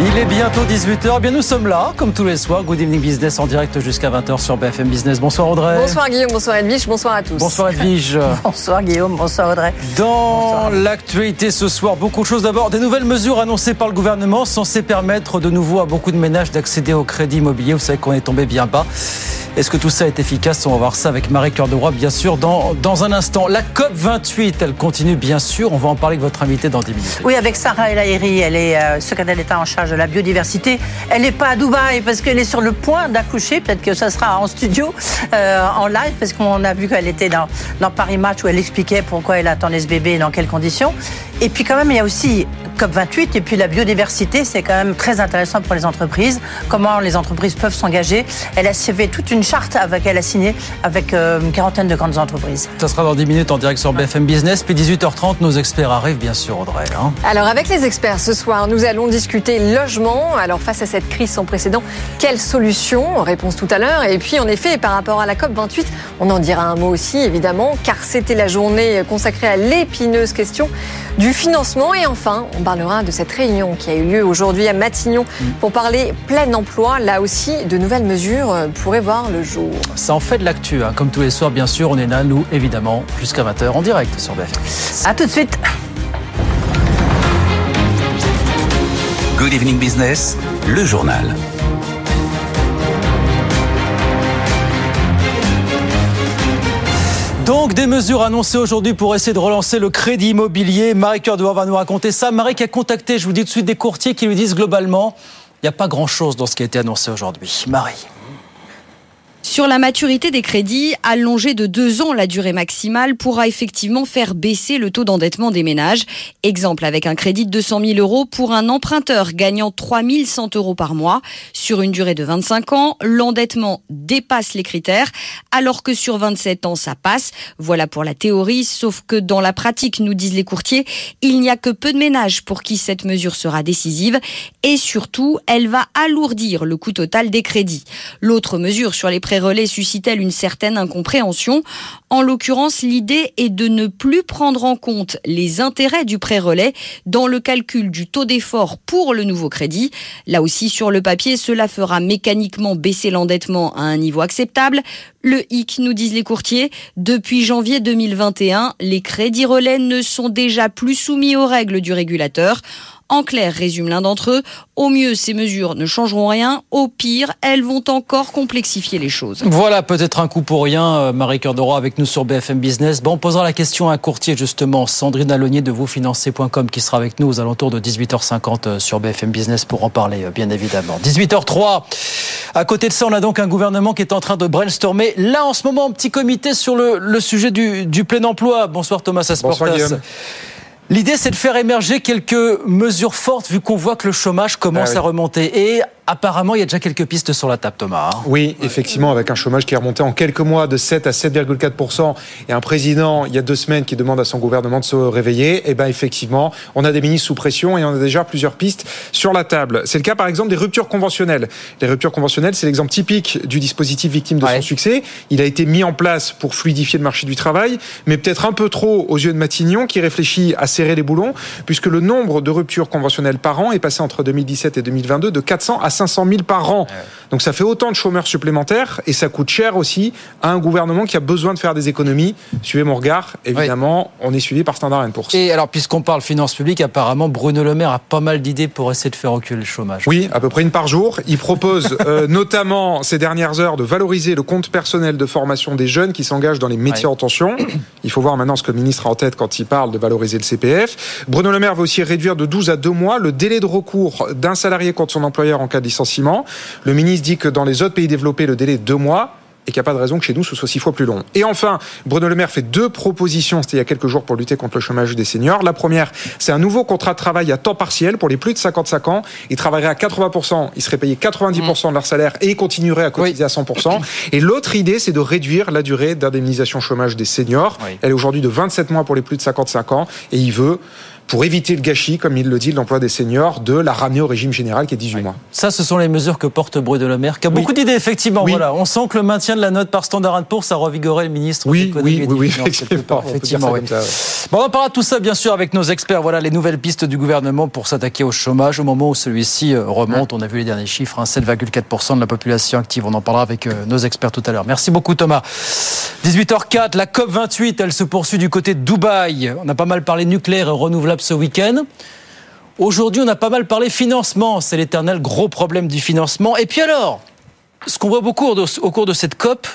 Il est bientôt 18h. Bien, nous sommes là, comme tous les soirs. Good Evening Business en direct jusqu'à 20h sur BFM Business. Bonsoir Audrey. Bonsoir Guillaume, bonsoir Edwige, bonsoir à tous. Bonsoir Edwige. bonsoir Guillaume, bonsoir Audrey. Dans l'actualité ce soir, beaucoup de choses. D'abord, des nouvelles mesures annoncées par le gouvernement censées permettre de nouveau à beaucoup de ménages d'accéder au crédit immobilier. Vous savez qu'on est tombé bien bas. Est-ce que tout ça est efficace? On va voir ça avec Marie Cœur de Roy, bien sûr, dans, dans un instant. La COP 28, elle continue, bien sûr. On va en parler avec votre invité dans 10 minutes. Oui, avec Sarah El elle est euh, secrétaire d'État en charge de la biodiversité. Elle n'est pas à Dubaï parce qu'elle est sur le point d'accoucher. Peut-être que ça sera en studio, euh, en live, parce qu'on a vu qu'elle était dans, dans Paris Match où elle expliquait pourquoi elle attendait ce bébé et dans quelles conditions. Et puis quand même, il y a aussi COP28 et puis la biodiversité, c'est quand même très intéressant pour les entreprises. Comment les entreprises peuvent s'engager. Elle a fait toute une charte avec elle a signé avec euh, une quarantaine de grandes entreprises. Ça sera dans 10 minutes en direct sur BFM Business. Puis 18h30, nos experts arrivent, bien sûr, Audrey. Hein. Alors avec les experts ce soir, nous allons discuter logement. Alors face à cette crise sans précédent, quelle solution? Réponse tout à l'heure. Et puis en effet, par rapport à la COP28, on en dira un mot aussi, évidemment, car c'était la journée consacrée à l'épineuse question du financement. Et enfin, on parlera de cette réunion qui a eu lieu aujourd'hui à Matignon pour parler plein emploi. Là aussi, de nouvelles mesures pourraient voir le jour. Ça en fait de l'actu. Hein. Comme tous les soirs, bien sûr, on est là, nous, évidemment, jusqu'à 20h en direct sur BFM. À tout de suite. Good evening business, le journal. Donc des mesures annoncées aujourd'hui pour essayer de relancer le crédit immobilier. Marie Cœur va nous raconter ça. Marie qui a contacté, je vous dis tout de suite, des courtiers qui lui disent globalement, il n'y a pas grand-chose dans ce qui a été annoncé aujourd'hui. Marie. Sur la maturité des crédits, allonger de deux ans la durée maximale pourra effectivement faire baisser le taux d'endettement des ménages. Exemple avec un crédit de 200 000 euros pour un emprunteur gagnant 3 100 euros par mois. Sur une durée de 25 ans, l'endettement dépasse les critères, alors que sur 27 ans, ça passe. Voilà pour la théorie, sauf que dans la pratique, nous disent les courtiers, il n'y a que peu de ménages pour qui cette mesure sera décisive. Et surtout, elle va alourdir le coût total des crédits. L'autre mesure sur les prêts relais suscite-t-elle une certaine incompréhension En l'occurrence, l'idée est de ne plus prendre en compte les intérêts du prêt relais dans le calcul du taux d'effort pour le nouveau crédit. Là aussi, sur le papier, cela fera mécaniquement baisser l'endettement à un niveau acceptable. Le hic, nous disent les courtiers, depuis janvier 2021, les crédits relais ne sont déjà plus soumis aux règles du régulateur. En clair, résume l'un d'entre eux, au mieux ces mesures ne changeront rien, au pire elles vont encore complexifier les choses. Voilà peut-être un coup pour rien, Marie Cœur avec nous sur BFM Business. Bon, on posera la question à un courtier justement, Sandrine Alonier de VosFinancer.com qui sera avec nous aux alentours de 18h50 sur BFM Business pour en parler bien évidemment. 18h03. À côté de ça, on a donc un gouvernement qui est en train de brainstormer. Là en ce moment, petit comité sur le, le sujet du, du, plein emploi. Bonsoir Thomas Asportas. Bonsoir, Guillaume. L'idée, c'est de faire émerger quelques mesures fortes vu qu'on voit que le chômage commence Ah oui. à remonter. Et apparemment, il y a déjà quelques pistes sur la table, Thomas. hein. Oui, effectivement, avec un chômage qui est remonté en quelques mois de 7 à 7,4 et un président, il y a deux semaines, qui demande à son gouvernement de se réveiller, et ben effectivement, on a des ministres sous pression et on a déjà plusieurs pistes sur la table. C'est le cas, par exemple, des ruptures conventionnelles. Les ruptures conventionnelles, c'est l'exemple typique du dispositif victime de Ouais. son succès. Il a été mis en place pour fluidifier le marché du travail, mais peut-être un peu trop aux yeux de Matignon, qui réfléchit à serrer les boulons, puisque le nombre de ruptures conventionnelles par an est passé entre 2017 et 2022 de 400 à 500 000 par an. Donc ça fait autant de chômeurs supplémentaires et ça coûte cher aussi à un gouvernement qui a besoin de faire des économies. Suivez mon regard, évidemment, on est suivi par Standard Poor's. Et alors, puisqu'on parle finances publiques, apparemment, Bruno Le Maire a pas mal d'idées pour essayer de faire reculer le chômage. Oui, à peu près une par jour. Il propose euh, notamment ces dernières heures de valoriser le compte personnel de formation des jeunes qui s'engagent dans les métiers Ouais. en tension. Il faut voir maintenant ce que le ministre a en tête quand il parle de valoriser le CPF. Bruno Le Maire veut aussi réduire de 12 à 2 mois le délai de recours d'un salarié contre son employeur en cas licenciement. Le ministre dit que dans les autres pays développés, le délai est 2 mois et qu'il n'y a pas de raison que chez nous ce soit six fois plus long. Et enfin, Bruno Le Maire fait deux propositions, c'était il y a quelques jours pour lutter contre le chômage des seniors. La première, c'est un nouveau contrat de travail à temps partiel pour les plus de 55 ans. Ils travailleraient à 80%, ils seraient payés 90% de leur salaire et ils continueraient à cotiser à 100%. Et l'autre idée, c'est de réduire la durée d'indemnisation chômage des seniors. Oui. Elle est aujourd'hui de 27 mois pour les plus de 55 ans et il veut pour éviter le gâchis, comme il le dit, de l'emploi des seniors, de la ramener au régime général qui est 18 mois. Ça, ce sont les mesures que porte Bruno Le Maire, qui a Oui. beaucoup d'idées, effectivement. Oui. Voilà. On sent que le maintien de la note par Standard Poor's, ça a revigoré le ministre de Oui, l'économie oui, et oui, des oui, Finances, quelque effectivement, on ça. Bon, en parlera de tout ça, bien sûr, avec nos experts. Voilà les nouvelles pistes du gouvernement pour s'attaquer au chômage au moment où celui-ci euh, remonte. On a vu les derniers chiffres, hein, 7,4% de la population active. On en parlera avec euh, nos experts tout à l'heure. Merci beaucoup, Thomas. 18h04, la COP28, elle se poursuit du côté de Dubaï. On a pas mal parlé nucléaire et renouvelable ce week-end. Aujourd'hui, on a pas mal parlé financement. C'est l'éternel gros problème du financement. Et puis alors, ce qu'on voit beaucoup au cours de cette COP,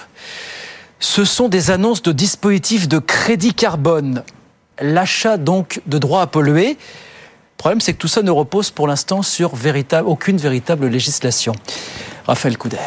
ce sont des annonces de dispositifs de crédit carbone. L'achat donc de droits à polluer. Le problème, c'est que tout ça ne repose pour l'instant sur aucune véritable législation. Raphaël Couder.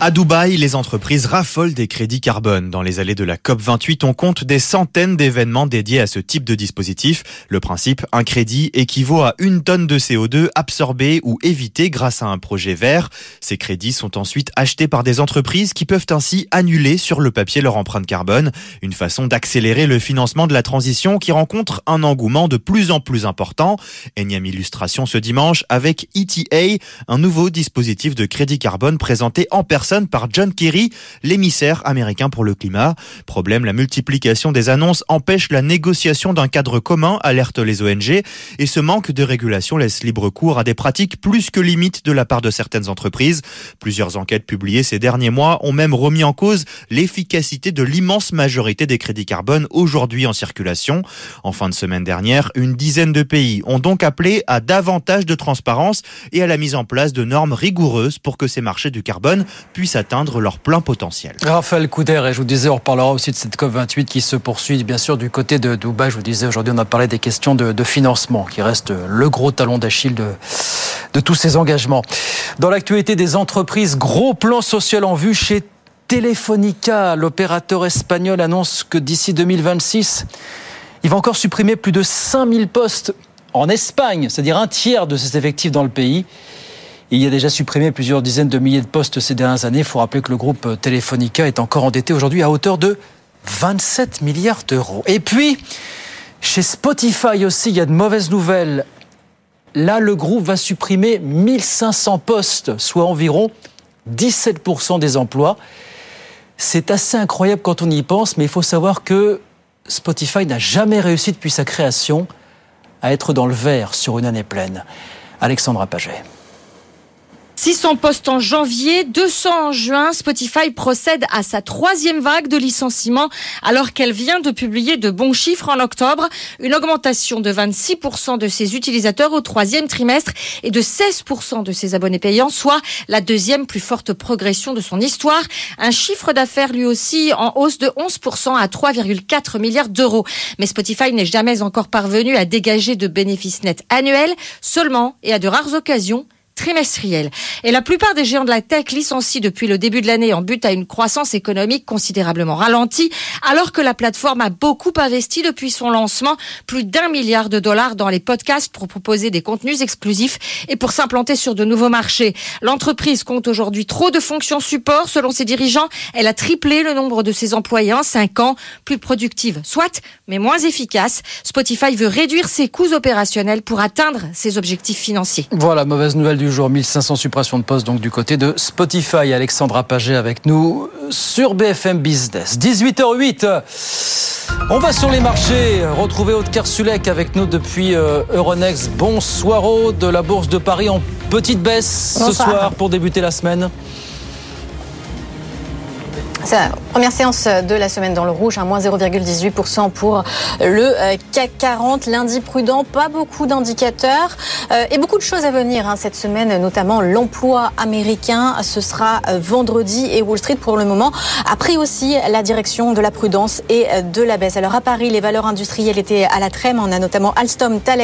À Dubaï, les entreprises raffolent des crédits carbone. Dans les allées de la COP28, on compte des centaines d'événements dédiés à ce type de dispositif. Le principe, un crédit équivaut à une tonne de CO2 absorbée ou évitée grâce à un projet vert. Ces crédits sont ensuite achetés par des entreprises qui peuvent ainsi annuler sur le papier leur empreinte carbone. Une façon d'accélérer le financement de la transition qui rencontre un engouement de plus en plus important. Illustration ce dimanche avec ETA, un nouveau dispositif de crédit carbone présenté en personne par John Kerry, l'émissaire américain pour le climat. Problème, la multiplication des annonces empêche la négociation d'un cadre commun, alertent les ONG, et ce manque de régulation laisse libre cours à des pratiques plus que limites de la part de certaines entreprises. Plusieurs enquêtes publiées ces derniers mois ont même remis en cause l'efficacité de l'immense majorité des crédits carbone aujourd'hui en circulation. En fin de semaine dernière, une dizaine de pays ont donc appelé à davantage de transparence et à la mise en place de normes rigoureuses pour que ces marchés du carbone puissent atteindre leur plein potentiel. Raphaël Couder, et je vous disais, on reparlera aussi de cette COP28 qui se poursuit, bien sûr, du côté de Dubaï. Je vous disais, aujourd'hui, on a parlé des questions de, financement, qui reste le gros talon d'Achille de, de tous ces engagements. Dans l'actualité des entreprises, gros plan social en vue chez Telefonica. L'opérateur espagnol annonce que d'ici 2026, il va encore supprimer plus de 5000 postes en Espagne, c'est-à-dire un tiers de ses effectifs dans le pays. Il y a déjà supprimé plusieurs dizaines de milliers de postes ces dernières années. Il faut rappeler que le groupe Telefonica est encore endetté aujourd'hui à hauteur de 27 milliards d'euros. Et puis, chez Spotify aussi, il y a de mauvaises nouvelles. Là, le groupe va supprimer 1500 postes, soit environ 17% des emplois. C'est assez incroyable quand on y pense, mais il faut savoir que Spotify n'a jamais réussi depuis sa création à être dans le vert sur une année pleine. Alexandra Paget. 600 postes en janvier, 200 en juin. Spotify procède à sa troisième vague de licenciements alors qu'elle vient de publier de bons chiffres en octobre. Une augmentation de 26% de ses utilisateurs au troisième trimestre et de 16% de ses abonnés payants, soit la deuxième plus forte progression de son histoire. Un chiffre d'affaires lui aussi en hausse de 11% à 3,4 milliards d'euros. Mais Spotify n'est jamais encore parvenu à dégager de bénéfices nets annuels, seulement et à de rares occasions trimestrielle. Et la plupart des géants de la tech licencient depuis le début de l'année en but à une croissance économique considérablement ralentie, alors que la plateforme a beaucoup investi depuis son lancement, plus d'un milliard de dollars dans les podcasts pour proposer des contenus exclusifs et pour s'implanter sur de nouveaux marchés. L'entreprise compte aujourd'hui trop de fonctions support. Selon ses dirigeants, elle a triplé le nombre de ses employés en cinq ans, plus productive, soit, mais moins efficace. Spotify veut réduire ses coûts opérationnels pour atteindre ses objectifs financiers. Voilà, mauvaise nouvelle du jour, 1500 suppressions de postes donc du côté de Spotify. Alexandra Paget avec nous sur BFM Business. 18h08, on va sur les marchés, retrouver Aude Kersulek avec nous depuis euh, Euronext. Bonsoir de la Bourse de Paris en petite baisse ce soir pour débuter la semaine. La première séance de la semaine dans le rouge, un moins 0,18% pour le euh, CAC 40. Lundi prudent, pas beaucoup d'indicateurs euh, et beaucoup de choses à venir hein, cette semaine, notamment l'emploi américain. Ce sera euh, vendredi et Wall Street pour le moment a pris aussi la direction de la prudence et euh, de la baisse. Alors à Paris, les valeurs industrielles étaient à la trême. On a notamment Alstom, Thales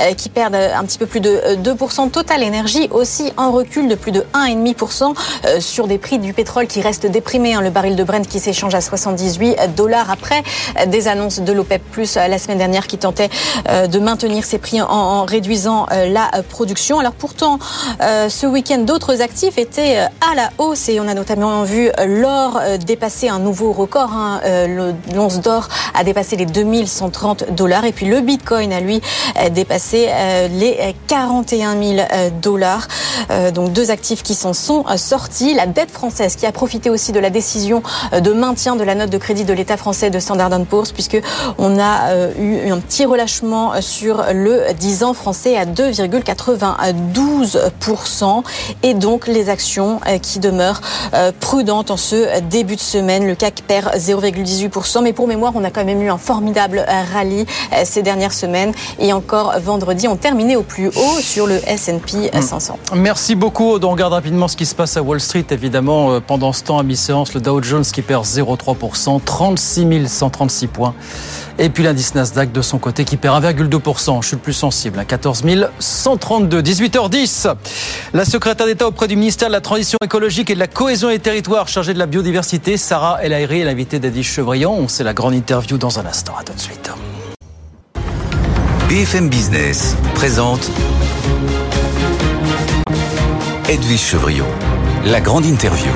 euh, qui perdent un petit peu plus de euh, 2%. Total Energy aussi en recul de plus de 1,5% euh, sur des prix du pétrole qui restent déprimés. hein. Le baril de Brent qui s'échange à 78 dollars après des annonces de l'OPEP Plus la semaine dernière qui tentait de maintenir ses prix en, réduisant la production. Alors pourtant, ce week-end, d'autres actifs étaient à la hausse et on a notamment vu l'or dépasser un nouveau record. Hein. L'once d'or a dépassé les 2130 dollars et puis le Bitcoin a lui dépassé les 41 000 dollars. Donc deux actifs qui s'en sont sortis. La dette française qui a profité aussi de la décision de maintien de la note de crédit de l'État français de Standard Poor's puisque on a eu un petit relâchement sur le 10 ans français à 2,92% et donc les actions qui demeurent prudentes en ce début de semaine. Le CAC perd 0,18%, mais pour mémoire, on a quand même eu un formidable rallye ces dernières semaines et encore vendredi, on terminait au plus haut sur le S&P 500. Merci beaucoup. On regarde rapidement ce qui se passe à Wall Street. Évidemment, pendant ce temps, à mi-séance, le Dow Jones qui perd 0,3%, 36 136 points. Et puis l'indice Nasdaq de son côté qui perd 1,2%. Je suis le plus sensible, à 14 132. 18h10. La secrétaire d'État auprès du ministère de la Transition écologique et de la cohésion des territoires chargée de la biodiversité, Sarah El Haïry, est l'invitée d'Edith Chevrillon. On sait la grande interview dans un instant. À tout de suite. BFM Business présente Edwige Chevrillon, la grande interview.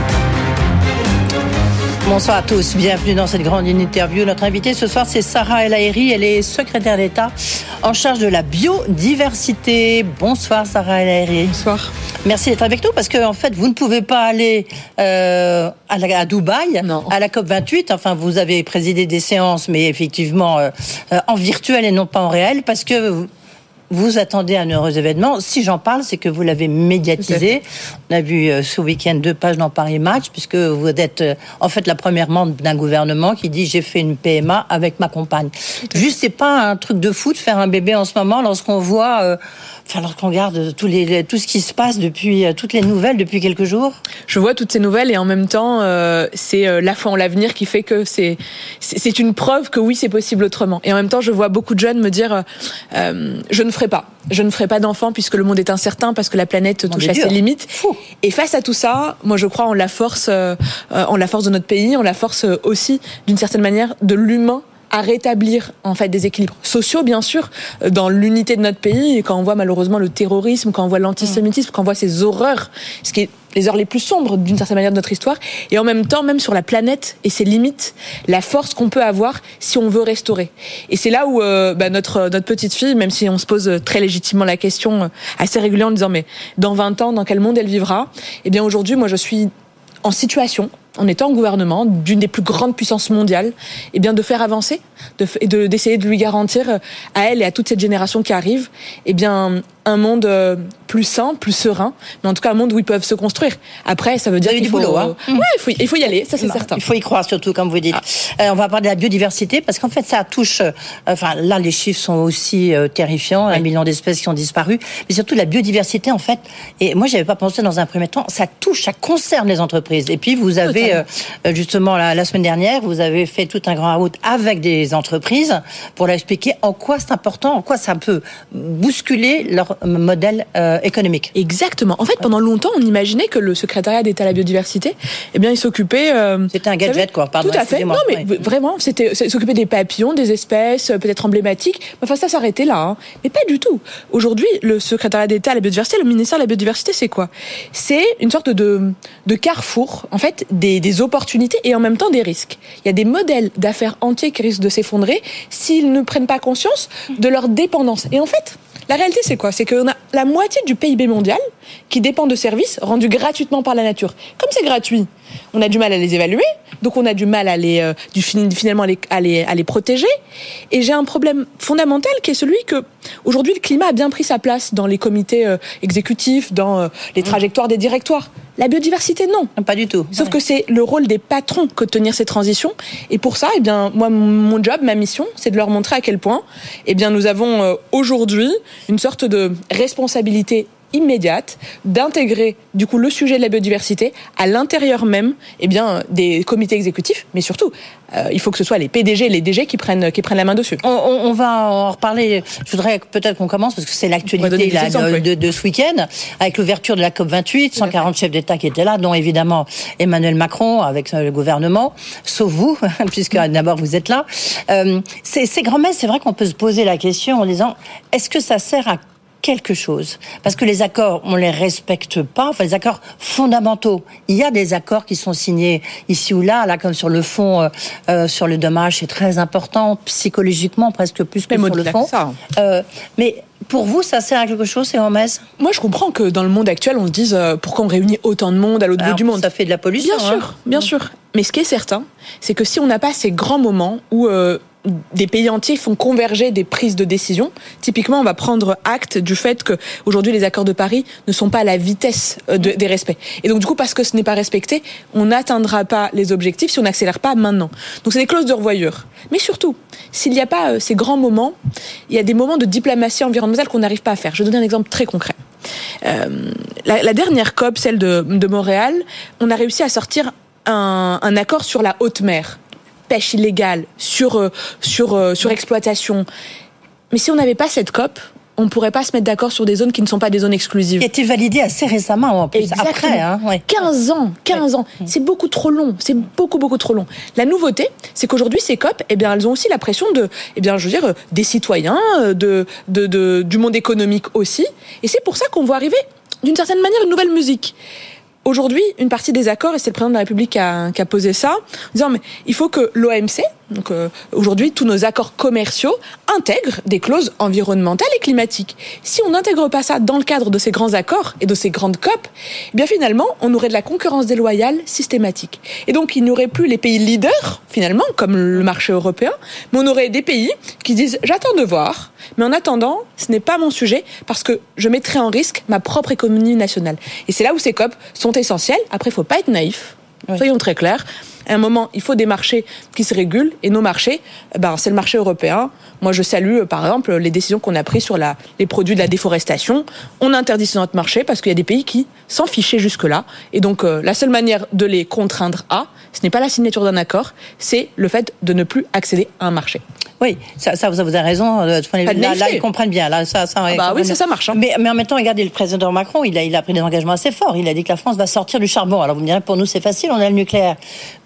Bonsoir à tous, bienvenue dans cette grande interview. Notre invitée ce soir, c'est Sarah El Haïry. Elle est secrétaire d'État en charge de la biodiversité. Bonsoir Sarah El Haïry. Bonsoir. Merci d'être avec nous parce que en fait, vous ne pouvez pas aller euh, à, à, Dubaï, à la COP 28. Enfin, vous avez présidé des séances, mais effectivement euh, euh, en virtuel et non pas en réel, parce que vous attendez un heureux événement. Si j'en parle, c'est que vous l'avez médiatisé. On a vu euh, ce week-end deux pages dans Paris Match, puisque vous êtes euh, en fait la première membre d'un gouvernement qui dit j'ai fait une PMA avec ma compagne. Juste, c'est pas un truc de fou de faire un bébé en ce moment lorsqu'on voit euh, Enfin, lorsqu'on regarde tous les, tout ce qui se passe depuis toutes les nouvelles depuis quelques jours. Je vois toutes ces nouvelles et en même temps, c'est la foi en l'avenir qui fait que c'est c'est une preuve que oui, c'est possible autrement. Et en même temps, je vois beaucoup de jeunes me dire, je ne ferai pas. Je ne ferai pas d'enfants puisque le monde est incertain, parce que la planète touche à ses limites. Et face à tout ça, moi je crois en la force, euh, en la force de notre pays, en la force euh, aussi, d'une certaine manière, de l'humain à rétablir en fait des équilibres sociaux bien sûr dans l'unité de notre pays. Et quand on voit malheureusement le terrorisme quand on voit l'antisémitisme quand on voit ces horreurs ce qui est les heures les plus sombres d'une certaine manière de notre histoire. Et en même temps même sur la planète et ses limites la force qu'on peut avoir si on veut restaurer. Et c'est là où euh, bah, notre notre petite fille même si on se pose très légitimement la question euh, assez régulièrement en disant mais dans 20 ans dans quel monde elle vivra? Eh bien aujourd'hui moi je suis en situation en étant en gouvernement d'une des plus grandes puissances mondiales, et eh bien de faire avancer et de d'essayer de, lui garantir euh, à elle et à toute cette génération qui arrive, eh bien un monde euh, plus sain, plus serein, mais en tout cas un monde où ils peuvent se construire. Après, ça veut dire qu'il faut, boulot, hein. ouais, il faut, il faut y aller, ça c'est certain. Il faut y croire surtout, comme vous dites. Ah. Euh, on va parler de la biodiversité parce qu'en fait, ça touche. enfin, là, les chiffres sont aussi terrifiants, un million d'espèces qui ont disparu, mais surtout la biodiversité, en fait. Et moi, j'avais pas pensé dans un premier temps, ça touche, ça concerne les entreprises. Et puis, vous avez euh, justement la, semaine dernière, vous avez fait tout un grand route avec des entreprises pour leur expliquer en quoi c'est important, en quoi ça peut bousculer leur modèle euh, économique. Exactement. En fait, pendant longtemps, on imaginait que le secrétariat d'État à la biodiversité, eh bien, il s'occupait. Euh, c'était un gadget, quoi. Pardon, tout à fait. Non, mais vraiment, c'était s'occuper des papillons, des espèces, peut-être emblématiques. Enfin, ça s'arrêtait là. Hein. Mais pas du tout. Aujourd'hui, le secrétariat d'État à la biodiversité, le ministère de la biodiversité, c'est quoi? C'est une sorte de, de carrefour, en fait, des des, opportunités et en même temps des risques. Il y a des modèles d'affaires entiers qui risquent de s'effondrer s'ils ne prennent pas conscience de leur dépendance. Et en fait, la réalité, c'est quoi? C'est qu'on a la moitié du PIB mondial qui dépend de services rendus gratuitement par la nature. Comme c'est gratuit, on a du mal à les évaluer, donc on a du mal à les, euh, du, finalement à les, à les, protéger. Et j'ai un problème fondamental qui est celui que aujourd'hui le climat a bien pris sa place dans les comités euh, exécutifs, dans euh, les mmh. trajectoires des directoires. La biodiversité, non. Pas du tout. Sauf que c'est le rôle des patrons que de tenir ces transitions. Et pour ça, eh bien, moi, mon job, ma mission, c'est de leur montrer à quel point, eh bien, nous avons aujourd'hui une sorte de responsabilité immédiate d'intégrer du coup le sujet de la biodiversité à l'intérieur même eh bien, des comités exécutifs, mais surtout euh, il faut que ce soit les PDG et les DG qui prennent, qui prennent la main dessus. On, on, on va en reparler. Je voudrais peut-être qu'on commence parce que c'est l'actualité de, de, de, ce week-end avec l'ouverture de la COP 28, 140 chefs d'État qui étaient là, dont évidemment Emmanuel Macron avec euh, le gouvernement, sauf vous, puisque d'abord vous êtes là. Euh, ces, ces grands-messes, c'est vrai qu'on peut se poser la question en disant est-ce que ça sert à quelque chose. Parce que les accords, on les respecte pas. Enfin, les accords fondamentaux. Il y a des accords qui sont signés ici ou là, là comme sur le fond, euh, euh sur le dommage, c'est très important psychologiquement, presque plus que sur le fond. Euh, mais pour vous, ça sert à quelque chose, c'est Hermès? Moi, je comprends que dans le monde actuel, on se dise euh, pourquoi on réunit autant de monde à l'autre bout du monde. Ça fait de la pollution. Bien sûr, hein. bien sûr. Mais ce qui est certain, c'est que si on n'a pas ces grands moments où euh, des pays entiers font converger des prises de décision. Typiquement, on va prendre acte du fait que aujourd'hui les accords de Paris ne sont pas à la vitesse euh, de, des respects. Et donc du coup, parce que ce n'est pas respecté, on n'atteindra pas les objectifs si on n'accélère pas maintenant. Donc c'est des clauses de revoyure. Mais surtout, s'il n'y a pas euh, ces grands moments, il y a des moments de diplomatie environnementale qu'on n'arrive pas à faire. Je vais donner un exemple très concret. Euh, la, dernière COP, celle de, Montréal, on a réussi à sortir un accord sur la haute mer pêche illégale, sur, euh, sur, euh, sur exploitation. Mais si on n'avait pas cette COP, on ne pourrait pas se mettre d'accord sur des zones qui ne sont pas des zones exclusives. Qui a été validée assez récemment, en plus, Exactement. après. Hein, ouais. 15 ans, 15 ouais. ans. C'est beaucoup trop long. C'est beaucoup, beaucoup trop long. La nouveauté, c'est qu'aujourd'hui, ces COP, eh bien, elles ont aussi la pression de, eh bien, je veux dire, des citoyens, de, de, de du monde économique aussi. Et c'est pour ça qu'on voit arriver, d'une certaine manière, une nouvelle musique. Aujourd'hui, une partie des accords, et c'est le président de la République qui a, qui a posé ça, en disant mais il faut que l'OMC, donc euh, aujourd'hui tous nos accords commerciaux, intègrent des clauses environnementales et climatiques. Si on n'intègre pas ça dans le cadre de ces grands accords et de ces grandes COP, eh bien finalement, on aurait de la concurrence déloyale systématique. Et donc il n'y aurait plus les pays leaders, finalement, comme le marché européen, mais on aurait des pays qui disent j'attends de voir, mais en attendant, ce n'est pas mon sujet parce que je mettrai en risque ma propre économie nationale. Et c'est là où ces COP sont essentielles. Après, il ne faut pas être naïf. Oui. Soyons très clairs. À un moment, il faut des marchés qui se régulent et nos marchés, ben, c'est le marché européen. Moi, je salue, par exemple, les décisions qu'on a prises sur la, les produits de la déforestation. On interdit sur notre marché parce qu'il y a des pays qui s'en fichaient jusque-là. Et donc, euh, la seule manière de les contraindre à, ce n'est pas la signature d'un accord, c'est le fait de ne plus accéder à un marché. Oui, ça, ça vous avez raison. Euh, Là, là, ils comprennent bien. Là, ça, ça, ah bah oui, ça, ça marche. Hein. Mais, mais en même temps, regardez le président Macron, il a, il a pris des engagements assez forts. Il a dit que la France va sortir du charbon. Alors vous me direz, pour nous, c'est facile, on a le nucléaire.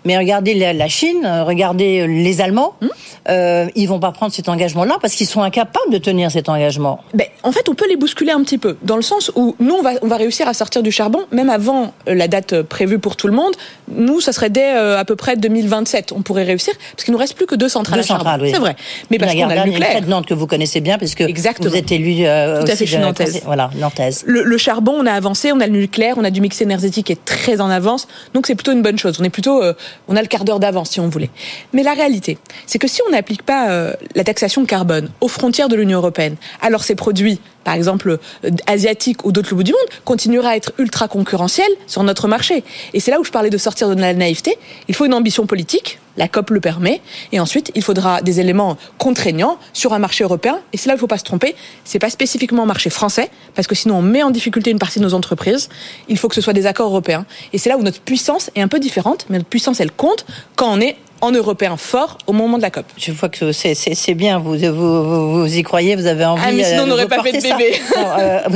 Mais regardez la, la Chine, regardez les Allemands, hum euh, ils vont pas prendre cet engagement-là parce qu'ils sont incapables de tenir cet engagement. Ben, en fait, on peut les bousculer un petit peu, dans le sens où nous, on va, on va réussir à sortir du charbon, même avant la date prévue pour tout le monde. Nous, ça serait dès euh, à peu près 2027, on pourrait réussir, parce qu'il nous reste plus que deux centrales deux à. Centrales, oui. C'est vrai. Mais parce qu'on a le nucléaire. de Nantes que vous connaissez bien, puisque Exactement. vous êtes élu euh, Tout à fait, je suis nantaise. Voilà, nantaise. Le, le, charbon, on a avancé, on a le nucléaire, on a du mix énergétique qui est très en avance, donc c'est plutôt une bonne chose. On est plutôt, euh, on a le quart d'heure d'avance si on voulait. Mais la réalité, c'est que si on n'applique pas euh, la taxation carbone aux frontières de l'Union européenne, alors ces produits par exemple euh, asiatiques ou d'autres bout du monde, continuera à être ultra concurrentiel sur notre marché. Et c'est là où je parlais de sortir de la naïveté. Il faut une ambition politique, la COP le permet, et ensuite il faudra des éléments contraignants sur un marché européen. Et c'est là où il ne faut pas se tromper. C'est pas spécifiquement un marché français, parce que sinon on met en difficulté une partie de nos entreprises. Il faut que ce soit des accords européens. Et c'est là où notre puissance est un peu différente, mais notre puissance elle compte quand on est en européen fort au moment de la COP. Je vois que c'est bien, vous, vous, vous, y croyez, vous avez envie. Ah, mais sinon, on n'aurait pas fait de bébé. non, euh,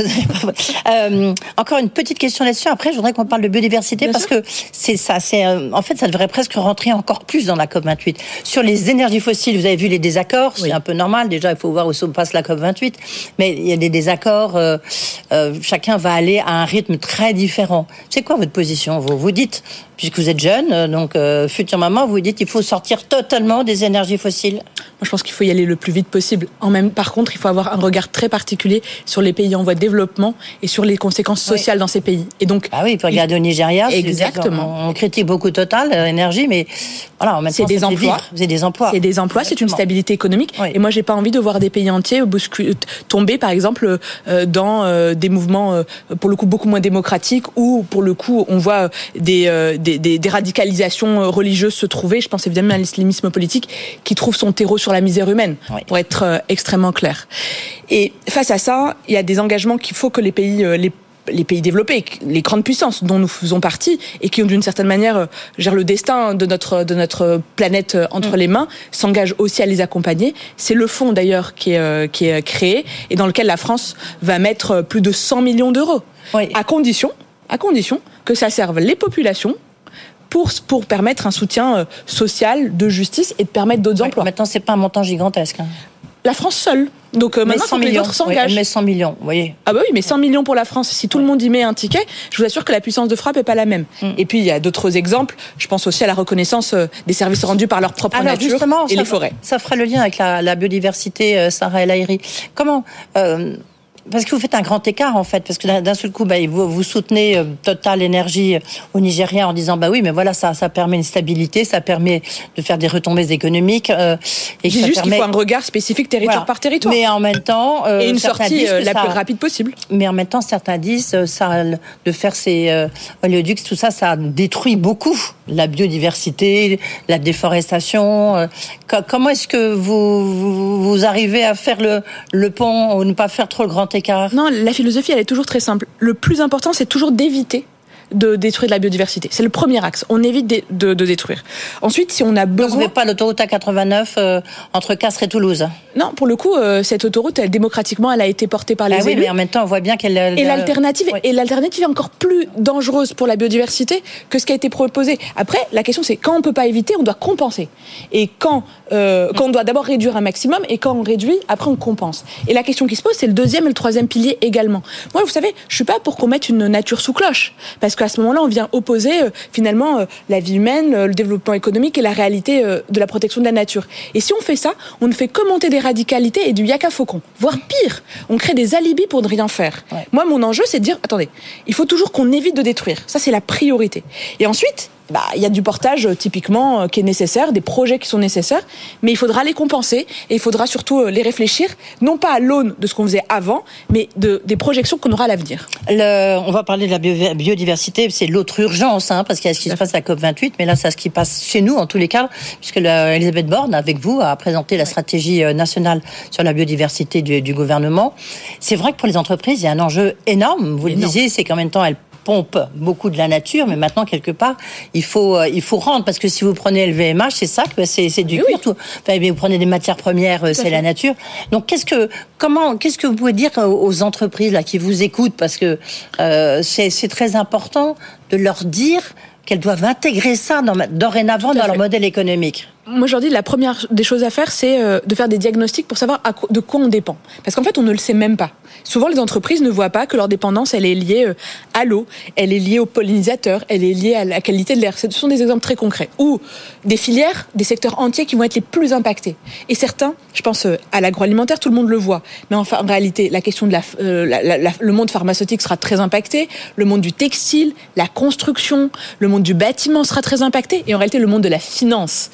pas... euh, encore une petite question là-dessus. Après, je voudrais qu'on parle de biodiversité bien parce sûr. que c'est ça. C'est euh, en fait, ça devrait presque rentrer encore plus dans la COP 28. Sur les énergies fossiles, vous avez vu les désaccords. Oui. C'est un peu normal. Déjà, il faut voir où se passe la COP 28. Mais il y a des désaccords. Euh, chacun va aller à un rythme très différent. C'est quoi votre position Vous? Vous dites puisque vous êtes jeune, donc euh, future maman, vous dites qu'il faut sortir totalement des énergies fossiles Moi, je pense qu'il faut y aller le plus vite possible. En même, par contre, il faut avoir un regard très particulier sur les pays en voie de développement et sur les conséquences sociales oui. dans ces pays. Et donc, ah oui, pour regarder il... au Nigeria, exactement. On, critique beaucoup Total euh, énergie, mais voilà, en même c'est temps, des emplois. C'est des emplois. C'est des emplois. C'est une stabilité économique. Oui. Et moi, j'ai pas envie de voir des pays entiers tomber, par exemple, euh, dans euh, des mouvements euh, pour le coup beaucoup moins démocratiques ou pour le coup, on voit des, des des, des, des, radicalisations religieuses se trouver. Je pense pense évidemment à l'islamisme politique, qui trouve son terreau sur la misère humaine, pour être euh, extrêmement clair. Et face à ça, il y a des engagements qu'il faut que les pays, euh, les les pays développés, les grandes puissances dont nous faisons partie et qui ont d'une certaine manière euh, gèrent le destin de notre de notre planète entre mm. les mains, s'engagent aussi à les accompagner. C'est le fonds d'ailleurs qui est qui est créé et dans lequel la France va mettre plus de 100 millions d'euros, à condition à condition que ça serve les populations pour, pour permettre un soutien social, de justice et de permettre d'autres emplois. Maintenant, c'est pas un montant gigantesque. Hein la France seule. Donc euh, maintenant, 100 que les autres s'engagent. mais 100 millions, vous voyez. Ah bah oui, mais 100 millions pour la France. Si tout le monde y met un ticket, je vous assure que la puissance de frappe est pas la même. Mm. Et puis il y a d'autres exemples. Je pense aussi à la reconnaissance euh, des services rendus par leur propre nature et les forêts. Ça fera le lien avec la, biodiversité, euh, Sarah El Aïri. Comment parce que vous faites un grand écart en fait, parce que d'un seul coup, bah, vous, vous soutenez euh, Total Énergie euh, au Nigeria en disant bah oui, mais voilà, ça, ça permet une stabilité, ça permet de faire des retombées économiques. Euh, et juste permet... qu'il faut un regard spécifique territoire par territoire. Mais en même temps, et une sortie la plus rapide possible. Mais en même temps, certains disent ça, de faire ces oléoducs, tout ça, ça détruit beaucoup la biodiversité, la déforestation. comment est-ce que vous, vous, arrivez à faire le, le pont ou ne pas faire trop le grand écart Non, la philosophie, elle est toujours très simple. Le plus important, c'est toujours d'éviter de détruire de la biodiversité. C'est le premier axe. On évite de, de, détruire. Ensuite, si on a besoin... Donc vous pas l'autoroute A89 euh, entre Castres et Toulouse Non, pour le coup, euh, cette autoroute, elle, démocratiquement, elle a été portée par les ah oui, mais en même temps, on voit bien qu'elle... Et l'alternative et l'alternative est encore plus dangereuse pour la biodiversité que ce qui a été proposé. Après, la question, c'est quand on peut pas éviter, on doit compenser. Et quand, euh, quand on doit d'abord réduire un maximum, et quand on réduit, après on compense. Et la question qui se pose, c'est le deuxième et le troisième pilier également. Moi, vous savez, je suis pas pour qu'on mette une nature sous cloche, parce qu'à ce moment-là, on vient opposer euh, finalement euh, la vie humaine, euh, le développement économique et la réalité de la protection de la nature. Et si on fait ça, on ne fait que monter des radicalités et du yaka faucon, voire pire, on crée des alibis pour ne rien faire. Moi, mon enjeu, c'est de dire, attendez, il faut toujours qu'on évite de détruire. Ça, c'est la priorité. Et ensuite, bah, il y a du portage euh, typiquement euh, qui est nécessaire, des projets qui sont nécessaires, mais il faudra les compenser et il faudra surtout euh, les réfléchir, non pas à l'aune de ce qu'on faisait avant, mais de, des projections qu'on aura à l'avenir. On va parler de la biodiversité, c'est l'autre urgence, hein, parce qu'il y a ce qui se passe à la COP28, mais là, c'est ce qui passe chez nous en tous les cas, puisque Elisabeth Borne, avec vous, a présenté la stratégie nationale sur la biodiversité du, du gouvernement. C'est vrai que pour les entreprises, il y a un enjeu énorme. Vous le disiez, c'est qu'en même temps, elles pompe beaucoup de la nature, mais maintenant quelque part il faut euh, il faut rendre parce que si vous prenez le VMH, c'est ça que c'est c'est du cuir. Tout. Enfin, vous prenez des matières premières, euh, c'est la nature. Donc qu'est-ce que comment qu'est-ce que vous pouvez dire aux entreprises là qui vous écoutent parce que euh, c'est c'est très important de leur dire qu'elles doivent intégrer ça dans, dorénavant dans leur modèle économique? Moi, aujourd'hui, la première des choses à faire, c'est euh, de faire des diagnostics pour savoir de quoi on dépend. Parce qu'en fait, on ne le sait même pas. Souvent, les entreprises ne voient pas que leur dépendance, elle est liée euh, à l'eau, elle est liée aux pollinisateurs, elle est liée à la qualité de l'air. Ce sont des exemples très concrets. Ou des filières, des secteurs entiers qui vont être les plus impactés. Et certains, je pense euh, à l'agroalimentaire, tout le monde le voit. Mais enfin, en réalité, la question de la, le monde pharmaceutique sera très impacté, le monde du textile, la construction, le monde du bâtiment sera très impacté, et en réalité, le monde de la finance.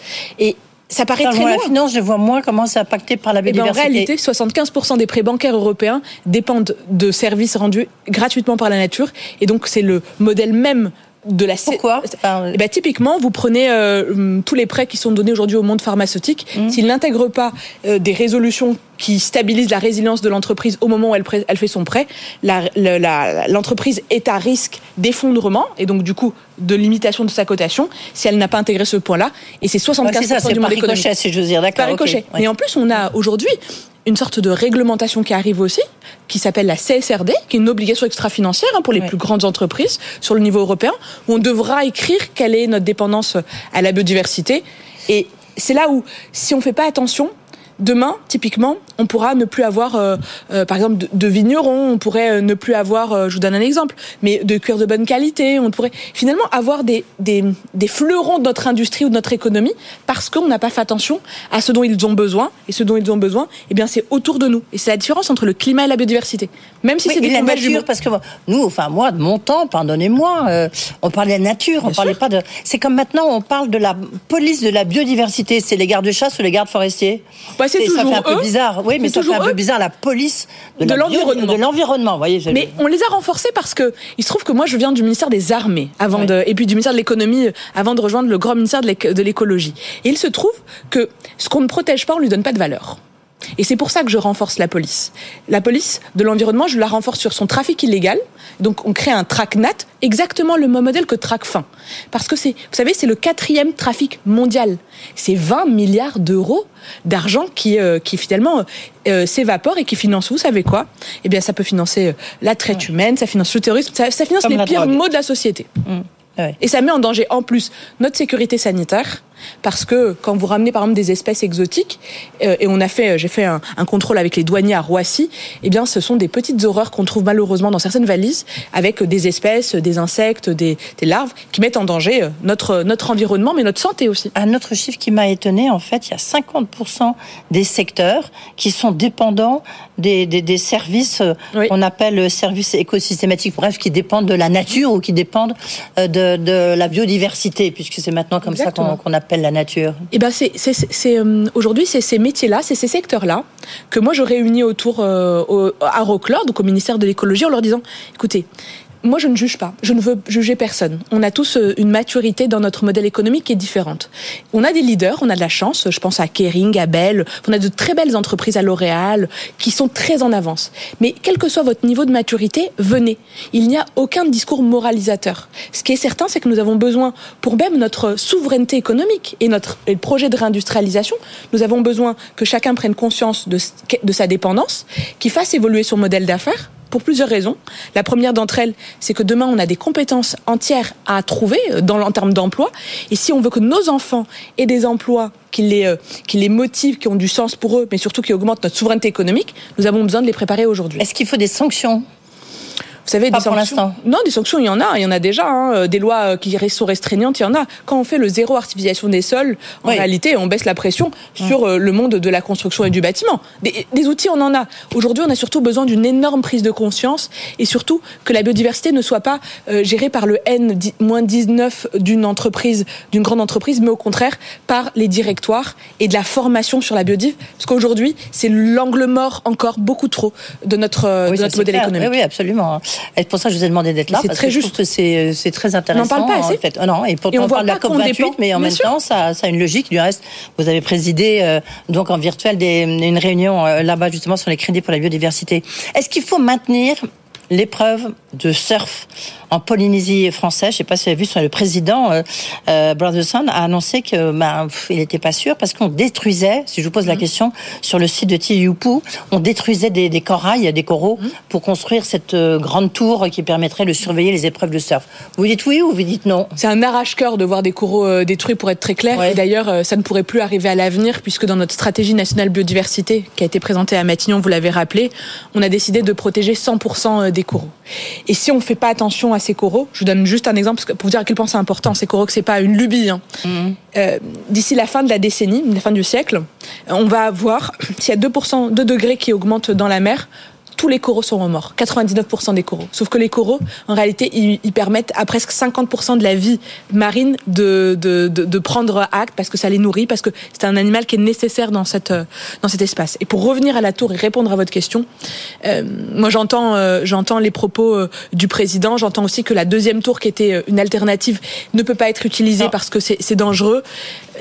Ça paraît très loin. La finance, je vois moins comment c'est impacté par la biodiversité. Eh ben, en réalité, 75% des prêts bancaires européens dépendent de services rendus gratuitement par la nature. Et donc, c'est le modèle même de la Pourquoi ben, Typiquement, vous prenez euh, tous les prêts qui sont donnés aujourd'hui au monde pharmaceutique. Mmh. S'ils n'intègrent pas euh, des résolutions qui stabilisent la résilience de l'entreprise au moment où elle, elle fait son prêt, l'entreprise est à risque d'effondrement et donc du coup de limitation de sa cotation si elle n'a pas intégré ce point-là. Et c'est 75% du monde économique. si je veux dire, d'accord. Et en plus, on a aujourd'hui une sorte de réglementation qui arrive aussi, qui s'appelle la CSRD, qui est une obligation extra-financière hein, pour les plus grandes entreprises sur le niveau européen, où on devra écrire quelle est notre dépendance à la biodiversité. Et c'est là où, si on ne fait pas attention, Demain, typiquement, on pourra ne plus avoir, euh, euh, par exemple, de, vignerons, on pourrait euh, ne plus avoir, je vous donne un exemple, mais de cuir de bonne qualité, on pourrait finalement avoir des, des, des fleurons de notre industrie ou de notre économie parce qu'on n'a pas fait attention à ce dont ils ont besoin. Et ce dont ils ont besoin, eh bien, c'est autour de nous. Et c'est la différence entre le climat et la biodiversité. Même si c'est des la nature, parce que nous, enfin moi, de mon temps, pardonnez-moi, on parlait de la nature, on parlait pas de. C'est comme maintenant, on parle de la police de la biodiversité. C'est les gardes de chasse ou les gardes forestiers? Bah, c'est toujours ça fait un peu bizarre. Oui, mais c'est ça toujours fait un peu eux. bizarre la police de, l'environnement. De l'environnement, voyez. Mais on les a renforcés parce que il se trouve que moi je viens du ministère des Armées avant de et puis du ministère de l'économie euh, avant de rejoindre le grand ministère de l'écologie. Et il se trouve que ce qu'on ne protège pas, on lui donne pas de valeur. Et c'est pour ça que je renforce la police. La police de l'environnement, je la renforce sur son trafic illégal. Donc on crée un TRACNAT, exactement le même modèle que TRACFIN. Parce que c'est, vous savez, c'est le quatrième trafic mondial. C'est 20 milliards d'euros d'argent qui, euh, qui finalement euh, s'évapore et qui finance, vous savez quoi? Eh bien, ça peut financer euh, la traite humaine, ça finance le terrorisme, ça, ça finance Comme les pires drogue. maux de la société. Ouais. Et ça met en danger en plus notre sécurité sanitaire parce que quand vous ramenez par exemple des espèces exotiques euh, et on a fait j'ai fait un, un contrôle avec les douaniers à Roissy, eh bien ce sont des petites horreurs qu'on trouve malheureusement dans certaines valises avec des espèces, des insectes, des, des larves qui mettent en danger euh, notre notre environnement mais notre santé aussi. Un autre chiffre qui m'a étonné, en fait, il y a 50% des secteurs qui sont dépendants des, des, des services euh, Oui. qu'on appelle services écosystématiques, bref, qui dépendent de la nature ou qui dépendent euh, de, de la biodiversité, puisque c'est maintenant comme Exactement. ça qu'on appelle la nature. Eh ben c'est euh, aujourd'hui c'est ces métiers-là, c'est ces secteurs-là que moi je réunis autour euh, au, à Roclore, donc au ministère de l'écologie, en leur disant écoutez. Moi, je ne juge pas. Je ne veux juger personne. On a tous euh, une maturité dans notre modèle économique qui est différente. On a des leaders, on a de la chance. Je pense à Kering, à Bell. On a de très belles entreprises à L'Oréal qui sont très en avance. Mais quel que soit votre niveau de maturité, venez. Il n'y a aucun discours moralisateur. Ce qui est certain, c'est que nous avons besoin, pour même notre souveraineté économique et notre projet de réindustrialisation, nous avons besoin que chacun prenne conscience de, de sa dépendance, qu'il fasse évoluer son modèle d'affaires pour plusieurs raisons. La première d'entre elles, c'est que demain, on a des compétences entières à trouver euh, dans, en termes d'emploi. Et si on veut que nos enfants aient des emplois qui les, euh, qui les motivent, qui ont du sens pour eux, mais surtout qui augmentent notre souveraineté économique, nous avons besoin de les préparer aujourd'hui. Est-ce qu'il faut des sanctions Vous savez, Pas des pour sanctions. Non, des sanctions, il y en a, il y en a déjà. hein. Des lois euh, qui sont restreignantes, il y en a. Quand on fait le zéro artificialisation des sols, en Oui. réalité, on baisse la pression sur euh, le monde de la construction et du bâtiment. Des, des outils, on en a. Aujourd'hui, on a surtout besoin d'une énorme prise de conscience et surtout que la biodiversité ne soit pas euh, gérée par le N-19 d'une entreprise, d'une grande entreprise, mais au contraire par les directoires et de la formation sur la biodive. Parce qu'aujourd'hui, c'est l'angle mort encore beaucoup trop de notre, euh, Oui, de notre modèle clair. économique. Oui, oui, absolument. Et c'est pour ça que je vous ai demandé d'être là. C'est très que je juste. trouve que c'est c'est très intéressant. parle pas assez. En fait. Oh non, et pourtant Et on on, parle de la pas qu'on COP28, dépend. mais en Bien même sûr. temps, ça, ça a une logique. Du reste, vous avez présidé euh, donc en virtuel des, une réunion euh, là-bas justement sur les crédits pour la biodiversité. Est-ce qu'il faut maintenir l'épreuve de surf en Polynésie française. Je sais pas si vous avez vu, sur le président euh, euh, Brotherson a annoncé que ben, pff, il n'était pas sûr parce qu'on détruisait, si je vous pose la question, sur le site de Tiupu, on détruisait des, des corails, des coraux, pour construire cette euh, grande tour qui permettrait de surveiller les épreuves de surf. Vous dites oui ou vous dites non? C'est un arrache-cœur de voir des coraux euh, détruits, pour être très clair. Ouais. Et d'ailleurs, ça ne pourrait plus arriver à l'avenir, puisque dans notre stratégie nationale biodiversité, qui a été présentée à Matignon, vous l'avez rappelé, on a décidé de protéger 100% des coraux. Et si on ne fait pas attention à ces coraux, je vous donne juste un exemple pour vous dire à quel point c'est important, ces coraux, que c'est pas une lubie. hein. Euh, D'ici la fin de la décennie, la fin du siècle, on va avoir, s'il y a 2%, 2 degrés qui augmentent dans la mer, tous les coraux seront morts, 99% des coraux. Sauf que les coraux, en réalité, ils, ils permettent à presque 50% de la vie marine de, de, de, de prendre acte parce que ça les nourrit, parce que c'est un animal qui est nécessaire dans, cette, euh, dans cet espace. Et pour revenir à la tour et répondre à votre question, euh, moi j'entends euh, j'entends les propos euh, du président, j'entends aussi que la deuxième tour qui était euh, une alternative ne peut pas être utilisée parce que c'est c'est dangereux.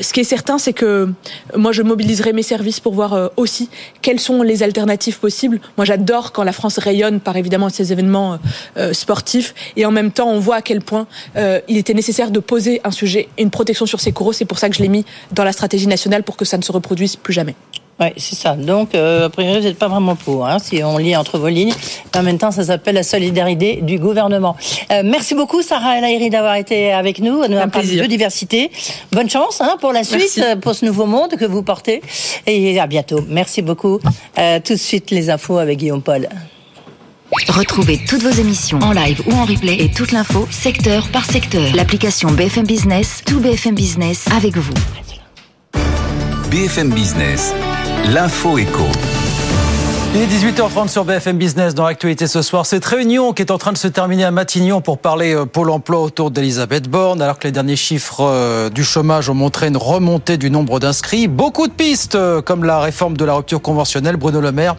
Ce qui est certain, c'est que moi je mobiliserai mes services pour voir euh, aussi quelles sont les alternatives possibles. Moi j'adore quand la France rayonne par évidemment ces événements euh, euh, sportifs et en même temps on voit à quel point il était nécessaire de poser un sujet, une protection sur ces coraux. C'est pour ça que je l'ai mis dans la stratégie nationale pour que ça ne se reproduise plus jamais. Oui, c'est ça. Donc, euh, a priori, vous n'êtes pas vraiment pour, hein, si on lit entre vos lignes. Mais en même temps, ça s'appelle la solidarité du gouvernement. Euh, merci beaucoup, Sarah El Haïry, d'avoir été avec nous, à nous Un parler de plaisir. biodiversité. Bonne chance hein, pour la suite, Merci. euh, pour ce nouveau monde que vous portez. Et à bientôt. Merci beaucoup. Euh, tout de suite, les infos avec Guillaume Paul. Retrouvez toutes vos émissions en live ou en replay et toute l'info secteur par secteur. L'application BFM Business, tout BFM Business avec vous. BFM Business, l'info éco. Il est 18h30 sur BFM Business dans l'actualité ce soir. Cette réunion qui est en train de se terminer à Matignon pour parler euh, Pôle emploi autour d'Elisabeth Borne, alors que les derniers chiffres euh, du chômage ont montré une remontée du nombre d'inscrits. Beaucoup de pistes, euh, comme la réforme de la rupture conventionnelle. Bruno Le Maire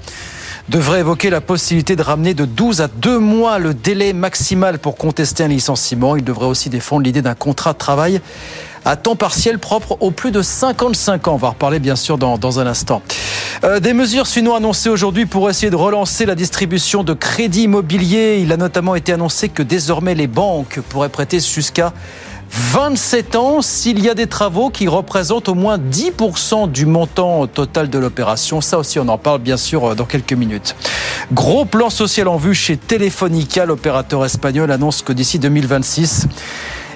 devrait évoquer la possibilité de ramener de 12 à 2 mois le délai maximal pour contester un licenciement. Il devrait aussi défendre l'idée d'un contrat de travail à temps partiel propre aux plus de 55 ans. On va reparler bien sûr dans, dans un instant. Euh, des mesures sinon annoncées aujourd'hui pour essayer de relancer la distribution de crédits immobiliers. Il a notamment été annoncé que désormais les banques pourraient prêter jusqu'à 27 ans s'il y a des travaux qui représentent au moins 10% du montant total de l'opération. Ça aussi, on en parle bien sûr dans quelques minutes. Gros plan social en vue chez Telefonica. L'opérateur espagnol annonce que d'ici 2026,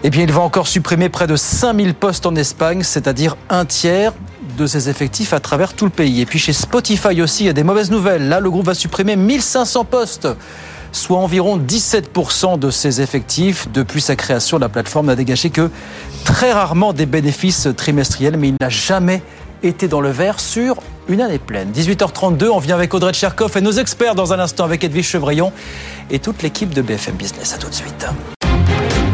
eh bien, il va encore supprimer près de 5000 postes en Espagne, c'est-à-dire un tiers de ses effectifs à travers tout le pays. Et puis chez Spotify aussi, il y a des mauvaises nouvelles. Là, le groupe va supprimer 1500 postes soit environ 17% de ses effectifs. Depuis sa création, la plateforme n'a dégagé que très rarement des bénéfices trimestriels, mais il n'a jamais été dans le vert sur une année pleine. 18h32, on vient avec Audrey Tcherkov et nos experts dans un instant avec Edwige Chevrillon et toute l'équipe de BFM Business. À tout de suite.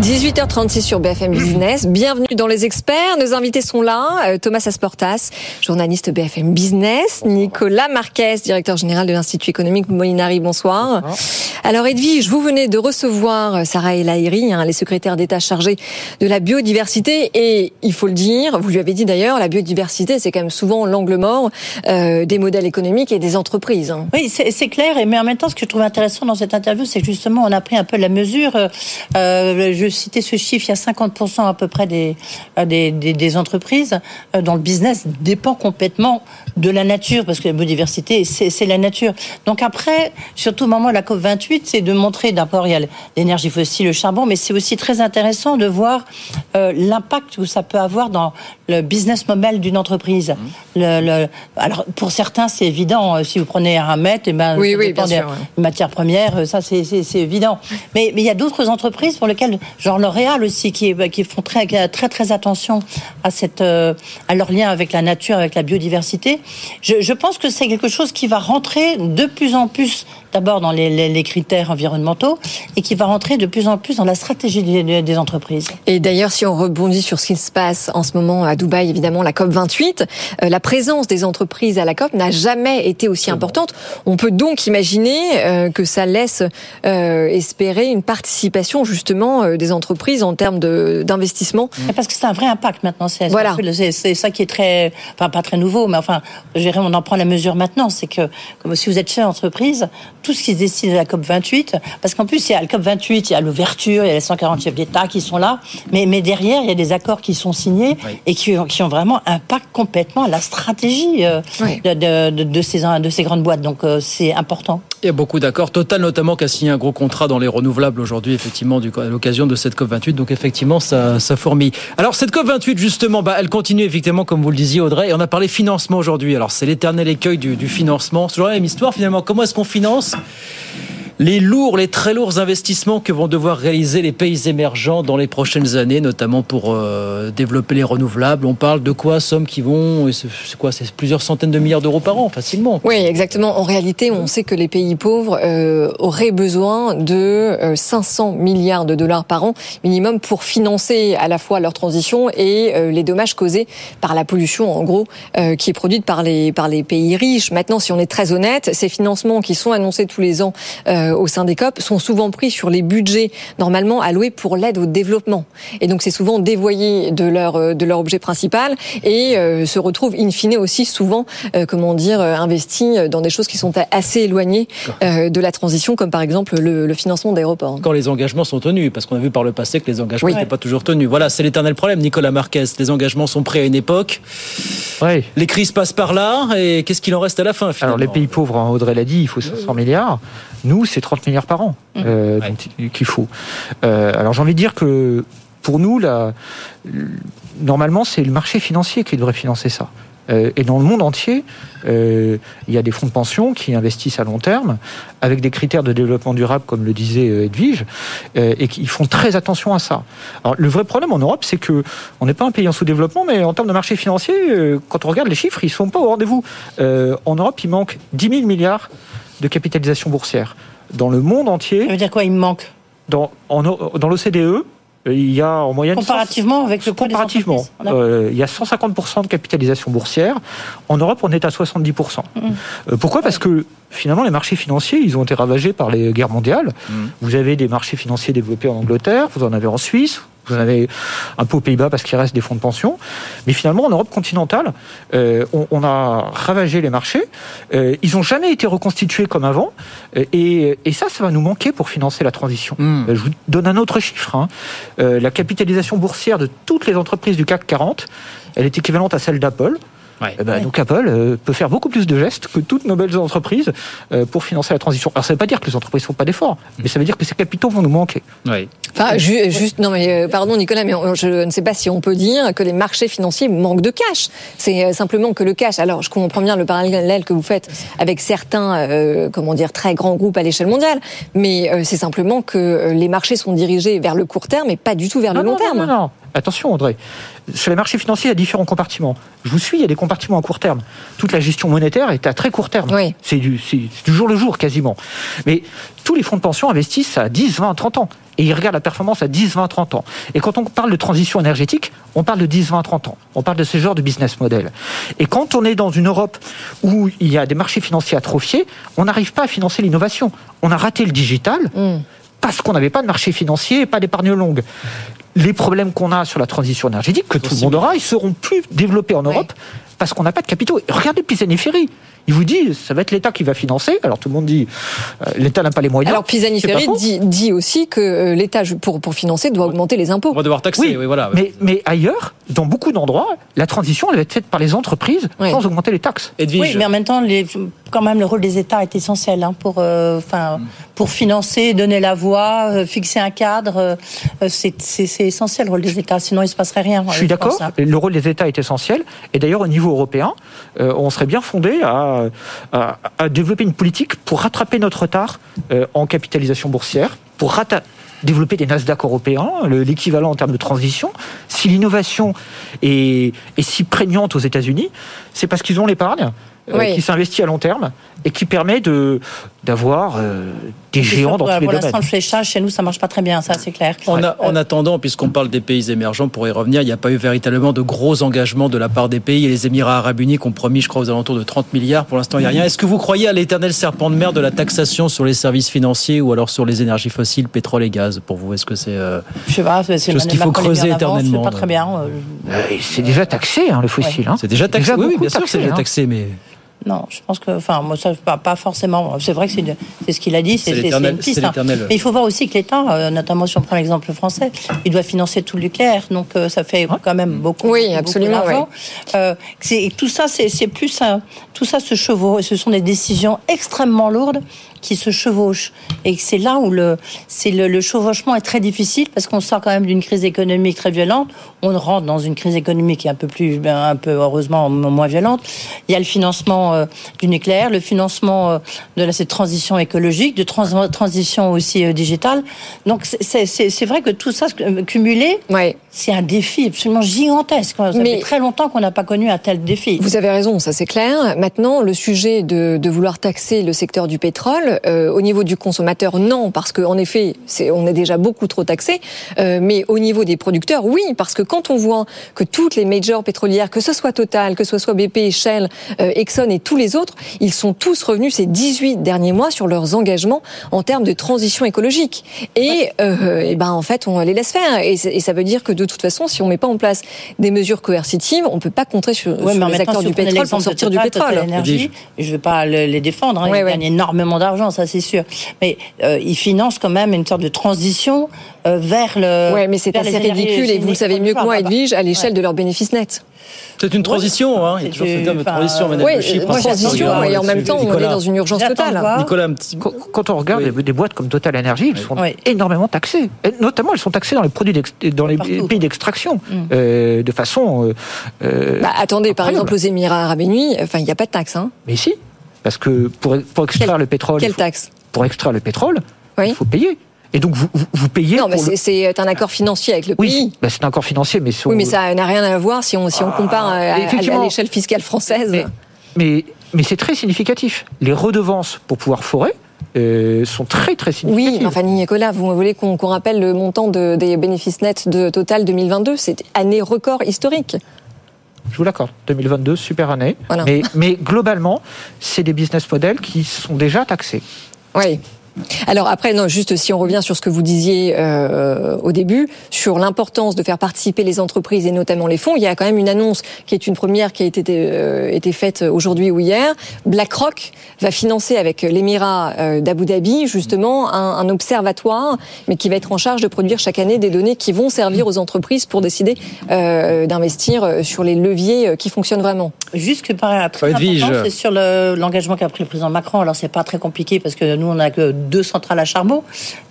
18h36 sur BFM Business. Bienvenue dans les experts. Nos invités sont là. Euh, Thomas Asportas, journaliste BFM Business. Nicolas Marquez, directeur général de l'Institut économique Molinari. Bonsoir. Bonsoir. Alors Edwige, vous venez de recevoir euh, Sarah El Haïry, hein, les secrétaires d'État chargés de la biodiversité. Et il faut le dire, vous lui avez dit d'ailleurs, la biodiversité, c'est quand même souvent l'angle mort euh, des modèles économiques et des entreprises. Hein. Oui, c'est clair. Mais en même temps, ce que je trouve intéressant dans cette interview, c'est que justement, on a pris un peu la mesure. Euh, je citais ce chiffre, il y a 50% à peu près des, des, des, des entreprises dont le business dépend complètement de la nature, parce que la biodiversité, c'est la nature. Donc après, surtout au moment de la COP28, c'est de montrer, d'abord, il y a l'énergie fossile, le charbon, mais c'est aussi très intéressant de voir euh, l'impact que ça peut avoir dans le business model d'une entreprise. Mmh. Le, le, alors, pour certains, c'est évident. Si vous prenez un mètre, et ben, oui, oui, bien des sûr, ouais. matières premières, ça, c'est évident. Mais, mais il y a d'autres entreprises pour lesquelles, genre L'Oréal aussi, qui, qui font très, très, très attention à, cette, euh, à leur lien avec la nature, avec la biodiversité. Je, je pense que c'est quelque chose qui va rentrer de plus en plus d'abord dans les, les, les, critères environnementaux et qui va rentrer de plus en plus dans la stratégie des, des entreprises. Et d'ailleurs, si on rebondit sur ce qui se passe en ce moment à Dubaï, évidemment, la COP 28, euh, la présence des entreprises à la COP n'a jamais été aussi importante. On peut donc imaginer euh, que ça laisse espérer une participation justement des entreprises en termes d'investissement. Parce que c'est un vrai impact maintenant. C'est voilà. c'est ça qui est très, enfin pas très nouveau, mais enfin, je dirais, on en prend la mesure maintenant. C'est que comme si vous êtes chef d'entreprise, tout ce qui se décide à la COP 28, parce qu'en plus il y a la COP 28, il y a l'ouverture, il y a les 140 chefs d'État qui sont là, mais, mais derrière il y a des accords qui sont signés oui. et qui, qui, ont vraiment impact complètement la stratégie euh, oui. de, de, de, ces, de ces grandes boîtes. Donc euh, c'est important. Il y a beaucoup d'accords. Total notamment qui a signé un gros contrat dans les renouvelables aujourd'hui, effectivement, du, à l'occasion de cette COP 28. Donc effectivement, ça, ça fourmille. Alors cette COP 28, justement, bah, elle continue effectivement, comme vous le disiez, Audrey. Et on a parlé financement aujourd'hui. Alors c'est l'éternel écueil du, du financement. C'est toujours la même histoire finalement. Comment est-ce qu'on finance isso. Les lourds, les très lourds investissements que vont devoir réaliser les pays émergents dans les prochaines années, notamment pour euh, développer les renouvelables. On parle de quoi Sommes qui vont, c'est quoi C'est plusieurs centaines de milliards d'euros par an, facilement. Oui, exactement. En réalité, on sait que les pays pauvres euh, auraient besoin de euh, 500 milliards de dollars par an minimum pour financer à la fois leur transition et euh, les dommages causés par la pollution, en gros, euh, qui est produite par les par les pays riches. Maintenant, si on est très honnête, ces financements qui sont annoncés tous les ans euh, au sein des COP sont souvent pris sur les budgets normalement alloués pour l'aide au développement. Et donc c'est souvent dévoyé de leur euh, de leur objet principal et euh, se retrouve in fine aussi souvent euh, comment dire investi dans des choses qui sont assez éloignées euh, de la transition comme par exemple le, le financement d'aéroports. Quand les engagements sont tenus parce qu'on a vu par le passé que les engagements n'étaient oui. pas toujours tenus. Voilà, c'est l'éternel problème Nicolas Marquez, les engagements sont pris à une époque. Oui. Les crises passent par là et qu'est-ce qu'il en reste à la fin finalement Alors les pays pauvres, hein, Audrey l'a dit, il faut 500 milliards. Nous, c'est 30 milliards par an Mmh. euh, ouais. qu'il faut. Euh, alors j'ai envie de dire que pour nous, là, normalement, c'est le marché financier qui devrait financer ça. Euh, et dans le monde entier, euh, il y a des fonds de pension qui investissent à long terme, avec des critères de développement durable, comme le disait euh, Edwige, euh, et qui font très attention à ça. Alors, le vrai problème en Europe, c'est que on n'est pas un pays en sous-développement, mais en termes de marché financier, euh, quand on regarde les chiffres, ils sont pas au rendez-vous. Euh, en Europe, il manque 10 000 milliards de capitalisation boursière. Dans le monde entier. Ça veut dire quoi Il me manque? Dans, en- dans l'OCDE, il y a en moyenne. Comparativement avec le poids Comparativement, euh, il y a 150% de capitalisation boursière. En Europe, on est à 70%. Mm. Euh, pourquoi? Parce que finalement, les marchés financiers, ils ont été ravagés par les guerres mondiales. Vous avez des marchés financiers développés en Angleterre, vous en avez en Suisse, vous en avez un peu aux Pays-Bas parce qu'il reste des fonds de pension. Mais finalement, en Europe continentale, euh, on, on a ravagé les marchés. Euh, ils n'ont jamais été reconstitués comme avant. Euh, Et, et ça, ça va nous manquer pour financer la transition. Euh, Je vous donne un autre chiffre. hein. Euh, la capitalisation boursière de toutes les entreprises du CAC 40, elle est équivalente à celle d'Apple. Eh ben, Donc Apple euh, peut faire beaucoup plus de gestes que toutes nos belles entreprises euh, pour financer la transition. Alors ça ne veut pas dire que les entreprises ne font pas d'efforts, mais ça veut dire que ces capitaux vont nous manquer. Enfin, ju- juste, non mais euh, pardon Nicolas, mais je ne sais pas si on peut dire que les marchés financiers manquent de cash. C'est simplement que le cash. Alors, je comprends bien le parallèle que vous faites avec certains, euh, comment dire, très grands groupes à l'échelle mondiale, mais euh, c'est simplement que les marchés sont dirigés vers le court terme et pas du tout vers le long non, terme. Non, non, non. Attention, André. Sur les marchés financiers, il y a différents compartiments. Je vous suis, il y a des compartiments à court terme. Toute la gestion monétaire est à très court terme. C'est du, jour le jour quasiment. Mais tous les fonds de pension investissent à 10, 20, 30 ans. Et ils regardent la performance à 10, 20, 30 ans. Et quand on parle de transition énergétique, on parle de 10, 20, 30 ans. On parle de ce genre de business model. Et quand on est dans une Europe où il y a des marchés financiers atrophiés, on n'arrive pas à financer l'innovation. On a raté le digital parce qu'on n'avait pas de marché financier et pas d'épargne longue. Les problèmes qu'on a sur la transition énergétique, que tout le monde aura, ils seront plus développés en Europe parce qu'on n'a pas de capitaux. Et Regardez Pisani-Ferry. Il vous dit, ça va être l'État qui va financer. Alors tout le monde dit, euh, l'État n'a pas les moyens. Alors Pisani Ferry dit, dit aussi que euh, l'État, pour, pour financer, doit augmenter les impôts. On va devoir taxer, oui, voilà. Mais, mais ailleurs, dans beaucoup d'endroits, la transition elle va être faite par les entreprises sans augmenter les taxes. Oui, mais en même temps, les, quand même, le rôle des États est essentiel hein, pour, euh, pour financer, donner la voie, euh, fixer un cadre. euh, c'est c'est- essentiel le rôle des États, sinon il se passerait rien. Je suis d'accord. Le rôle des États est essentiel. Et d'ailleurs, au niveau européen, euh, on serait bien fondé à, à- à développer une politique pour rattraper notre retard euh, en capitalisation boursière, pour développer des Nasdaq européens, le- l'équivalent en termes de transition. Si l'innovation est, est si prégnante aux États-Unis, c'est parce qu'ils ont l'épargne. Euh, Oui. qui s'investit à long terme et qui permet de d'avoir euh, des géants dans tous les pour l'instant, domaines. le fléchage chez nous, ça marche pas très bien, ça c'est clair. En, a- en attendant, puisqu'on parle des pays émergents, pour y revenir, il n'y a pas eu véritablement de gros engagements de la part des pays. Et les Émirats arabes unis qui ont promis, je crois, aux alentours de 30 milliards. Pour l'instant, il n'y a rien. Est-ce que vous croyez à l'éternel serpent de mer de la taxation sur les services financiers ou alors sur les énergies fossiles, pétrole et gaz Pour vous, est-ce que c'est euh, Je sais pas, c'est chose qu'il faut creuser éternellement Je sais pas très bien. euh, c'est déjà taxé, hein, le fossile. hein. C'est déjà taxé. oui, bien sûr, que c'est taxé, déjà hein. taxé, mais Non, je pense que, enfin, moi, ça, pas, pas forcément. C'est vrai que c'est ce qu'il a dit, c'est une piste. c'est hein. Mais il faut voir aussi que l'État, euh, notamment si on prend l'exemple français, il doit financer tout le nucléaire, donc euh, ça fait quand même beaucoup. Oui, beaucoup, absolument, beaucoup. Euh, c'est- tout ça, c'est c'est plus un- tout ça se chevauche. Ce sont des décisions extrêmement lourdes qui se chevauchent, et c'est là où le, c'est le, le chevauchement est très difficile parce qu'on sort quand même d'une crise économique très violente. On rentre dans une crise économique qui est un peu plus, ben, un peu heureusement moins violente. Il y a le financement euh, du nucléaire, le financement euh, de la, cette transition écologique, de trans- transition aussi euh, digitale. Donc c'est- c'est c'est- c'est vrai que tout ça cumulé, c'est un défi absolument gigantesque. Ça Mais- fait très longtemps qu'on n'a pas connu un tel défi. Vous avez raison, ça c'est clair. Maintenant, le sujet de, de vouloir taxer le secteur du pétrole, euh, au niveau du consommateur, non, parce qu'en effet, c'est, on est déjà beaucoup trop taxé. Euh, mais au niveau des producteurs, oui, parce que quand on voit que toutes les majors pétrolières, que ce soit Total, que ce soit BP, Shell, euh, Exxon et tous les autres, ils sont tous revenus ces 18 derniers mois sur leurs engagements en termes de transition écologique. Et, euh, et ben en fait, on les laisse faire. Et, ça veut dire que de toute façon, si on met pas en place des mesures coercitives, on peut pas compter sur, Ouais, sur mais en les acteurs si du pétrole pour sortir du pétrole. Total Énergie, je ne vais pas le- les défendre, hein, Ouais, ils ouais. gagnent énormément d'argent ça c'est sûr. Mais euh, ils financent quand même une sorte de transition euh, vers le. Ouais, mais c'est assez ridicule et vous le savez mieux que moi, Edwige, à l'échelle de leurs bénéfices nets. C'est une transition, hein. il y a toujours ce terme de transition. Oui, transition, et en même temps, on est dans une urgence totale. Nicolas, quand on regarde des boîtes comme Total Energy, elles sont énormément taxées. Notamment, elles sont taxées dans les produits dans les pays d'extraction, mm. euh, de façon. Euh, bah, attendez, par exemple, aux Émirats Arabes Unis, enfin, il n'y a pas de taxe, hein. Mais si, parce que pour, pour extraire le pétrole. Quelle taxe? Pour extraire le pétrole, il faut payer. Et donc vous, vous, payez. Non, mais c'est un accord financier avec le pays. Bah, c'est un accord financier, mais oui, mais ça n'a rien à voir si on si on ah, compare à, l'échelle fiscale française. Mais mais, c'est très significatif. Les redevances pour pouvoir forer. Euh, sont très très significatives. Oui, enfin Nicolas, vous voulez qu'on rappelle le montant de, des bénéfices nets de Total 2022 C'est année record historique. Je vous l'accorde, 2022, super année. Mais, mais globalement, c'est des business models qui sont déjà taxés. Oui. Alors après, non, juste si on revient sur ce que vous disiez euh, au début, sur l'importance de faire participer les entreprises et notamment les fonds, il y a quand même une annonce qui est une première qui a été, euh, été faite aujourd'hui ou hier. BlackRock va financer avec l'Émirat euh, d'Abu Dhabi justement un, un, observatoire, mais qui va être en charge de produire chaque année des données qui vont servir aux entreprises pour décider euh, d'investir sur les leviers qui fonctionnent vraiment. Juste que par très important, c'est sur l'engagement qu'a pris le président Macron. Alors c'est pas très compliqué parce que nous on a que deux centrales à charbon,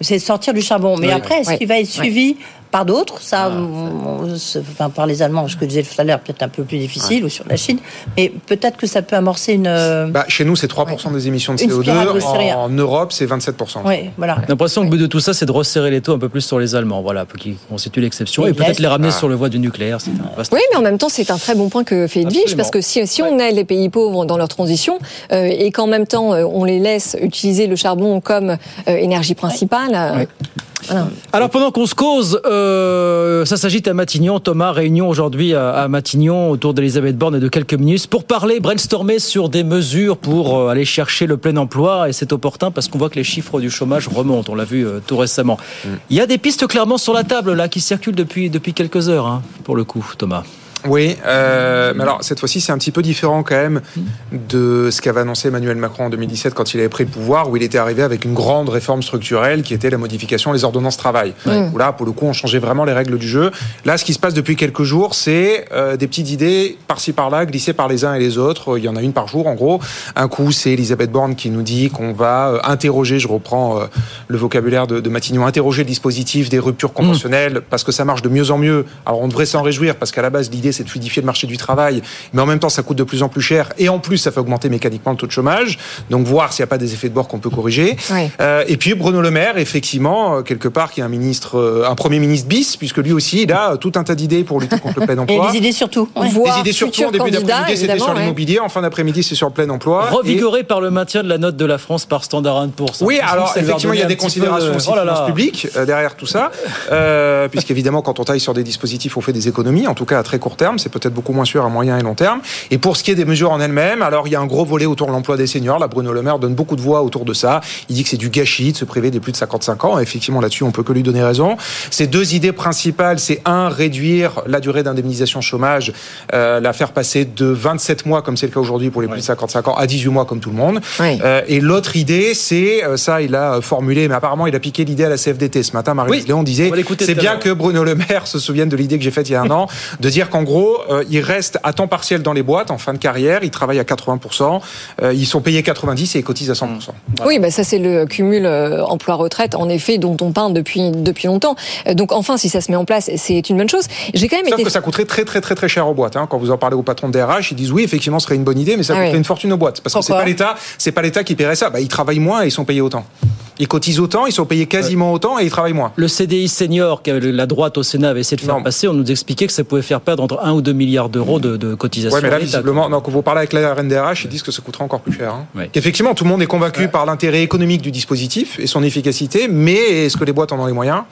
c'est sortir du charbon. Mais après, est-ce qu'il va être suivi par d'autres. Ça, ah. enfin, par les Allemands, ce que je disais tout à l'heure, peut-être un peu plus difficile, ou sur la Chine. Mais peut-être que ça peut amorcer une. Euh, bah, chez nous, c'est 3% des émissions de CO2. En, Europe, c'est 27%. Oui, voilà. L'impression que le but de tout ça, c'est de resserrer les taux un peu plus sur les Allemands, voilà, qui constituent l'exception, et, peut-être les ramener sur le voie du nucléaire. Oui, mais en même temps, c'est un très bon point que fait Edwige, parce que si, si on aide les pays pauvres dans leur transition, euh, et qu'en même temps, euh, on les laisse utiliser le charbon comme énergie principale. Alors pendant qu'on se cause, euh, ça s'agit à Matignon. Thomas, réunion aujourd'hui à, Matignon autour d'Elisabeth Borne et de quelques minutes pour parler, brainstormer sur des mesures pour euh, aller chercher le plein emploi. Et c'est opportun parce qu'on voit que les chiffres du chômage remontent. On l'a vu euh, tout récemment. Mm. Il y a des pistes clairement sur la table là qui circulent depuis depuis quelques heures, hein, pour le coup, Thomas. Oui, euh, mais alors cette fois-ci c'est un petit peu différent quand même de ce qu'avait annoncé Emmanuel Macron en 2017 quand il avait pris le pouvoir, où il était arrivé avec une grande réforme structurelle qui était la modification des ordonnances travail. Où là, pour le coup, on changeait vraiment les règles du jeu. Là, ce qui se passe depuis quelques jours, c'est euh, des petites idées par-ci par-là glissées par les uns et les autres. Il y en a une par jour, en gros. Un coup, c'est Elisabeth Borne qui nous dit qu'on va euh, interroger, je reprends euh, le vocabulaire de, de, Matignon, interroger le dispositif des ruptures conventionnelles parce que ça marche de mieux en mieux. Alors on devrait s'en réjouir parce qu'à la base, l'idée c'est de fluidifier le marché du travail, mais en même temps, ça coûte de plus en plus cher, et en plus, ça fait augmenter mécaniquement le taux de chômage. Donc, voir s'il n'y a pas des effets de bord qu'on peut corriger. Euh, et puis, Bruno Le Maire, effectivement, euh, quelque part, qui est un ministre, euh, un premier ministre bis, puisque lui aussi, il a tout un tas d'idées pour lutter contre le plein emploi. Et des idées surtout. Des idées surtout en début d'après-midi, c'était sur l'immobilier. En fin d'après-midi, c'est sur le plein emploi. Revigoré par le maintien de la note de la France par Standard Poor's. Oui, alors effectivement, il y a des considérations aussi oh publiques derrière tout ça, puisqu'évidemment, quand on taille sur des dispositifs, on fait des économies, en tout cas à très court terme. C'est peut-être beaucoup moins sûr à moyen et long terme. Et pour ce qui est des mesures en elles-mêmes, alors il y a un gros volet autour de l'emploi des seniors. Là, Bruno Le Maire donne beaucoup de voix autour de ça. Il dit que c'est du gâchis de se priver des plus de 55 ans. effectivement, là-dessus, on peut que lui donner raison. Ces deux idées principales, c'est un, réduire la durée d'indemnisation chômage, euh, la faire passer de 27 mois, comme c'est le cas aujourd'hui pour les plus de 55 ans, à 18 mois, comme tout le monde. Euh, et l'autre idée, c'est, euh, ça, il a formulé, mais apparemment, il a piqué l'idée à la CFDT. Ce matin, Marie Léon disait, c'est bien que Bruno Le Maire se souvienne de l'idée que j'ai faite il y a un an, de dire qu'en gros, il reste à temps partiel dans les boîtes en fin de carrière, ils travaillent à 80%, euh, ils sont payés 90 et ils cotisent à 100%. Oui, bah ça c'est le cumul euh, emploi-retraite, en effet, dont on parle depuis, depuis longtemps. Euh, donc enfin, si ça se met en place, c'est une bonne chose. J'ai quand même Sauf que ça coûterait très très très très cher aux boîtes. Hein. Quand vous en parlez au patron de DRH, ils disent oui, effectivement, ce serait une bonne idée, mais ça ah coûterait une fortune aux boîtes. Parce que c'est pas l'État, c'est pas l'État qui paierait ça. Bah, ils travaillent moins et ils sont payés autant. Ils cotisent autant, ils sont payés quasiment autant et ils travaillent moins. Le CDI senior que la droite au Sénat avait essayé de faire passer, on nous expliquait que ça pouvait faire perdre entre 1 ou 2 milliards d'euros de, de cotisation. Oui, mais là, visiblement, quand vous parlez avec la RNDRH, ils disent que ça coûtera encore plus cher. Hein. Effectivement, tout le monde est convaincu par l'intérêt économique du dispositif et son efficacité, mais est-ce que les boîtes en ont les moyens?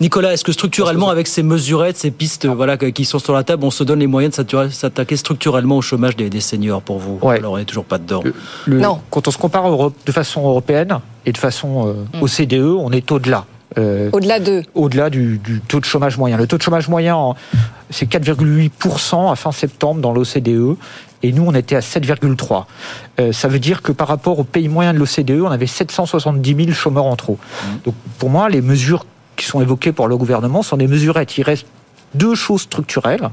Nicolas, est-ce que structurellement, avec ces mesurettes, ces pistes voilà, qui sont sur la table, on se donne les moyens de s'attaquer structurellement au chômage des, seniors pour vous Alors, on n'est toujours pas dedans. non. Quand on se compare de façon européenne et de façon euh, au CDE, on est au-delà. Euh, au-delà de Au-delà du, taux de chômage moyen. Le taux de chômage moyen, c'est 4,8% à fin septembre dans l'OCDE et nous, on était à 7,3. Euh, ça veut dire que par rapport au pays moyen de l'OCDE, on avait 770 000 chômeurs en trop. Mmh. Donc pour moi, les mesures qui sont évoquées par le gouvernement sont des mesurettes. Deux choses structurelles.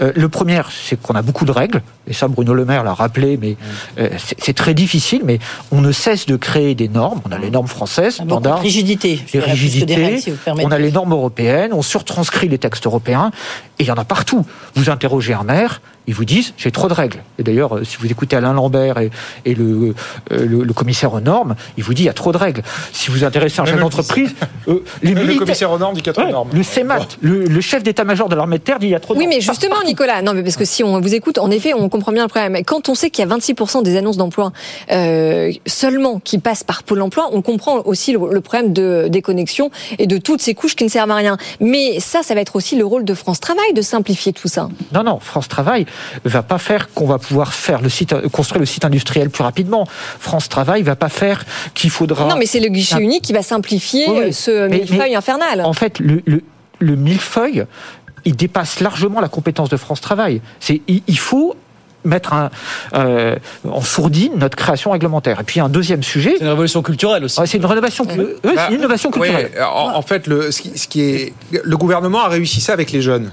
Euh, le premier, c'est qu'on a beaucoup de règles, et ça Bruno Le Maire l'a rappelé, mais euh, c'est très difficile, mais on ne cesse de créer des normes. On a les normes françaises, standards. Rigidité. Des rigidités. on a les normes européennes, on surtranscrit les textes européens, et il y en a partout. Vous interrogez un maire, ils vous disent j'ai trop de règles. Et d'ailleurs, euh, si vous écoutez Alain Lambert et, le, le, commissaire aux normes, il vous dit il y a trop de règles. Si vous intéressez un chef d'entreprise, les le commissaire aux normes dit qu'il y a trop de normes. Le CEMAT, le, le chef d'état de l'armée de terre dit il y a trop Oui, mais justement, Nicolas, non, mais parce que si on vous écoute, en effet, on comprend bien le problème. Quand on sait qu'il y a 26% des annonces d'emploi euh, seulement qui passent par Pôle emploi, on comprend aussi le, problème de déconnexion et de toutes ces couches qui ne servent à rien. Mais ça, ça va être aussi le rôle de France Travail de simplifier tout ça. Non, non, France Travail va pas faire qu'on va pouvoir faire le site, construire le site industriel plus rapidement. France Travail va pas faire qu'il faudra. Non, mais c'est le guichet unique qui va simplifier ce millefeuille infernal. En fait, le, le, le millefeuille, il dépasse largement la compétence de France Travail. C'est, il faut mettre un, euh, en sourdine notre création réglementaire. Et puis un deuxième sujet. C'est une révolution culturelle aussi. c'est une rénovation, euh, c'est une innovation culturelle. en, fait, le, ce qui est, le gouvernement a réussi ça avec les jeunes.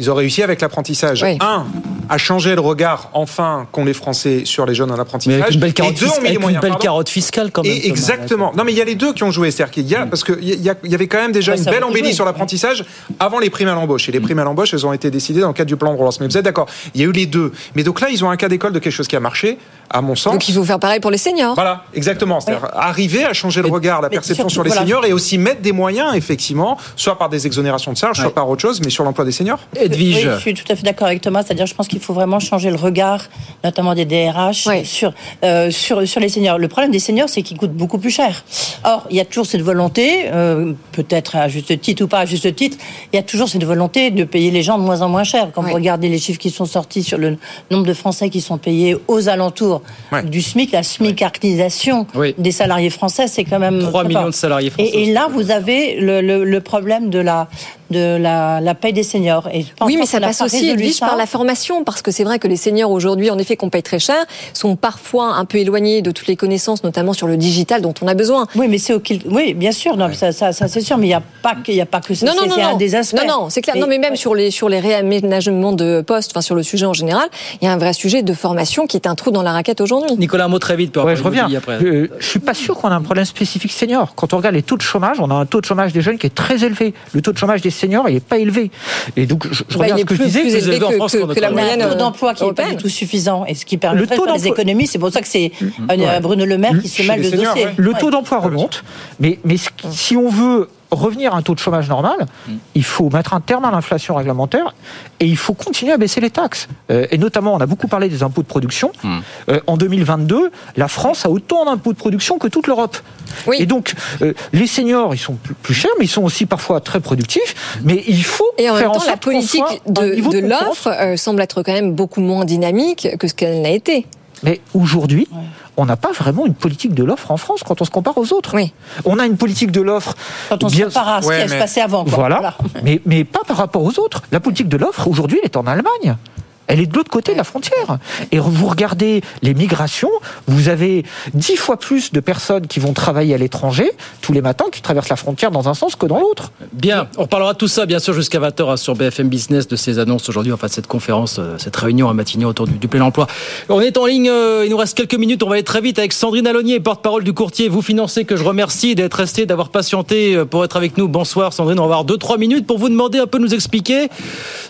Ils ont réussi avec l'apprentissage. Un, à changer le regard, enfin, qu'ont les Français sur les jeunes en apprentissage. Mais avec une belle carotte, fiscale, une belle carotte fiscale quand même. Et exactement. Non, mais il y a les deux qui ont joué. C'est-à-dire qu'il y a, parce qu'il y, y, avait quand même déjà une belle embellie sur l'apprentissage avant les primes à l'embauche. Et les primes à l'embauche, elles ont été décidées dans le cadre du plan de relance. Mais vous êtes d'accord, il y a eu les deux. Mais donc là, ils ont un cas d'école de quelque chose qui a marché, à mon sens. Donc il faut faire pareil pour les seniors. Voilà, exactement. C'est-à-dire arriver à changer le regard, la perception sur les seniors et aussi mettre des moyens, effectivement, soit par des exonérations de charges, soit par autre chose, mais sur l'emploi des seniors. Edwige. Oui, je suis tout à fait d'accord avec Thomas. C'est-à-dire, je pense qu'il faut vraiment changer le regard, notamment des DRH, sur, euh, sur, sur les seniors. Le problème des seniors, c'est qu'ils coûtent beaucoup plus cher. Or, il y a toujours cette volonté, euh, peut-être à juste titre ou pas à juste titre, il y a toujours cette volonté de payer les gens de moins en moins cher. Quand vous regardez les chiffres qui sont sortis sur le nombre de Français qui sont payés aux alentours du SMIC, la SMICartisation des salariés français, c'est quand même 3 millions de salariés français. Et, là, vous avez le, le problème de la de la, la paye des seniors. Et oui, mais ça passe aussi par la formation, parce que c'est vrai que les seniors aujourd'hui, en effet, qu'on paye très cher, sont parfois un peu éloignés de toutes les connaissances, notamment sur le digital dont on a besoin. Oui, mais c'est oui, bien sûr, non, ça, ça, ça c'est sûr, mais il n'y a pas que, il a pas que ça. Non, non, non, un des aspects. Non, non, c'est clair. non, mais même sur les sur les réaménagements de postes, enfin sur le sujet en général, il y a un vrai sujet de formation qui est un trou dans la raquette aujourd'hui. Nicolas, un mot très vite. Ouais, je reviens. Après. Euh, je suis pas sûr qu'on a un problème spécifique senior. Quand on regarde les taux de chômage, on a un taux de chômage des jeunes qui est très élevé. Le taux de chômage des seniors, il n'est pas élevé. Et donc, je, je bah, reviens à ce que je disais. Plus élevé que, que, que, la moyenne taux d'emploi qui n'est pas du tout suffisant et ce qui permet de faire les économies. C'est pour ça que c'est euh, Bruno Le Maire qui se mêle de dossier. Le taux d'emploi remonte, mais, mais si on veut revenir à un taux de chômage normal, mm. il faut mettre un terme à l'inflation réglementaire et il faut continuer à baisser les taxes. Euh, et notamment, on a beaucoup parlé des impôts de production. Mm. Euh, en 2022, la France a autant d'impôts de production que toute l'Europe. Et donc, euh, les seniors, ils sont plus, chers, mais ils sont aussi parfois très productifs. Mais il faut et en faire même temps, la politique de, de l'offre semble être quand même beaucoup moins dynamique que ce qu'elle n'a été. Mais aujourd'hui, on n'a pas vraiment une politique de l'offre en France quand on se compare aux autres. Oui. On a une politique de l'offre. Quand on se compare à ce qui se passait avant. Voilà. Mais, mais pas par rapport aux autres. La politique de l'offre, aujourd'hui, elle est en Allemagne elle est de l'autre côté de la frontière. Et vous regardez les migrations, vous avez dix fois plus de personnes qui vont travailler à l'étranger tous les matins, qui traversent la frontière dans un sens que dans l'autre. Bien, on parlera de tout ça, bien sûr, jusqu'à 20h sur BFM Business, de ces annonces aujourd'hui, enfin cette conférence, euh, cette réunion à Matignon autour du, plein emploi. On est en ligne, euh, il nous reste quelques minutes, on va aller très vite avec Sandrine Alonier, porte-parole du courtier Vous Financez, que je remercie d'être resté, d'avoir patienté euh, pour être avec nous. Bonsoir Sandrine, on va avoir 2-3 minutes pour vous demander un peu, nous expliquer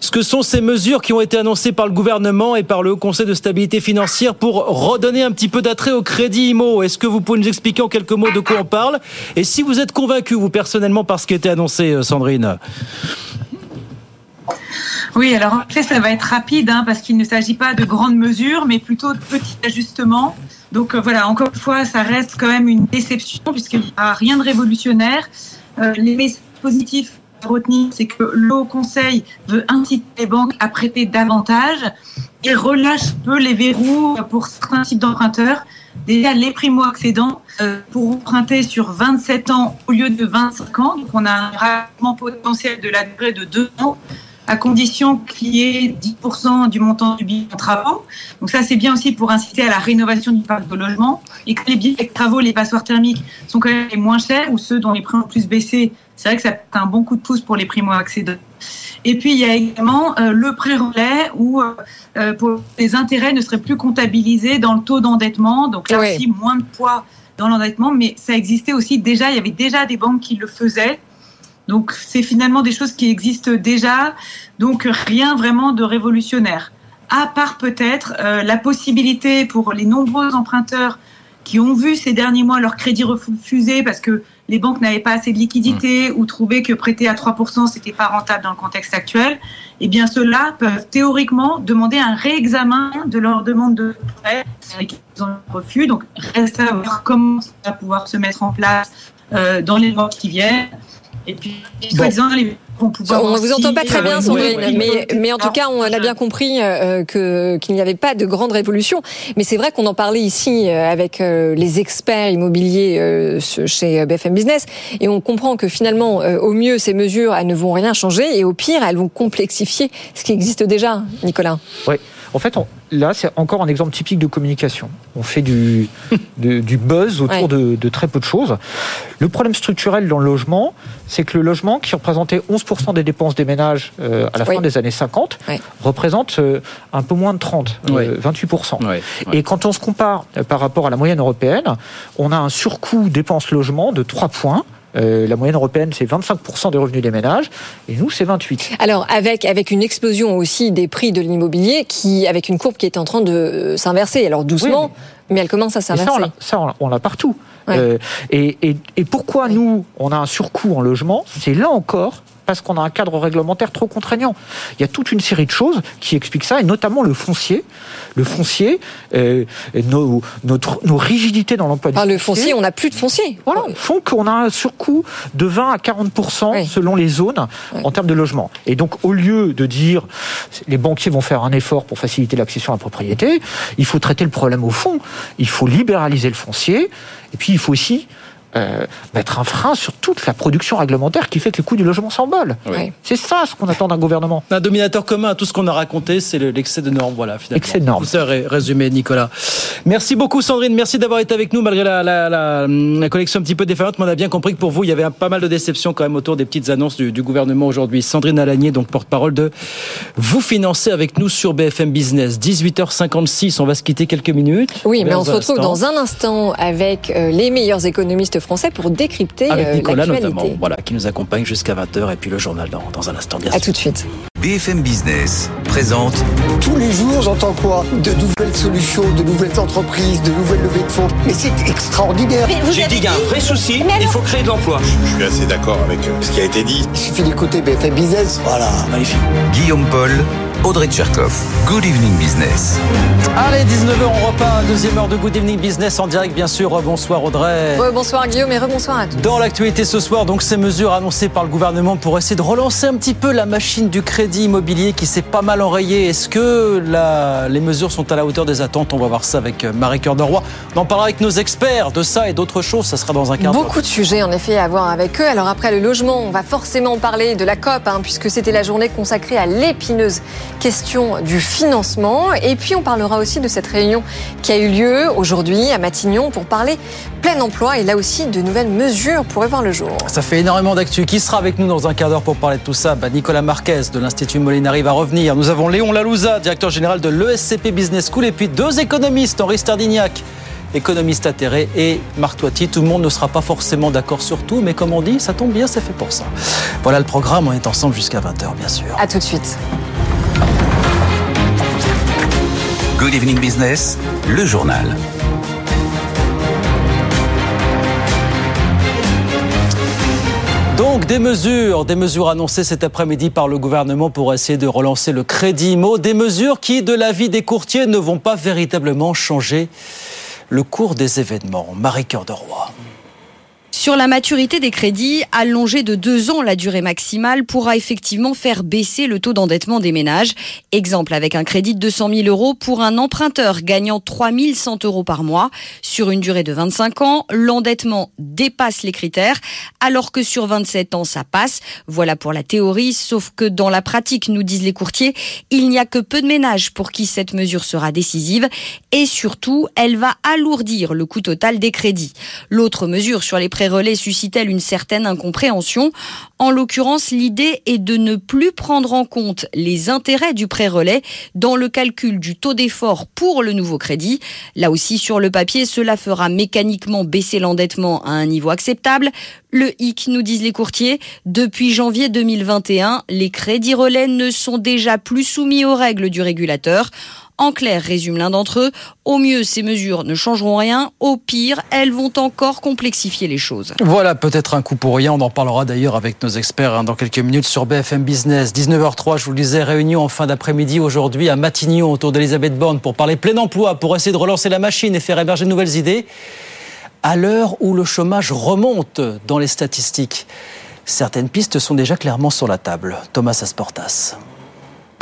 ce que sont ces mesures qui ont été annoncées par le gouvernement et par le Conseil de stabilité financière pour redonner un petit peu d'attrait au crédit IMO. Est-ce que vous pouvez nous expliquer en quelques mots de quoi on parle Et si vous êtes convaincu, vous personnellement, par ce qui a été annoncé, euh, Sandrine oui, alors en fait, ça va être rapide hein, parce qu'il ne s'agit pas de grandes mesures, mais plutôt de petits ajustements. Donc euh, voilà, encore une fois, ça reste quand même une déception puisqu'il n'y a rien de révolutionnaire. Euh, les messages positifs retenir, c'est que le Haut Conseil veut inciter les banques à prêter davantage et relâche peu les verrous pour certains types d'emprunteurs. Déjà, les primo-accédants euh, pour emprunter sur 27 ans au lieu de 25 ans. Donc, on a un règlement potentiel de la durée de 2 ans à condition qu'il y ait 10% du montant du billet en travaux. Donc ça, c'est bien aussi pour inciter à la rénovation du parc de logement. Et que les billets de travaux, les passoires thermiques sont quand même les moins chers ou ceux dont les prix ont plus baissé, c'est vrai que ça fait un bon coup de pouce pour les primo-accédants. Et puis, il y a également euh, le pré-relais où euh, euh, pour les intérêts ne seraient plus comptabilisés dans le taux d'endettement. Donc là aussi, moins de poids dans l'endettement, mais ça existait aussi déjà, il y avait déjà des banques qui le faisaient. Donc c'est finalement des choses qui existent déjà, donc rien vraiment de révolutionnaire. À part peut-être la possibilité pour les nombreux emprunteurs qui ont vu ces derniers mois leur crédit refusé parce que les banques n'avaient pas assez de liquidités ou trouvaient que prêter à 3%, c'était pas rentable dans le contexte actuel, eh bien ceux-là peuvent théoriquement demander un réexamen de leur demande de prêt ils ont refus. Donc reste à voir comment ça va pouvoir se mettre en place euh, dans les mois qui viennent. Et puis, soi-disant, les on ne vous entend pas très bien, Sandrine, mais, mais en tout cas, on a bien compris euh, que qu'il n'y avait pas de grande révolution. Mais c'est vrai qu'on en parlait ici euh, avec euh, les experts immobiliers chez BFM Business, et on comprend que finalement, au mieux, ces mesures, elles ne vont rien changer, et au pire, elles vont complexifier ce qui existe déjà, Nicolas. Oui. En fait, là, c'est encore un exemple typique de communication. On fait du, du buzz autour de, très peu de choses. Le problème structurel dans le logement, c'est que le logement, qui représentait 11% des dépenses des ménages euh, à la fin des années 50, représente euh, un peu moins de 30, 28%. Euh, Et quand on se compare par rapport à la moyenne européenne, on a un surcoût dépenses logement de 3 points. Euh, la moyenne européenne, c'est 25% des revenus des ménages, et nous, c'est 28. Alors, avec, avec une explosion aussi des prix de l'immobilier, qui, avec une courbe qui est en train de euh, s'inverser, alors doucement, mais... elle commence à s'inverser. Ça, on l'a partout. Euh, et, et, et, pourquoi nous, on a un surcoût en logement? C'est là encore parce qu'on a un cadre réglementaire trop contraignant. Il y a toute une série de choses qui expliquent ça, et notamment le foncier. Le foncier, euh, nos, notre, nos rigidités dans l'emploi du Le foncier, on n'a plus de foncier. Voilà, font qu'on a un surcoût de 20 à 40% selon les zones en termes de logement. Et donc, au lieu de dire les banquiers vont faire un effort pour faciliter l'accession à la propriété, il faut traiter le problème au fond. Il faut libéraliser le foncier, et puis il faut aussi euh, mettre un frein sur toute la production réglementaire qui fait que le coût du logement s'envole. C'est ça ce qu'on attend d'un gouvernement. Un dominateur commun à tout ce qu'on a raconté, c'est l'excès de normes. Voilà, finalement. Excès de normes. Tout ça résumé, Nicolas. Merci beaucoup, Sandrine. Merci d'avoir été avec nous malgré la, la, la, collection un petit peu défaillante. Mais on a bien compris que pour vous, il y avait pas mal de déceptions quand même autour des petites annonces du, du gouvernement aujourd'hui. Sandrine Alagné, donc porte-parole de Vous financez avec nous sur BFM Business. 18h56, on va se quitter quelques minutes. Oui, mais on se retrouve dans un instant avec euh, les meilleurs économistes français pour décrypter Avec euh, Nicolas notamment, voilà, qui nous accompagne jusqu'à 20h et puis le journal dans, dans un instant. Bien à tout de suite. BFM Business présente. Tous les jours, j'entends quoi? De nouvelles solutions, de nouvelles entreprises, de nouvelles levées de fonds. Mais c'est extraordinaire. J'ai dit qu'il y a un vrai souci, il faut créer de l'emploi. Je suis assez d'accord avec euh, ce qui a été dit. Il suffit d'écouter BFM Business. Voilà, magnifique. Guillaume Paul, Audrey Tcherkov. Good Evening Business. Allez, 19h, on repart. Deuxième heure de Good Evening Business en direct, bien sûr. Bonsoir Audrey. bonsoir Guillaume et rebonsoir à tous. Dans l'actualité ce soir, donc ces mesures annoncées par le gouvernement pour essayer de relancer un petit peu la machine du crédit immobilier qui s'est pas mal enrayée. Est-ce que la... les mesures sont à la hauteur des attentes? On va voir ça avec euh, Marie Cœur de Roy. On en parlera avec nos experts de ça et d'autres choses. Ça sera dans un quart d'heure. Beaucoup de sujets en effet à voir avec eux. Alors après le logement, on va forcément parler de la COP hein, puisque c'était la journée consacrée à l'épineuse question du financement. Et puis on parlera aussi de cette réunion qui a eu lieu aujourd'hui à Matignon pour parler plein emploi et là aussi de nouvelles mesures pourraient voir le jour. Ça fait énormément d'actu. Qui sera avec nous dans un quart d'heure pour parler de tout ça? Bah, Nicolas Marquez de l'Institut Molinari va revenir. Nous avons Léon Lalouza, directeur général de l'ESCP Business School et puis deux économistes, Henri Stardignac économiste atterré et Marc Toiti. Tout le monde ne sera pas forcément d'accord sur tout, mais comme on dit, ça tombe bien, c'est fait pour ça. Voilà le programme, on est ensemble jusqu'à 20h, bien sûr. À tout de suite. Good Evening Business, le journal. Donc des mesures, des mesures annoncées cet après-midi par le gouvernement pour essayer de relancer le crédit IMO, des mesures qui, de l'avis des courtiers, ne vont pas véritablement changer le cours des événements. Marie Cœur de Roi. Sur la maturité des crédits, allonger de deux ans la durée maximale pourra effectivement faire baisser le taux d'endettement des ménages. Exemple avec un crédit de 200 000 euros pour un emprunteur gagnant 3 100 euros par mois. Sur une durée de 25 ans, l'endettement dépasse les critères, alors que sur 27 ans, ça passe. Voilà pour la théorie, sauf que dans la pratique, nous disent les courtiers, il n'y a que peu de ménages pour qui cette mesure sera décisive et surtout, elle va alourdir le coût total des crédits. L'autre mesure sur les prêts relais suscite-t-elle une certaine incompréhension En l'occurrence, l'idée est de ne plus prendre en compte les intérêts du prêt relais dans le calcul du taux d'effort pour le nouveau crédit. Là aussi, sur le papier, cela fera mécaniquement baisser l'endettement à un niveau acceptable. Le hic, nous disent les courtiers, depuis janvier 2021, les crédits relais ne sont déjà plus soumis aux règles du régulateur. En clair, résume l'un d'entre eux, au mieux ces mesures ne changeront rien, au pire elles vont encore complexifier les choses. Voilà peut-être un coup pour rien, on en parlera d'ailleurs avec nos experts hein, dans quelques minutes sur BFM Business. 19h03, je vous le disais, réunion en fin d'après-midi aujourd'hui à Matignon autour d'Elisabeth Borne pour parler plein emploi, pour essayer de relancer la machine et faire émerger de nouvelles idées. À l'heure où le chômage remonte dans les statistiques, certaines pistes sont déjà clairement sur la table. Thomas Asportas.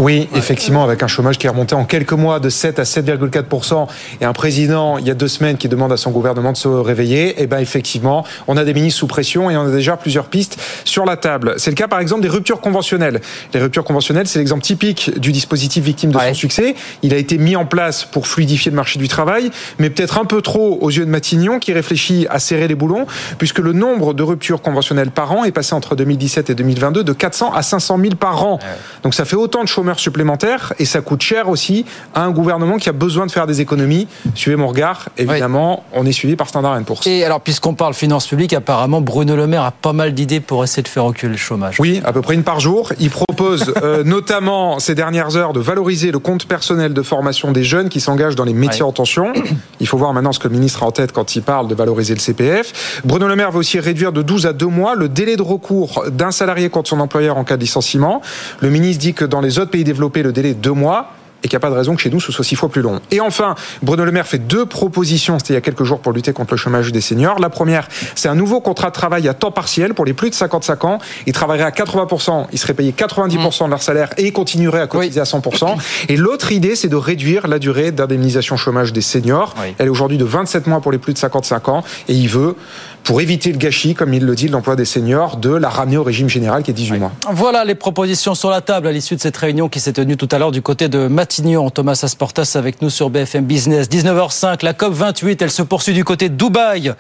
Oui, effectivement, avec un chômage qui est remonté en quelques mois de 7 à 7,4% et un président, il y a deux semaines, qui demande à son gouvernement de se réveiller, eh ben effectivement, on a des ministres sous pression et on a déjà plusieurs pistes sur la table. C'est le cas, par exemple, des ruptures conventionnelles. Les ruptures conventionnelles, c'est l'exemple typique du dispositif victime de son succès. Il a été mis en place pour fluidifier le marché du travail, mais peut-être un peu trop aux yeux de Matignon, qui réfléchit à serrer les boulons, puisque le nombre de ruptures conventionnelles par an est passé entre 2017 et 2022 de 400 à 500 000 par an. Donc ça fait autant de chômage supplémentaires et ça coûte cher aussi à un gouvernement qui a besoin de faire des économies. Suivez mon regard, évidemment, on est suivi par Standard Poor's. Et alors, puisqu'on parle finances publiques, apparemment, Bruno Le Maire a pas mal d'idées pour essayer de faire reculer le chômage. Oui, à peu près une par jour. Il propose euh, notamment ces dernières heures de valoriser le compte personnel de formation des jeunes qui s'engagent dans les métiers en tension. Il faut voir maintenant ce que le ministre a en tête quand il parle de valoriser le CPF. Bruno Le Maire va aussi réduire de 12 à 2 mois le délai de recours d'un salarié contre son employeur en cas de licenciement. Le ministre dit que dans les autres pays développer le délai de deux mois et qu'il n'y a pas de raison que chez nous ce soit six fois plus long. Et enfin, Bruno Le Maire fait deux propositions, c'était il y a quelques jours pour lutter contre le chômage des seniors. La première, c'est un nouveau contrat de travail à temps partiel pour les plus de 55 ans. Ils travailleraient à 80%, ils seraient payés 90% de leur salaire et ils continueraient à cotiser à 100%. Et l'autre idée, c'est de réduire la durée d'indemnisation chômage des seniors. Elle est aujourd'hui de 27 mois pour les plus de 55 ans et il veut pour éviter le gâchis, comme il le dit, l'emploi des seniors, de la ramener au régime général qui est 18 mois. Voilà les propositions sur la table à l'issue de cette réunion qui s'est tenue tout à l'heure du côté de Matignon. Thomas Asportas avec nous sur BFM Business. 19h05, la COP 28, elle se poursuit du côté de Dubaï.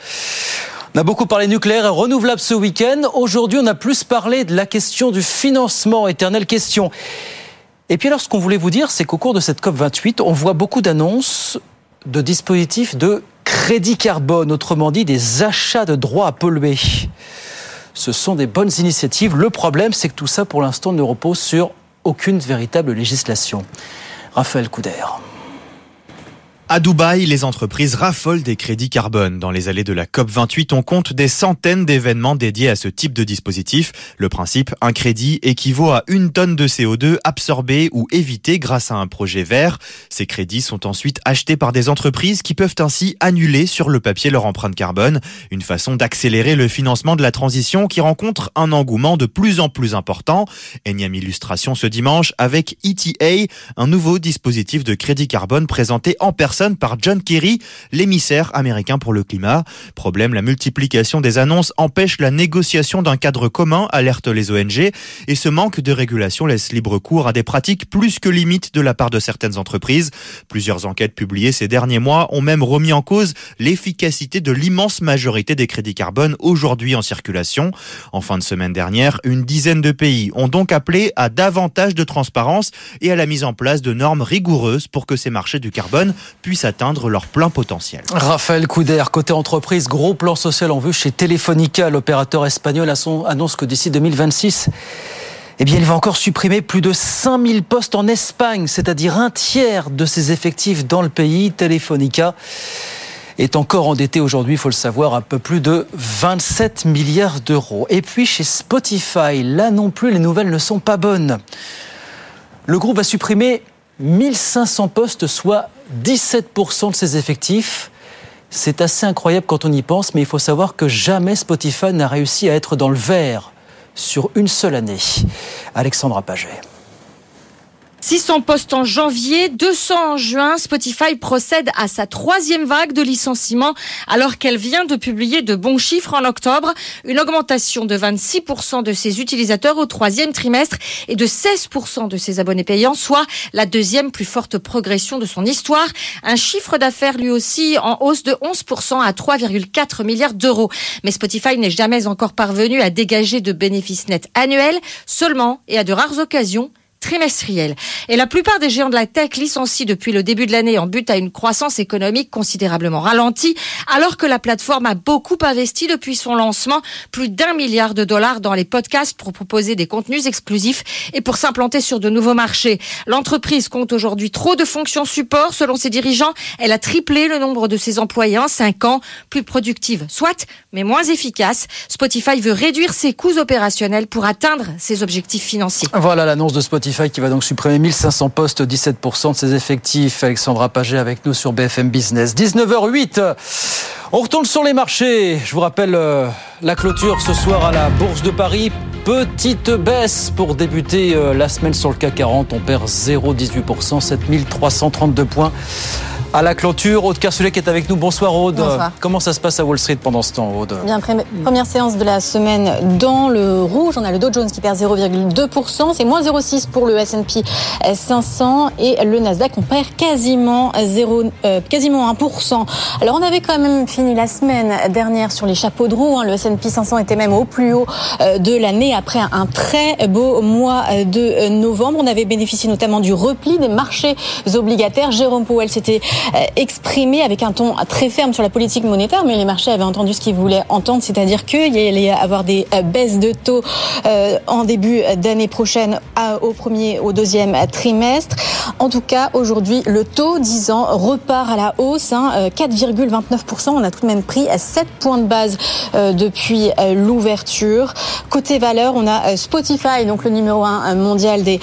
On a beaucoup parlé nucléaire et renouvelable ce week-end. Aujourd'hui, on a plus parlé de la question du financement, éternelle question. Et puis alors, ce qu'on voulait vous dire, c'est qu'au cours de cette COP 28, on voit beaucoup d'annonces de dispositifs de crédit carbone, autrement dit des achats de droits à polluer. Ce sont des bonnes initiatives. Le problème, c'est que tout ça, pour l'instant, ne repose sur aucune véritable législation. Raphaël Couder. À Dubaï, les entreprises raffolent des crédits carbone. Dans les allées de la COP28, on compte des centaines d'événements dédiés à ce type de dispositif. Le principe, un crédit équivaut à une tonne de CO2 absorbée ou évitée grâce à un projet vert. Ces crédits sont ensuite achetés par des entreprises qui peuvent ainsi annuler sur le papier leur empreinte carbone. Une façon d'accélérer le financement de la transition qui rencontre un engouement de plus en plus important. Énième illustration ce dimanche avec ETA, un nouveau dispositif de crédit carbone présenté en personne par John Kerry, l'émissaire américain pour le climat. Problème, la multiplication des annonces empêche la négociation d'un cadre commun, alerte les ONG, et ce manque de régulation laisse libre cours à des pratiques plus que limites de la part de certaines entreprises. Plusieurs enquêtes publiées ces derniers mois ont même remis en cause l'efficacité de l'immense majorité des crédits carbone aujourd'hui en circulation. En fin de semaine dernière, une dizaine de pays ont donc appelé à davantage de transparence et à la mise en place de normes rigoureuses pour que ces marchés du carbone puissent atteindre leur plein potentiel. Raphaël Couder, côté entreprise, gros plan social en vue chez Telefonica. L'opérateur espagnol annonce que d'ici 2026, eh bien, il va encore supprimer plus de 5000 postes en Espagne, c'est-à-dire un tiers de ses effectifs dans le pays. Telefonica est encore endetté aujourd'hui, il faut le savoir, un peu plus de 27 milliards d'euros. Et puis chez Spotify, là non plus, les nouvelles ne sont pas bonnes. Le groupe va supprimer 1500 postes, soit 17% de ses effectifs. C'est assez incroyable quand on y pense, mais il faut savoir que jamais Spotify n'a réussi à être dans le vert sur une seule année. Alexandra Paget. 600 postes en janvier, 200 en juin. Spotify procède à sa troisième vague de licenciements alors qu'elle vient de publier de bons chiffres en octobre. Une augmentation de 26% de ses utilisateurs au troisième trimestre et de 16% de ses abonnés payants, soit la deuxième plus forte progression de son histoire. Un chiffre d'affaires lui aussi en hausse de 11% à 3,4 milliards d'euros. Mais Spotify n'est jamais encore parvenu à dégager de bénéfices nets annuels, seulement et à de rares occasions trimestriel. Et la plupart des géants de la tech licencient depuis le début de l'année en but à une croissance économique considérablement ralentie, alors que la plateforme a beaucoup investi depuis son lancement, plus d'un milliard de dollars dans les podcasts pour proposer des contenus exclusifs et pour s'implanter sur de nouveaux marchés. L'entreprise compte aujourd'hui trop de fonctions support. Selon ses dirigeants, elle a triplé le nombre de ses employés en cinq ans, plus productive, soit, mais moins efficace. Spotify veut réduire ses coûts opérationnels pour atteindre ses objectifs financiers. Voilà l'annonce de Spotify qui va donc supprimer 1500 postes, 17% de ses effectifs. Alexandra Paget avec nous sur BFM Business. 19h08. On retourne sur les marchés. Je vous rappelle euh, la clôture ce soir à la Bourse de Paris. Petite baisse pour débuter euh, la semaine sur le CAC 40. On perd 0,18%, 7332 points à la clôture. Aude Kersulek est avec nous. Bonsoir Aude. Bonsoir. Comment ça se passe à Wall Street pendant ce temps Aude Bien, première séance de la semaine dans le rouge. On a le Dow Jones qui perd 0,2%. C'est moins 0,6 pour le S&P 500 et le Nasdaq on perd quasiment 0, euh, quasiment 1%. Alors on avait quand même fini la semaine dernière sur les chapeaux de roue. Hein. Le S&P 500 était même au plus haut euh, de l'année après un très beau mois de novembre. On avait bénéficié notamment du repli des marchés obligataires. Jérôme Powell s'était euh, exprimé avec un ton très ferme sur la politique monétaire, mais les marchés avaient entendu ce qu'ils voulaient entendre, c'est-à-dire qu'il allait avoir des euh, baisses de taux euh, en début d'année prochaine au premier, au deuxième trimestre. En tout cas, aujourd'hui, le taux 10 ans repart à la hausse, 4,29%. Hein, On a tout de même pris 7 points de base depuis l'ouverture. Côté valeur, on a Spotify, donc le numéro 1 mondial des,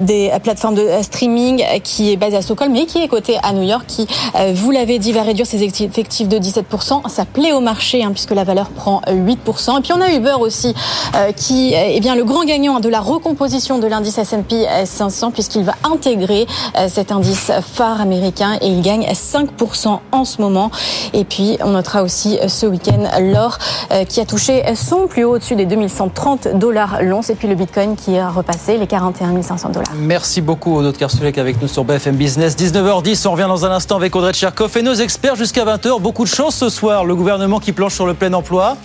des plateformes de streaming, qui est basé à Stockholm, mais qui est coté à New York qui, euh, vous l'avez dit, va réduire ses effectifs de 17%. Ça plaît au marché hein, puisque la valeur prend 8%. Et puis on a Uber aussi euh, qui est bien le grand gagnant de la recomposition de l'indice S&P 500 puisqu'il va intégrer euh, cet indice phare américain et il gagne 5% en ce moment. Et puis on notera aussi ce week-end l'or qui a touché son plus haut au-dessus des 2130 dollars l'once et puis le Bitcoin qui a repassé les 41 500 dollars. Merci beaucoup Aude Karsulek avec nous sur BFM Business. 19h10, on revient dans un instant avec Audrey Tcherkov et nos experts jusqu'à 20h. Beaucoup de chance ce soir. Le gouvernement qui planche sur le plein emploi.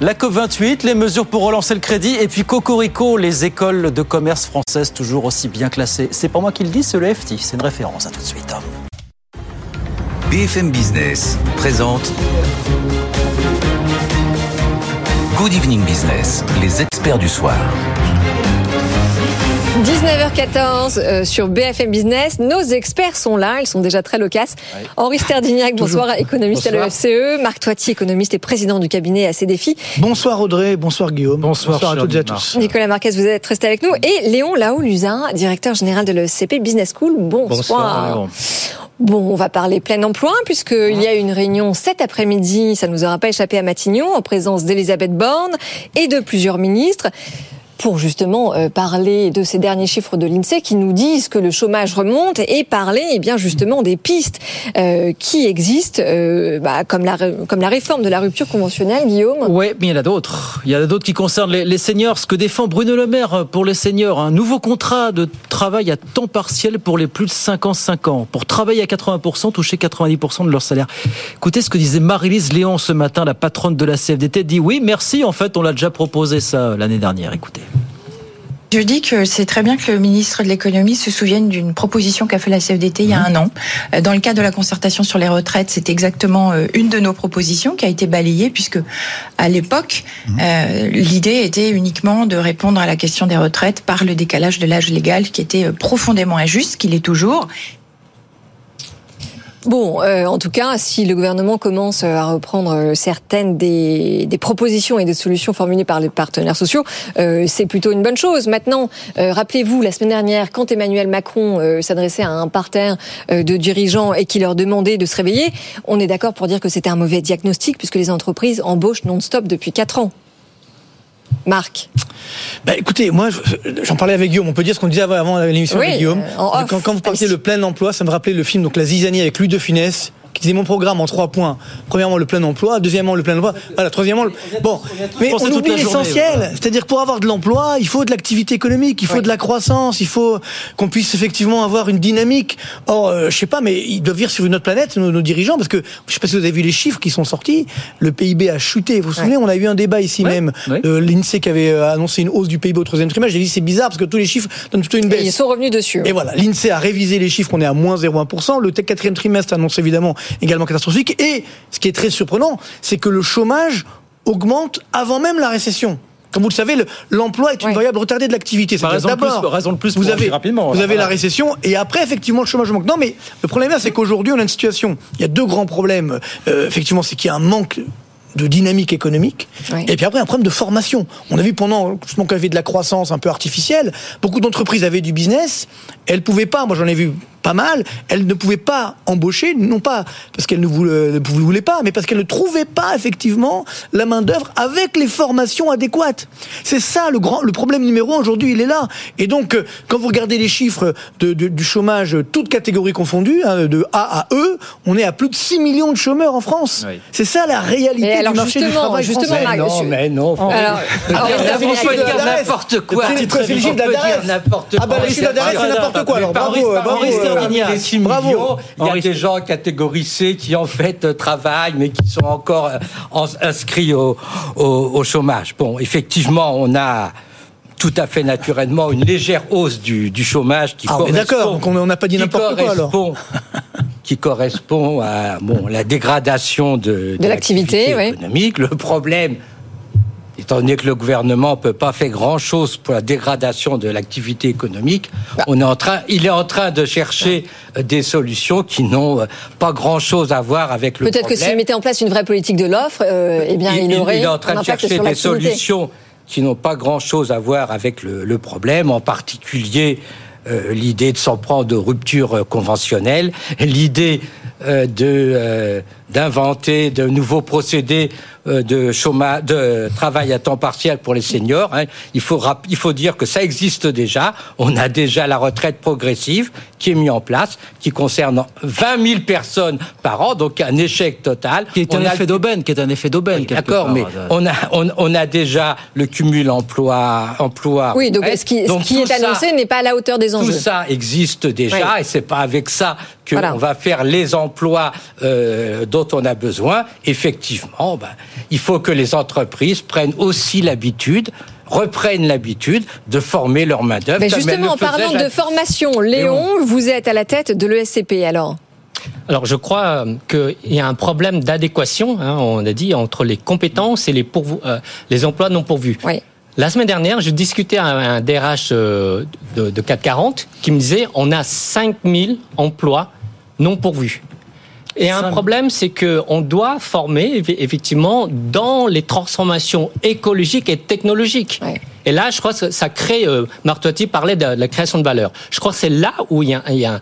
La COP28, les mesures pour relancer le crédit et puis Cocorico, les écoles de commerce françaises toujours aussi bien classées. C'est pas moi qui le dis, c'est le FT. C'est une référence. À tout de suite. BFM Business présente Good Evening Business, les experts du soir. 19h14 euh, sur BFM Business. Nos experts sont là, ils sont déjà très loquaces. Henri Sterdignac, bonsoir, économiste à l'EFCE. Marc Toiti, économiste et président du cabinet à ces défis. Bonsoir Audrey, bonsoir Guillaume. Bonsoir, à toutes et à tous. Nicolas Marquez, vous êtes resté avec nous. Et Léon Lao-Luzin, directeur général de l'ECP Business School. Bonsoir. bonsoir Bon, on va parler plein emploi puisqu'il y a une réunion cet après-midi, ça ne nous aura pas échappé à Matignon, en présence d'Elisabeth Borne et de plusieurs ministres pour justement euh, parler de ces derniers chiffres de l'INSEE qui nous disent que le chômage remonte et parler eh bien justement des pistes euh, qui existent, euh, bah, comme la comme la réforme de la rupture conventionnelle, Guillaume. Oui, mais il y en a d'autres. Il y en a d'autres qui concernent les, les, seniors. Ce que défend Bruno Le Maire pour les seniors, un nouveau contrat de travail à temps partiel pour les plus de 55 ans, pour travailler à 80%, toucher 90% de leur salaire. Écoutez ce que disait Marie-Lise Léon ce matin, la patronne de la CFDT, dit oui, merci. En fait, on l'a déjà proposé ça l'année dernière. Écoutez. Je dis que c'est très bien que le ministre de l'économie se souvienne d'une proposition qu'a fait la CFDT il y a un an. Euh, dans le cadre de la concertation sur les retraites, c'est exactement euh, une de nos propositions qui a été balayée puisque à l'époque, euh, l'idée était uniquement de répondre à la question des retraites par le décalage de l'âge légal qui était profondément injuste, qu'il est toujours, Bon, euh, en tout cas, si le gouvernement commence à reprendre euh, certaines des, propositions et des solutions formulées par les partenaires sociaux, euh, c'est plutôt une bonne chose. Maintenant, euh, rappelez-vous, la semaine dernière, quand Emmanuel Macron euh, s'adressait à un parterre euh, de dirigeants et qui leur demandait de se réveiller, on est d'accord pour dire que c'était un mauvais diagnostic puisque les entreprises embauchent non-stop depuis 4 ans. Marc bah, écoutez, moi, j'en parlais avec Guillaume. On peut dire ce qu'on disait avant l'émission Oui, avec Guillaume. euh, quand vous parliez le plein emploi, ça me rappelait le film donc La Zizanie avec Louis de Funès qui disait mon programme en trois points. Premièrement, le plein emploi. Deuxièmement, le plein emploi. Voilà, troisièmement, le... bon. Mais on oublie l'essentiel. C'est-à-dire pour avoir de l'emploi, il faut de l'activité économique, il faut de la croissance, il faut qu'on puisse effectivement avoir une dynamique. Or, euh, je sais pas, mais ils doivent vivre sur une autre planète, nos, nos dirigeants, parce que je sais pas si vous avez vu les chiffres qui sont sortis. Le PIB a chuté. Vous vous souvenez, on a eu un débat ici même. de L'INSEE qui avait euh, annoncé une hausse du PIB au troisième trimestre. J'ai dit c'est bizarre parce que tous les chiffres donnent plutôt une baisse. ils sont revenus dessus. Et voilà, l'INSEE a révisé les chiffres, on est à moins 0,1%. Le quatrième trimestre annonce évidemment également catastrophique. Et ce qui est très surprenant, c'est que le chômage augmente avant même la récession. Comme vous le savez, le- l'emploi est une variable retardée de l'activité. C'est-à-dire raison de plus- d'abord, raison de plus vous pour avez, agir rapidement, vous voilà, avez la récession et après, effectivement, le chômage augmente. Non, mais le problème là, c'est qu'aujourd'hui, on a une situation. Il y a deux grands problèmes. Euh, effectivement, c'est qu'il y a un manque de dynamique économique et puis après un problème de formation. On a vu pendant justement qu'il y avait de la croissance un peu artificielle, beaucoup d'entreprises avaient du business, elles pouvaient pas, moi j'en ai vu pas mal, elles ne pouvaient pas embaucher, non pas parce qu'elles ne ne voulaient pas, mais parce qu'elles ne trouvaient pas effectivement la main d'œuvre avec les formations adéquates. C'est ça le grand, le problème numéro un aujourd'hui, il est là. Et donc euh, quand vous regardez les chiffres de- de- du chômage, toutes catégories confondues, hein, de A à E, on est à plus de 6 millions de chômeurs en France. C'est ça la réalité alors, du marché du justement, travail justement, non, mais non. Alors, alors, on on peut va dire faire- n'importe quoi. C'est n'importe Ah bah, quoi. c'est n'importe quoi, alors. Bravo, Henri euh, bravo. Il y a des gens catégorie C qui en fait euh, travaillent, mais qui sont encore euh, en- inscrits au, au- au chômage. Bon, effectivement, on a tout à fait naturellement une légère hausse du, du chômage qui Ah, correspond- d'accord, on n'a pas dit n'importe quoi alors. qui correspond à bon, la dégradation de, De l'activité, oui. économique. Le problème, étant donné que le gouvernement ne peut pas faire grand-chose pour la dégradation de l'activité économique, Bah. on est en train, il est en train de chercher euh, des solutions qui n'ont euh, pas grand-chose à voir avec le Peut-être que problème. s'il mettait en place une vraie politique de l'offre, euh, eh bien, il, aurait il est en train de chercher des solutions qui n'ont pas grand-chose à voir avec le, le problème, en particulier euh, l'idée de s'en prendre aux ruptures conventionnelles, l'idée euh, de euh, d'inventer de nouveaux procédés euh, de chômage, de travail à temps partiel pour les seniors. hein. Il faut il faut dire que ça existe déjà. On a déjà la retraite progressive qui est mise en place, qui concerne 20 000 personnes par an, donc un échec total. Qui est un On a effet d'aubaine, qui est un effet d'aubaine. D'accord, mais on a, on, on a déjà le cumul emploi, emploi. Oui, donc ce qui, ce qui est annoncé n'est pas à la hauteur des enjeux. Tout ça existe déjà Oui. et c'est pas avec ça qu'on Voilà. va faire les emplois euh, dont on a besoin. Effectivement, ben, il faut que les entreprises prennent aussi l'habitude reprennent l'habitude de former leur main-d'œuvre. Mais justement, parlant faisaient de formation, Léon, vous êtes à la tête de l'ESCP alors Alors, je crois euh, qu'il y a un problème d'adéquation, hein, on a dit, entre les compétences et les, euh, les emplois non pourvus. La semaine dernière, je discutais avec un DRH euh, de, de 440 qui me disait on a 5000 emplois non pourvus. Et un problème, c'est qu'on doit former eff- effectivement dans les transformations écologiques et technologiques. Et là, je crois que ça crée. Euh, parlait de, de la création de valeur. Je crois que c'est là où il y a, il y a,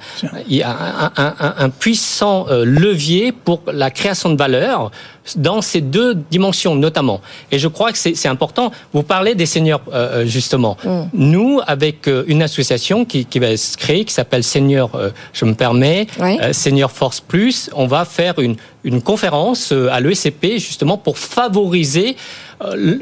il y a un, un- un- un puissant euh, levier pour la création de valeur dans ces deux dimensions notamment. Et je crois que c'est important. Vous parlez des seniors euh, euh, justement. Nous, avec euh, une association qui, qui va se créer, qui s'appelle Senior, euh, je me permets, euh, Senior Force Plus, on va faire une, une conférence à l'ESCP justement pour favoriser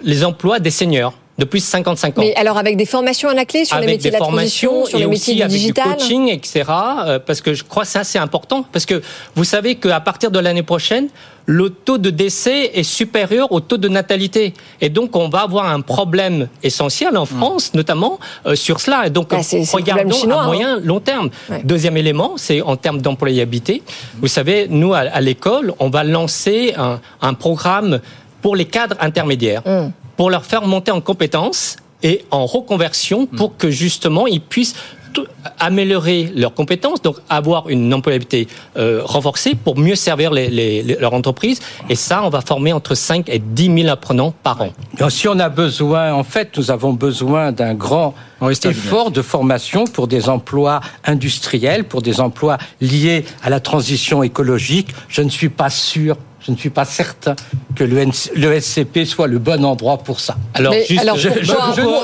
les emplois des seniors de plus de 55 ans Mais alors avec des formations à la clé sur les avec métiers des de la formations sur et les métiers aussi du avec digital du coaching, etc. euh, Parce que je crois que ça c'est important. Parce que vous savez qu'à partir de l'année prochaine, le taux de décès est supérieur au taux de natalité. Et donc on va avoir un problème essentiel en France, notamment euh, sur cela. Et donc Bah, regardons chinois, à hein. moyen, long terme. Deuxième élément, c'est en termes d'employabilité. Vous savez, nous à, à l'école, on va lancer un, un programme pour les cadres intermédiaires, pour leur faire monter en compétences et en reconversion pour que justement ils puissent améliorer leurs compétences, donc avoir une employabilité euh, renforcée pour mieux servir les, les, leur entreprise. Et ça, on va former entre 5 et 10 000 apprenants par an. si on a besoin, en fait, nous avons besoin d'un grand effort de formation pour des emplois industriels, pour des emplois liés à la transition écologique. Je ne suis pas sûr je ne suis pas certain que le, SCP soit le bon endroit pour ça. Alors, juste,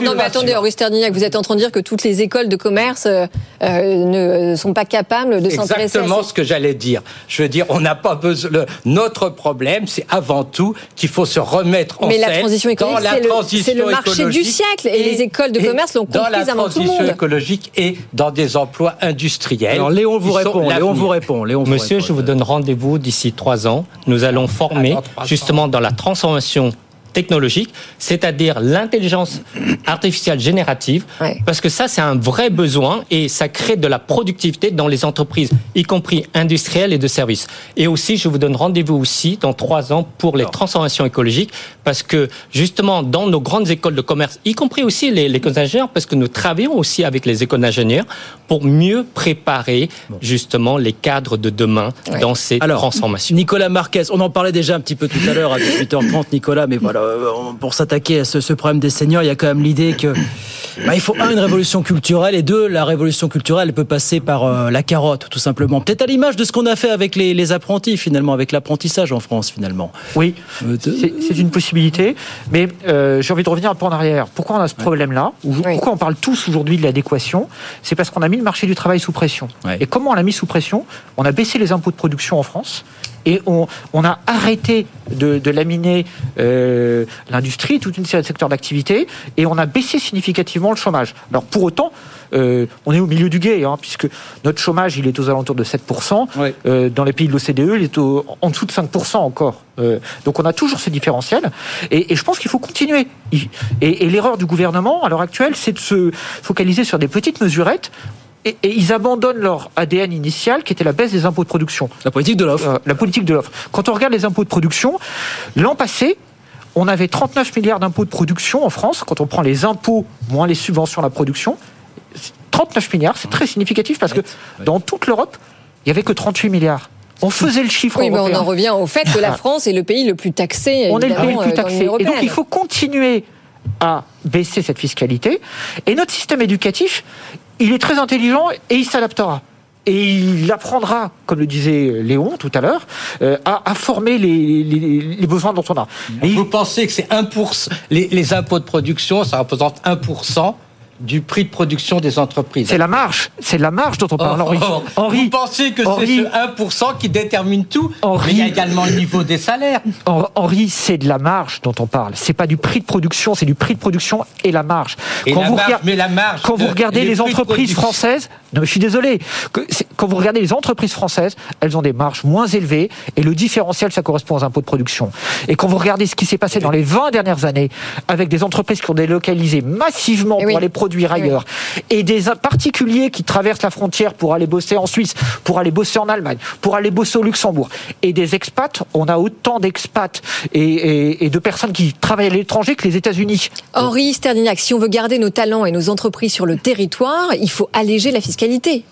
non, mais attendez, Henri Sterdignac, vous êtes en train de dire que toutes les écoles de commerce euh, euh, ne sont pas capables de s'intéresser Exactement ce que j'allais dire. Je veux dire, on n'a pas besoin. notre problème, c'est avant tout qu'il faut se remettre en mais scène la transition écologique, c'est le, marché du siècle et, les écoles de commerce l'ont compris avant tout le monde. Dans la transition écologique et dans des emplois industriels. Alors Léon vous répond. Léon vous répond. Léon Monsieur, je vous donne rendez-vous d'ici trois ans. Nous allons former justement dans la transformation technologique, c'est-à-dire l'intelligence artificielle générative, parce que ça, c'est un vrai besoin et ça crée de la productivité dans les entreprises, y compris industrielles et de services. Et aussi, je vous donne rendez-vous aussi dans trois ans pour les transformations écologiques, parce que justement, dans nos grandes écoles de commerce, y compris aussi les, écoles d'ingénieurs, parce que nous travaillons aussi avec les écoles d'ingénieurs pour mieux préparer justement les cadres de demain dans ces transformations. Nicolas Marquez, on en parlait déjà un petit peu tout à l'heure à 18h30, Nicolas, mais voilà pour s'attaquer à ce, problème des seniors, il y a quand même l'idée que bah, il faut un une révolution culturelle et deux la révolution culturelle peut passer par euh, la carotte tout simplement. Peut-être à l'image de ce qu'on a fait avec les, apprentis finalement, avec l'apprentissage en France finalement. Oui, euh, c'est une possibilité, mais j'ai envie de revenir un peu en arrière. Pourquoi on a ce problème-là Pourquoi on parle tous aujourd'hui de l'adéquation? C'est parce qu'on a mis le marché du travail sous pression. Et comment on l'a mis sous pression? On a baissé les impôts de production en France et on, a arrêté de, laminer euh, l'industrie, toute une série de secteurs d'activité, et on a baissé significativement le chômage. Alors pour autant, euh, on est au milieu du guet, hein, puisque notre chômage, il est aux alentours de 7%. Euh, dans les pays de l'OCDE, il est en dessous de 5% encore. donc on a toujours ces différentiels. Et, je pense qu'il faut continuer. et l'erreur du gouvernement, à l'heure actuelle, c'est de se focaliser sur des petites mesurettes et, ils abandonnent leur ADN initial qui était la baisse des impôts de production. La politique de l'offre. Euh, la politique de l'offre. Quand on regarde les impôts de production, l'an passé, on avait 39 milliards d'impôts de production en France. Quand on prend les impôts moins les subventions à la production, 39 milliards, c'est très significatif parce que dans toute l'Europe, il n'y avait que 38 milliards. On faisait le chiffre. Oui, mais on en revient au fait que la France est le pays le plus taxé. On est le pays le plus euh, taxé. Et donc il faut continuer à baisser cette fiscalité. Et notre système éducatif, il est très intelligent et il s'adaptera et il apprendra, comme le disait Léon tout à l'heure, euh, à, former les, besoins dont on a. Vous pensez que c'est 1%, les, les impôts de production, ça représente 1% du prix de production des entreprises. C'est la marge, c'est la marge dont on parle, Henri. Oh, oh, oh. Vous pensez que c'est ce 1% qui détermine tout Henri, Il y a également le niveau des salaires. Henri, c'est de la marge dont on parle. C'est pas du prix de production, c'est du prix de production et la marge. Et quand la vous marge, mais la marge. Quand vous regardez les entreprises françaises, non, je suis désolé. Quand vous regardez les entreprises françaises, elles ont des marges moins élevées et le différentiel, ça correspond aux impôts de production. Et quand vous regardez ce qui s'est passé dans les 20 dernières années avec des entreprises qui ont délocalisé massivement pour aller produire ailleurs et des particuliers qui traversent la frontière pour aller bosser en Suisse, pour aller bosser en Allemagne, pour aller bosser au Luxembourg et des expats, on a autant d'expats et, de personnes qui travaillent à l'étranger que les États-Unis. Henri Sterdignac, si on veut garder nos talents et nos entreprises sur le territoire, il faut alléger la fiscalité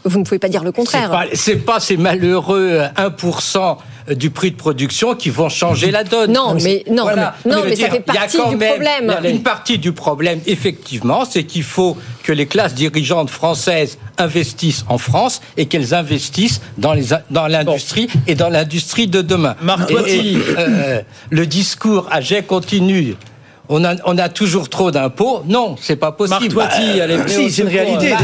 vous ne pouvez pas dire le contraire. C'est pas, pas ces malheureux 1% du prix de production qui vont changer la donne. Non, mais non, non, mais ça fait partie du problème. Une partie du problème, effectivement, c'est qu'il faut que les classes dirigeantes françaises investissent en France et qu'elles investissent dans les dans l'industrie et dans l'industrie de demain. Marc euh, le discours à jet continu on a, on a toujours trop d'impôts. Non, c'est pas possible. Marc bah, si, c'est une réalité.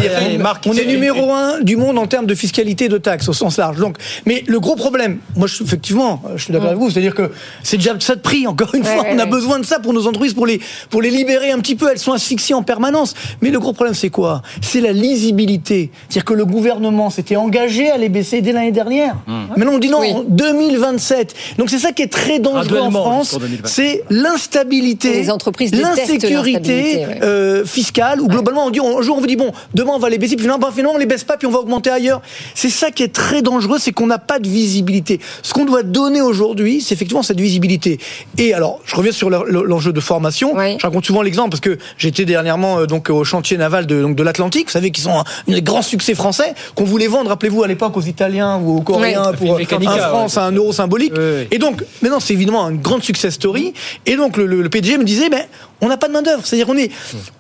on est numéro un du monde en termes de fiscalité de taxes au sens large. Donc, mais le gros problème, moi, je, effectivement, je suis d'accord avec vous, c'est-à-dire que c'est déjà ça de prix. Encore une fois, on a besoin de ça pour nos entreprises, pour les, pour les libérer un petit peu. Elles sont asphyxiées en permanence. Mais le gros problème, c'est quoi? C'est la lisibilité. C'est-à-dire que le gouvernement s'était engagé à les baisser dès l'année dernière. Mmh. Maintenant, on dit non, 2027. Donc c'est ça qui est très dangereux en France. C'est l'instabilité entreprises l'insécurité ouais. euh, fiscale, où globalement on dit, un jour on vous dit, bon, demain on va les baisser, puis finalement, ben, finalement on les baisse pas, puis on va augmenter ailleurs. C'est ça qui est très dangereux, c'est qu'on n'a pas de visibilité. Ce qu'on doit donner aujourd'hui, c'est effectivement cette visibilité. Et alors, je reviens sur le- le- l'enjeu de formation. Je raconte souvent l'exemple parce que j'étais dernièrement euh, donc au chantier naval de, donc, de l'Atlantique, vous savez, qui sont un, grands succès français qu'on voulait vendre, rappelez-vous à l'époque aux Italiens ou aux Coréens Ouais. pour un ouais. franc, c'est un euro symbolique. Et donc, maintenant, c'est évidemment une grande success story. Et donc, le, le, le PDG me disait, ben, on n'a pas de main-d'œuvre. C'est-à-dire, on est,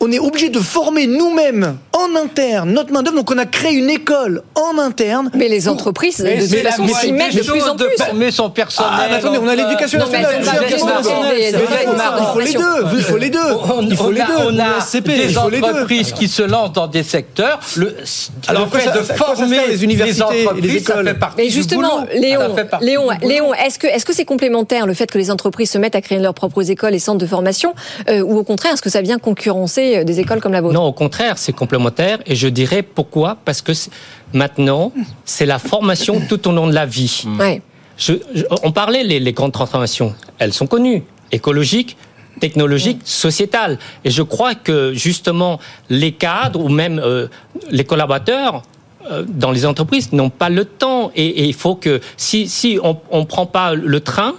on est obligé de former nous-mêmes, en interne, notre main-d'œuvre. Donc, on a créé une école en interne. Mais les entreprises, de toute façon, s'y mettent de plus en plus. former son personnel. Ah, mais attendez, on a l'éducation mais nationale. Il faut les deux. Il faut les deux. On, Il faut les a, deux. on a des entreprises qui se lancent dans des secteurs. Le, fait de former les universités et les écoles Mais justement. Léon, que est-ce que c'est complémentaire le fait que les entreprises se mettent à créer leurs propres écoles et centres de formation, euh, ou au contraire, est-ce que ça vient concurrencer euh, des écoles comme la vôtre? Non, au contraire, c'est complémentaire. Et je dirais pourquoi? Parce que maintenant, c'est la formation tout au long de la vie. Ouais. Je- je- on parlait les, les grandes transformations. Elles sont connues. Écologiques, technologiques, sociétales. Et je crois que justement, les cadres ou même euh, les collaborateurs euh, dans les entreprises n'ont pas le temps. Et, et il faut que si, si on ne prend pas le train,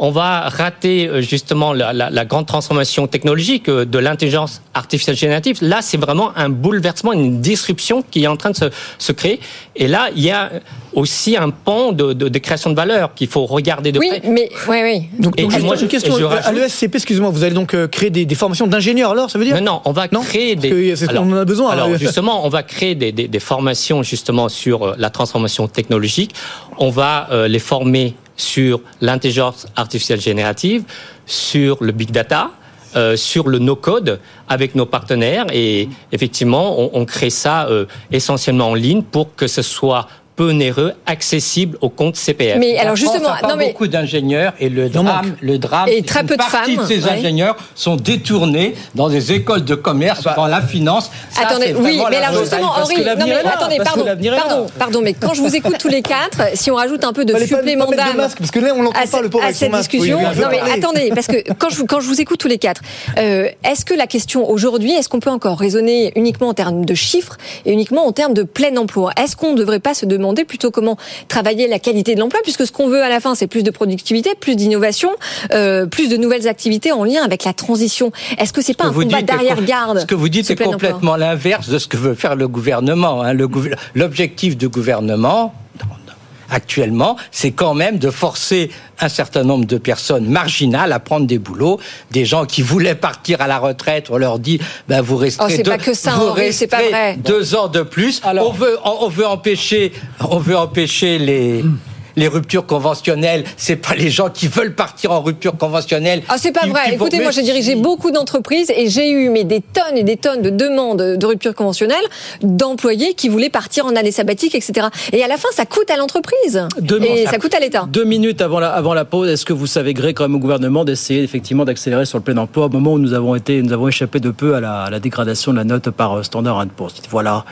on va rater euh, justement la, la- la grande transformation technologique euh, de l'intelligence artificielle générative. Là, c'est vraiment un bouleversement, une disruption qui est en train de se, se créer. Et là, il y a aussi un pan de, de, de création de valeur qu'il faut regarder de Oui, près. mais oui, oui. Donc, Et donc, juste moi, une je- question. je à l'ESCP, excusez-moi, vous allez donc euh, créer des, des formations d'ingénieurs alors, ça veut dire Non, non, on va créer Parce des. que c'est ce qu'on en a besoin. Alors euh. justement, on va créer des, des- des formations justement sur euh, la transformation technologique. On va euh, les former sur l'intelligence artificielle générative, sur le big data. euh, sur le no-code avec nos partenaires et effectivement on, on crée ça euh, essentiellement en ligne pour que ce soit peu onéreux, accessible au compte CPF. Mais alors, France, justement, il y a pas non, mais- beaucoup d'ingénieurs et le drame, le drame, Et très qu'une peu de partie femmes, de ces ouais. ingénieurs sont détournés dans des écoles de commerce, dans la finance. Ça, Attendez, oui, mais alors justement, Henri, non mais là, attendez, pardon, pardon, pardon, mais quand je vous écoute tous les quatre, si on rajoute un peu de supplément d'âme parce que là, on l'entend à, pas, le pauvre, à cette masque. discussion, Oui, non mais attendez, parce que quand je, quand je vous écoute tous les quatre, euh, est-ce que la question aujourd'hui, est-ce qu'on peut encore raisonner uniquement en termes de chiffres et uniquement en termes de plein emploi? Est-ce qu'on ne devrait pas se demander plutôt comment travailler la qualité de l'emploi, puisque ce qu'on veut à la fin, c'est plus de productivité, plus d'innovation, euh, plus de nouvelles activités en lien avec la transition. Est-ce que c'est pas un combat d'arrière-garde Ce que vous dites ce est plein emploi complètement l'inverse de ce que veut faire le gouvernement. hein. L'objectif du gouvernement, actuellement, c'est quand même de forcer un certain nombre de personnes marginales à prendre des boulots. Des gens qui voulaient partir à la retraite, on leur dit, ben, vous resterez, Oh, deux, pas que ça, vous Henri, c'est pas resterez vrai. deux ans de plus. on, veut, on, on veut empêcher, on veut empêcher les... Les ruptures conventionnelles, c'est pas les gens qui veulent partir en rupture conventionnelle. Ah, c'est pas qui- vrai. qui vont- Écoutez, moi, j'ai dirigé beaucoup d'entreprises et j'ai eu mais des tonnes et des tonnes de demandes de rupture conventionnelle d'employés qui voulaient partir en année sabbatique, etc. Et à la fin, ça coûte à l'entreprise et ça coûte à l'État. Deux minutes avant la, avant la pause, est-ce que vous savez gré quand même au gouvernement d'essayer effectivement d'accélérer sur le plein emploi au moment où nous avons été, nous avons échappé de peu à la, à la dégradation de la note par euh, Standard Poor's? Voilà.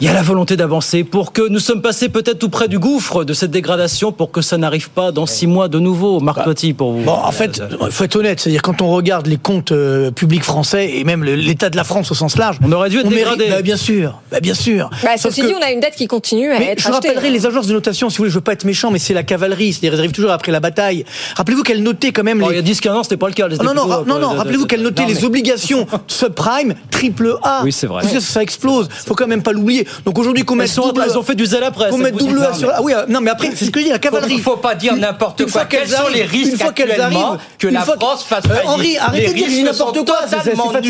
Il y a la volonté d'avancer pour que nous sommes passés peut-être tout près du gouffre de cette dégradation pour que ça n'arrive pas dans six mois de nouveau. Marc Toiti pour vous. Bon, en fait, il faut être honnête, c'est-à-dire quand on regarde les comptes euh, publics français et même l'état de la France au sens large, on aurait dû être mérite- dégradé. bah, bien sûr, bah, bien sûr. Bah, Sauf ceci que- dit, on a une dette qui continue à Mais être je achetée. rappellerai les agences de notation, si vous voulez, je veux pas être méchant, mais c'est la cavalerie, c'est-à-dire elles arrivent toujours après la bataille. Rappelez-vous qu'elles notaient quand même Bon, les... il y a 10-15 ans, c'était pas le cas. Ah non, non, non, euh, non, de- rappelez-vous qu'elles notaient non, les obligations subprime, triple A. Oui, c'est vrai. Vous savez, ça explose. Faut quand même pas l'oublier. Donc aujourd'hui, qu'on mette double- elles ont fait du zèle après, Qu'on mette double A sur. Ah oui, euh, non, mais après, c'est ce que je dis, la cavalerie. Il faut pas dire n'importe quoi. Quels qu'elles sont arrivent- les risques actuellement que la France fasse faillite Henri, arrêtez de dire n'importe quoi.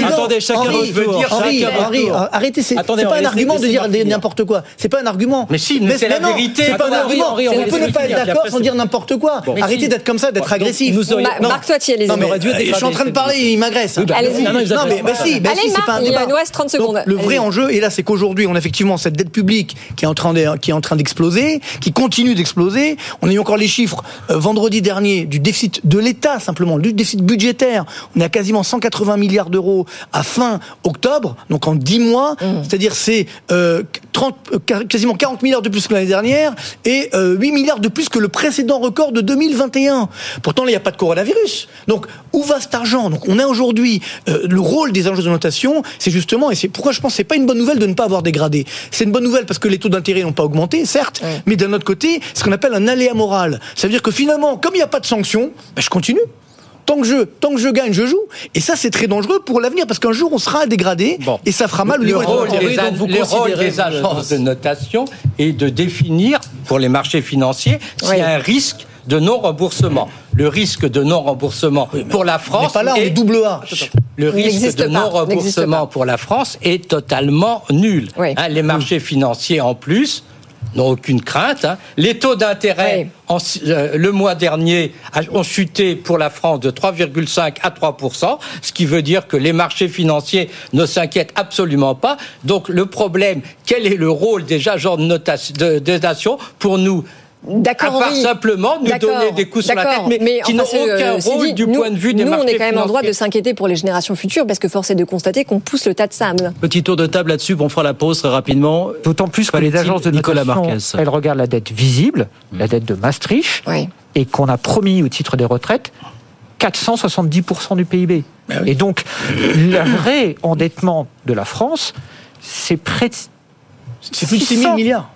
Attendez, chacun Henri, votre tour. Henri, arrêtez, c'est pas un argument de dire n'importe quoi. C'est pas un argument. Mais si, mais c'est la non, vérité. C'est pas un argument. On peut ne pas être d'accord sans dire n'importe quoi. Arrêtez d'être comme ça, d'être agressif. Marc Toitier, les Non, amis. je suis en train de parler, il m'agresse. Allez, si, c'est Marc, pas un il débat. nous reste 30 secondes. Le vrai enjeu, et là, c'est qu'aujourd'hui, on a effectivement effectivement cette dette publique qui est en train de, qui est en train d'exploser, qui continue d'exploser. On a eu encore les chiffres euh, vendredi dernier du déficit de l'État simplement, du déficit budgétaire. On est à quasiment 180 milliards d'euros à fin octobre, donc en 10 mois. Mmh. C'est-à-dire c'est euh, 30, euh, quasiment 40 milliards de plus que l'année dernière et euh, 8 milliards de plus que le précédent record de 2021. Pourtant, là, il n'y a pas de coronavirus. Donc, où va cet argent? Donc, on a aujourd'hui euh, le rôle des agences de notation, c'est justement, et c'est pourquoi je pense que c'est pas une bonne nouvelle de ne pas avoir dégradé. C'est une bonne nouvelle parce que les taux d'intérêt n'ont pas augmenté, certes, mais d'un autre côté, ce qu'on appelle un aléa moral. Ça veut dire que finalement, comme il n'y a pas de sanctions, ben, je continue tant que je, tant que je gagne, je joue. Et ça, c'est très dangereux pour l'avenir parce qu'un jour, on sera dégradé et ça fera mal au le niveau rôle des des, le rôle des agences de notation est de définir pour les marchés financiers s'il y a un risque de non-remboursement. Le risque de non-remboursement pour la France. pas là, on est double A. Le risque de non-remboursement pour la France est totalement nul. Hein, les marchés financiers, en plus, n'ont aucune crainte. Hein. Les taux d'intérêt euh, le mois dernier ont chuté pour la France de 3,5 à 3% ce qui veut dire que les marchés financiers ne s'inquiètent absolument pas. Donc le problème, quel est le rôle des agents de notation, de, de notation pour nous D'accord. À part simplement nous donner des coups sur la tête, mais, qui n'ont aucun rôle du point de vue des nous, marchés Nous, on est quand même en droit de s'inquiéter pour les générations futures, parce que force est de constater qu'on pousse le tas de sable. Petit tour de table là-dessus, on fera la pause très rapidement. D'autant plus que les agences de Nicolas Marquez. elles regardent la dette visible, la dette de Maastricht, et qu'on a promis au titre des retraites 470% du PIB. Et donc, le vrai endettement de la France, c'est près de... C'est plus de 6 000 milliards.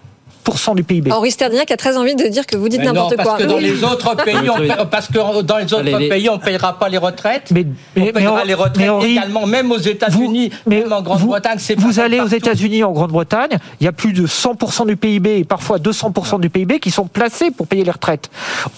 Du PIB. Henri Sterdignac a très envie de dire que vous dites n'importe parce quoi. que dans les autres pays, on parce que dans les autres Allez, pays, on ne payera pas les retraites. Mais, on payera mais- les retraites Henri, également, même aux États-Unis, même en Grande-Bretagne. C'est Vous pas allez aux. États-Unis, en Grande-Bretagne, il y a plus de 100% du PIB et parfois 200% du PIB qui sont placés pour payer les retraites.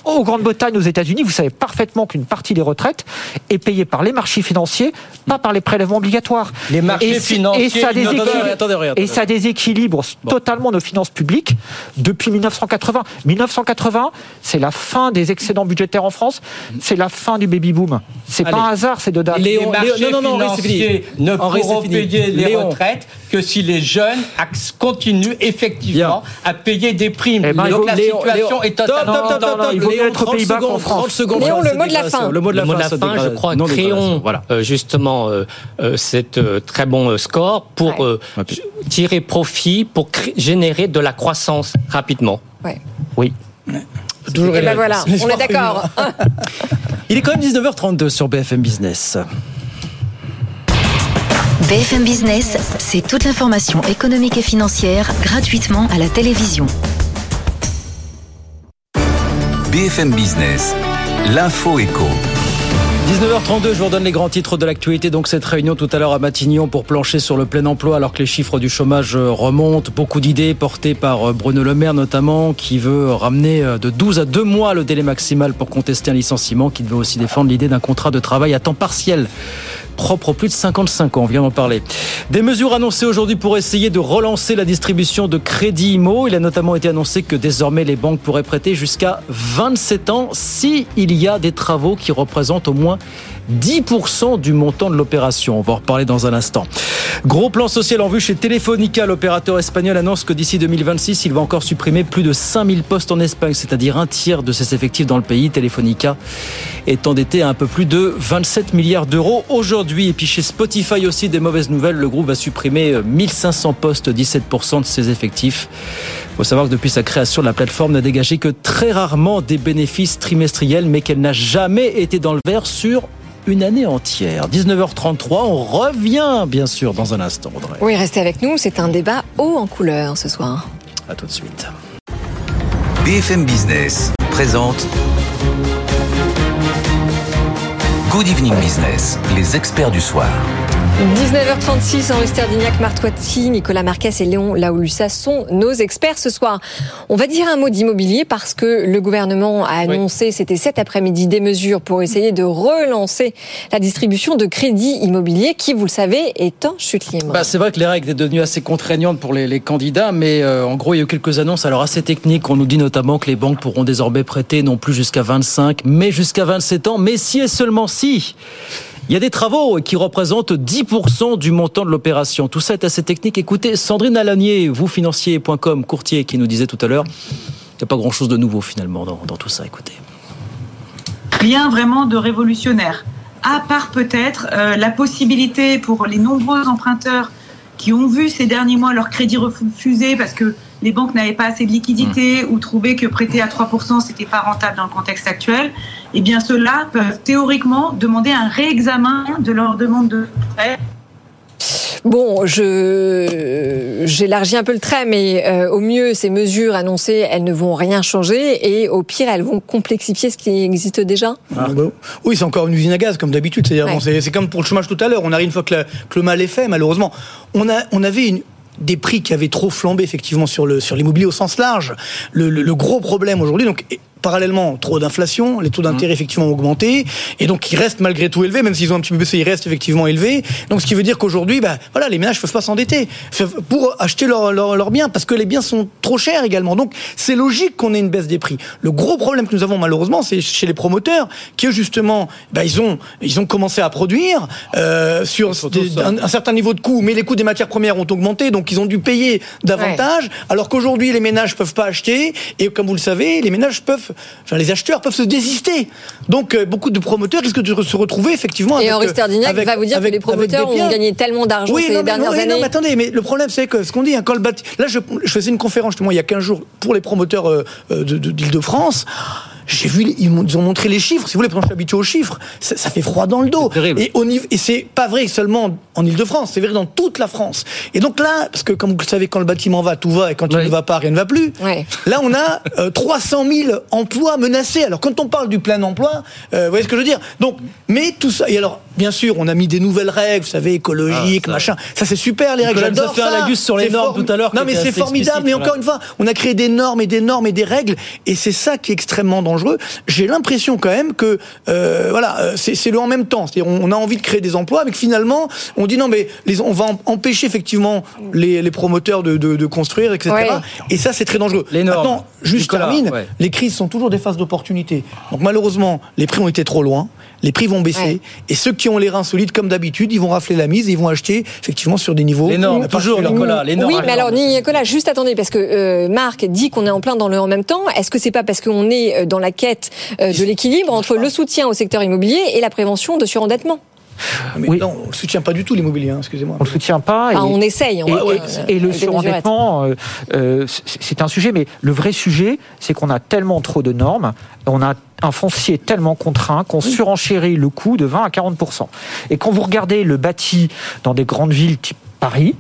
Au Grande-Bretagne, aux États-Unis, vous savez parfaitement qu'une partie des retraites est payée par les marchés financiers, pas par les prélèvements obligatoires. Les marchés et, financiers, ça déséquilibre, et ça déséquilibre totalement nos finances publiques depuis 1980. 1980, c'est la fin des excédents budgétaires en France, c'est la fin du baby boom. C'est pas un hasard ces deux dates. les marchés Léon, non, non, c'est fini. financiers ne Henri, pourront c'est fini. payer les Léon. retraites que si les jeunes continuent effectivement à payer des primes. Eh ben, Donc la Léon, situation Léon. est totalement... Il vaut mieux être aux 30 Pays-Bas qu'en France. 30 secondes. Léon, le mot de la cette fin. Le mot de la fin, cette je crois, créons euh, justement euh, euh, cet euh, très bon score pour tirer profit, pour générer de la croissance rapidement. Ouais. Oui. Toujours Et élève. ben voilà, on est d'accord. Il est quand même 19h32 sur BFM Business. BFM Business, c'est toute l'information économique et financière gratuitement à la télévision. BFM Business, l'info éco. 19h32, je vous redonne les grands titres de l'actualité. Donc cette réunion tout à l'heure à Matignon pour plancher sur le plein emploi alors que les chiffres du chômage euh, remontent. Beaucoup d'idées portées par euh, Bruno Le Maire notamment qui veut ramener euh, de 12 à 2 mois le délai maximal pour contester un licenciement, qui veut aussi défendre l'idée d'un contrat de travail à temps partiel propre aux plus de 55 ans, on vient d'en parler. Des mesures annoncées aujourd'hui pour essayer de relancer la distribution de crédits IMO. Il a notamment été annoncé que désormais les banques pourraient prêter jusqu'à 27 ans si il y a des travaux qui représentent au moins 10% du montant de l'opération. On va en reparler dans un instant. Gros plan social en vue chez Telefonica. L'opérateur espagnol annonce que d'ici 2026, il va encore supprimer plus de 5000 postes en Espagne, c'est-à-dire un tiers de ses effectifs dans le pays. Telefonica est endetté à un peu plus de 27 milliards d'euros aujourd'hui. Et puis chez Spotify aussi, des mauvaises nouvelles. Le groupe va supprimer 1500 postes, 17% de ses effectifs. Il faut savoir que depuis sa création, la plateforme n'a dégagé que très rarement des bénéfices trimestriels, mais qu'elle n'a jamais été dans le vert sur une année entière. 19h33, on revient bien sûr dans un instant, Audrey. Oui, restez avec nous, c'est un débat haut en couleur ce soir. À tout de suite. BFM Business présente Good Evening Business, les experts du soir. 19h36, Henri Sterdignac, Marc Toiti, Nicolas Marquez et Léon Laolussa sont nos experts ce soir. On va dire un mot d'immobilier parce que le gouvernement a annoncé, c'était cet après-midi, des mesures pour essayer de relancer la distribution de crédits immobiliers qui, vous le savez, est en chute libre. Bah, c'est vrai que les règles sont devenues assez contraignantes pour les, les candidats, mais euh, en gros, il y a eu quelques annonces alors assez techniques. On nous dit notamment que les banques pourront désormais prêter non plus jusqu'à 25, mais jusqu'à 27 ans. Mais si et seulement si Il y a des travaux qui représentent 10% du montant de l'opération. Tout ça est assez technique. Écoutez, Sandrine Alanier, vous financier.com, courtier, qui nous disait tout à l'heure, il n'y a pas grand-chose de nouveau finalement dans, dans tout ça. Écoutez. Rien vraiment de révolutionnaire, à part peut-être euh, la possibilité pour les nombreux emprunteurs qui ont vu ces derniers mois leur crédit refusé parce que les banques n'avaient pas assez de liquidités ou trouvaient que prêter à 3%, c'était pas rentable dans le contexte actuel, eh bien ceux-là peuvent théoriquement demander un réexamen de leur demande de prêt Bon, je j'élargis un peu le trait, mais euh, au mieux, ces mesures annoncées, elles ne vont rien changer, et au pire, elles vont complexifier ce qui existe déjà. Ah, bah, oui, c'est encore une usine à gaz, comme d'habitude. C'est bon, comme pour le chômage tout à l'heure. On arrive une fois que, que, le mal est fait, malheureusement. On, a, on avait une, des prix qui avaient trop flambé effectivement sur le sur l'immobilier au sens large. Le, le, le gros problème aujourd'hui, donc parallèlement, trop d'inflation, les taux d'intérêt mmh. effectivement ont augmenté, et donc ils restent malgré tout élevés, même s'ils ont un petit peu baissé, ils restent effectivement élevés. Donc ce qui veut dire qu'aujourd'hui, bah, voilà, les ménages ne peuvent pas s'endetter pour acheter leurs leur, biens, parce que les biens sont trop chers également. Donc c'est logique qu'on ait une baisse des prix. Le gros problème que nous avons malheureusement, c'est chez les promoteurs, qui justement, bah, ils, ont, ils ont commencé à produire euh, sur un, certain niveau de coûts, mais les coûts des matières premières ont augmenté, donc ils ont dû payer davantage, alors qu'aujourd'hui les ménages peuvent pas acheter, et comme vous le savez, les ménages peuvent enfin, les acheteurs peuvent se désister. Donc euh, beaucoup de promoteurs risquent de se retrouver effectivement. Et Henri Sterdignac va vous dire que les promoteurs ont gagné tellement d'argent ces dernières années. Non, mais attendez, mais le problème c'est que ce qu'on dit, hein, là je, je, faisais une conférence justement il y a 15 jours pour les promoteurs euh, euh d'Île-de-France. J'ai vu, ils ont montré les chiffres. Si vous voulez, je suis habitué aux chiffres, ça, ça fait froid dans le dos. Et, et c'est pas vrai seulement en Ile-de-France, c'est vrai dans toute la France. Et donc là, parce que comme vous le savez, quand le bâtiment va, tout va, et quand il ne va pas, rien ne va plus. Là, on a euh, 300 000 emplois menacés. Alors quand on parle du plein emploi, euh, vous voyez ce que je veux dire? Donc, mais tout ça. Et alors, bien sûr, on a mis des nouvelles règles, vous savez, écologiques, ah, machin. Ça, c'est super les règles. J'adore ça. la sur les normes tout à l'heure. Non, mais c'est formidable. Mais encore une fois, on a créé des normes et des normes et des règles, et c'est ça qui est extrêmement dangereux j'ai l'impression quand même que euh, voilà, euh, c'est le en même temps. On a envie de créer des emplois, mais que finalement on dit non, mais les, on va empêcher effectivement les, les promoteurs de, de, de, construire, etc. Et ça, c'est très dangereux. Maintenant, juste termine, les crises sont toujours des phases d'opportunité. Donc malheureusement, les prix ont été trop loin les prix vont baisser. Et ceux qui ont les reins solides, comme d'habitude, ils vont rafler la mise et ils vont acheter effectivement sur des niveaux. Les normes, toujours, Nicolas. Les oui, mais alors, Nicolas, juste attendez, parce que euh, Marc dit qu'on est en plein dans le en même temps. Est-ce que c'est pas parce qu'on est euh, dans la quête euh, de l'équilibre entre le soutien au secteur immobilier et la prévention de surendettement? Mais oui. non, on ne soutient pas du tout l'immobilier, hein, excusez-moi. On ne le soutient pas. Et, on essaye. et, le surendettement, euh, euh, c'est un sujet, mais le vrai sujet, c'est qu'on a tellement trop de normes, on a un foncier tellement contraint qu'on surenchérit le coût de 20 à 40% Et quand vous regardez le bâti dans des grandes villes type Paris,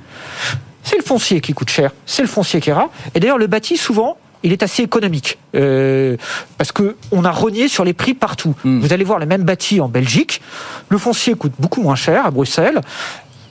c'est le foncier qui coûte cher, c'est le foncier qui est rare. Et d'ailleurs, le bâti, souvent, il est assez économique euh, parce que on a renié sur les prix partout. Hmm. Vous allez voir les mêmes bâtis en Belgique, le foncier coûte beaucoup moins cher à Bruxelles.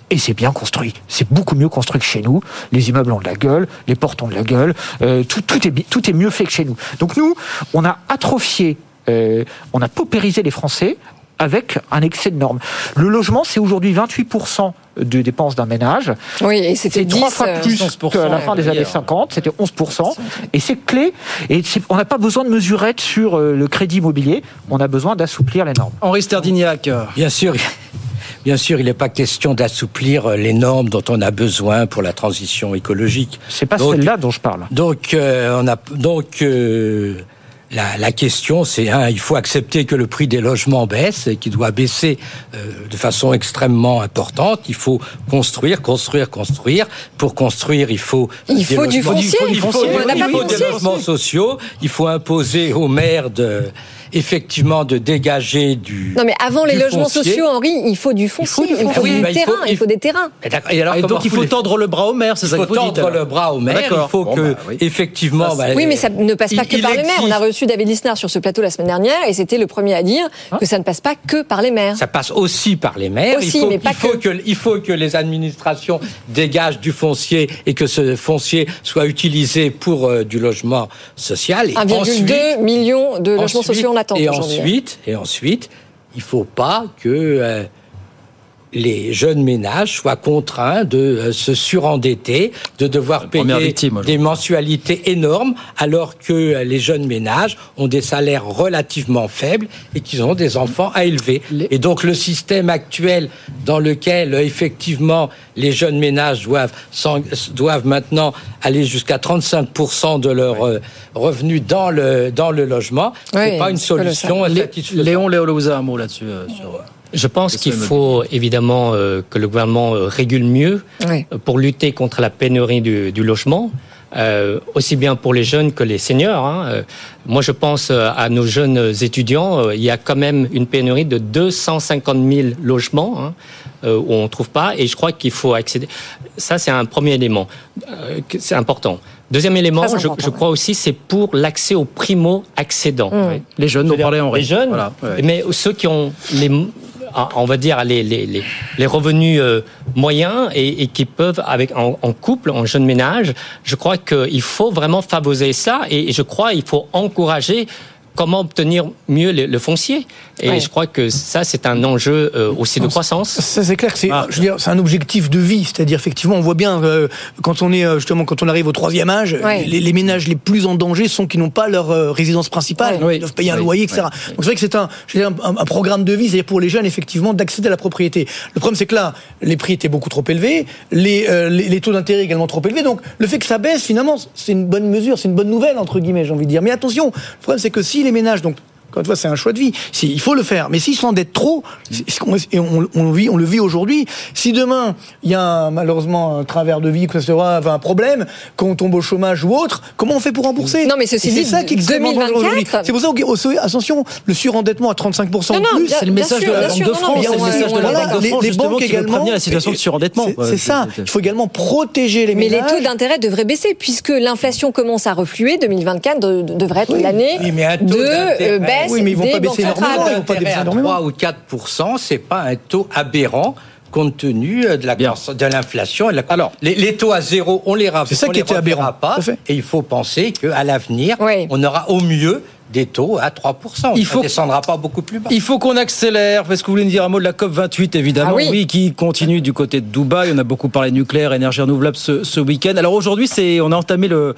Et c'est bien construit. C'est beaucoup mieux construit que chez nous. Les immeubles ont de la gueule, les portes ont de la gueule. Euh, tout, tout, est, tout est mieux fait que chez nous. Donc nous, on a atrophié, euh, on a paupérisé les Français avec un excès de normes. Le logement, c'est aujourd'hui 28% de dépenses d'un ménage. Oui, et c'était trois fois euh, plus qu'à la fin des années 50, c'était 11%. Et c'est clé. Et on n'a pas besoin de mesurettes sur euh, le crédit immobilier, on a besoin d'assouplir les normes. Henri Sterdignac. Bien sûr. Bien sûr, il n'est pas question d'assouplir les normes dont on a besoin pour la transition écologique. C'est pas celle-là dont je parle. Donc, euh, on a donc la, la, question, c'est un, il faut accepter que le prix des logements baisse et qu'il doit baisser euh, de façon extrêmement importante. Il faut construire, construire, construire. Pour construire, il faut il faut du foncier, il faut, il faut des logements sociaux. Il faut imposer aux maires de effectivement de dégager du. Non, mais avant les logements sociaux, Henri, il faut du foncier, il faut, du, terrain, il faut, des terrains. Et, alors, donc il faut tendre le bras au maire, c'est ça Il faut tendre le bras au maire. Il faut que, bah, effectivement. Bah, oui, mais ça ne passe pas que par les maires. On a reçu David Lisnard sur ce plateau la semaine dernière et c'était le premier à dire hein que ça ne passe pas que par les maires. Ça passe aussi par les maires. Aussi, il faut, mais pas il faut que. Il faut que les administrations dégagent du foncier et que ce foncier soit utilisé pour euh, du logement social. 1,2 million de logements sociaux en Et ensuite, et ensuite, il faut pas que euh, les jeunes ménages soient contraints de euh, se surendetter, de devoir payer des mensualités énormes, alors que euh, les jeunes ménages ont des salaires relativement faibles et qu'ils ont des enfants à élever. Et donc le système actuel dans lequel euh, effectivement les jeunes ménages doivent, doivent maintenant aller jusqu'à 35% de leurs revenus dans le, dans le logement, oui, c'est pas une solution satisfaisante. Léon Léolouza, un mot là-dessus. sur... Je pense qu'il faut évidemment euh, que le gouvernement euh, régule mieux pour lutter contre la pénurie du, du logement. Euh, aussi bien pour les jeunes que les seniors. Hein. Euh, moi, je pense à nos jeunes étudiants. Il y a quand même une pénurie de 250 000 logements hein, où on ne trouve pas, et je crois qu'il faut accéder. Ça, c'est un premier élément. c'est important. Deuxième élément, je, je, crois aussi, c'est pour l'accès aux primo-accédants. Mmh. Les jeunes, nous parlait en Les jeunes, voilà, mais ceux qui ont les on va dire, les, les, les revenus euh, moyens et, et, qui peuvent, avec en, en, couple, en jeune ménage, je crois qu'il faut vraiment favoriser ça et je crois qu'il faut encourager comment obtenir mieux le, foncier. Et je crois que ça, c'est un enjeu euh, aussi de croissance. Ça, c'est clair que c'est, ah. je veux dire, c'est un objectif de vie. C'est-à-dire, effectivement, on voit bien euh, quand on est euh, justement quand on arrive au troisième âge, les, ménages les plus en danger sont qui n'ont pas leur résidence principale, ils doivent payer un loyer, etc. Donc c'est vrai que c'est un, un, un, programme de vie, c'est-à-dire pour les jeunes, effectivement, d'accéder à la propriété. Le problème, c'est que là, les prix étaient beaucoup trop élevés, les, les, les, taux d'intérêt également trop élevés. Donc le fait que ça baisse, finalement, c'est une bonne mesure, c'est une bonne nouvelle entre guillemets, j'ai envie de dire. Mais attention, le problème, c'est que si les ménages, donc une fois, c'est un choix de vie. Il faut le faire. Mais s'ils s'endettent trop, et on, on, vit, on le vit aujourd'hui, si demain, il y a un, malheureusement un travers de vie, que ce soit un problème, quand on tombe au chômage ou autre, comment on fait pour rembourser? Non, mais ceci dit, c'est ça qui est extrêmement aujourd'hui. C'est pour ça, attention, le surendettement à 35% de plus, c'est le message de la Banque de France. C'est le message de la Banque de France, les banques également. la situation de surendettement. C'est ça. Il faut également protéger les ménages. Mais les taux d'intérêt devraient baisser, puisque l'inflation commence à refluer. 2024 devrait être l'année de baisse. Oui, mais ils vont pas baisser à 3 ou 4 c'est pas un taux aberrant compte tenu de la de l'inflation. Alors, les, taux à zéro, on les C'est ça qui était aberrant. Pas, et il faut penser qu'à l'avenir, on aura au mieux des taux à 3%. Il faut, ne descendra pas beaucoup plus bas. Il faut qu'on accélère. Est-ce que vous voulez nous dire un mot de la COP 28, évidemment ah oui. qui continue du côté de Dubaï. On a beaucoup parlé nucléaire, énergie renouvelable ce, ce week-end. Alors aujourd'hui, c'est, on a entamé le,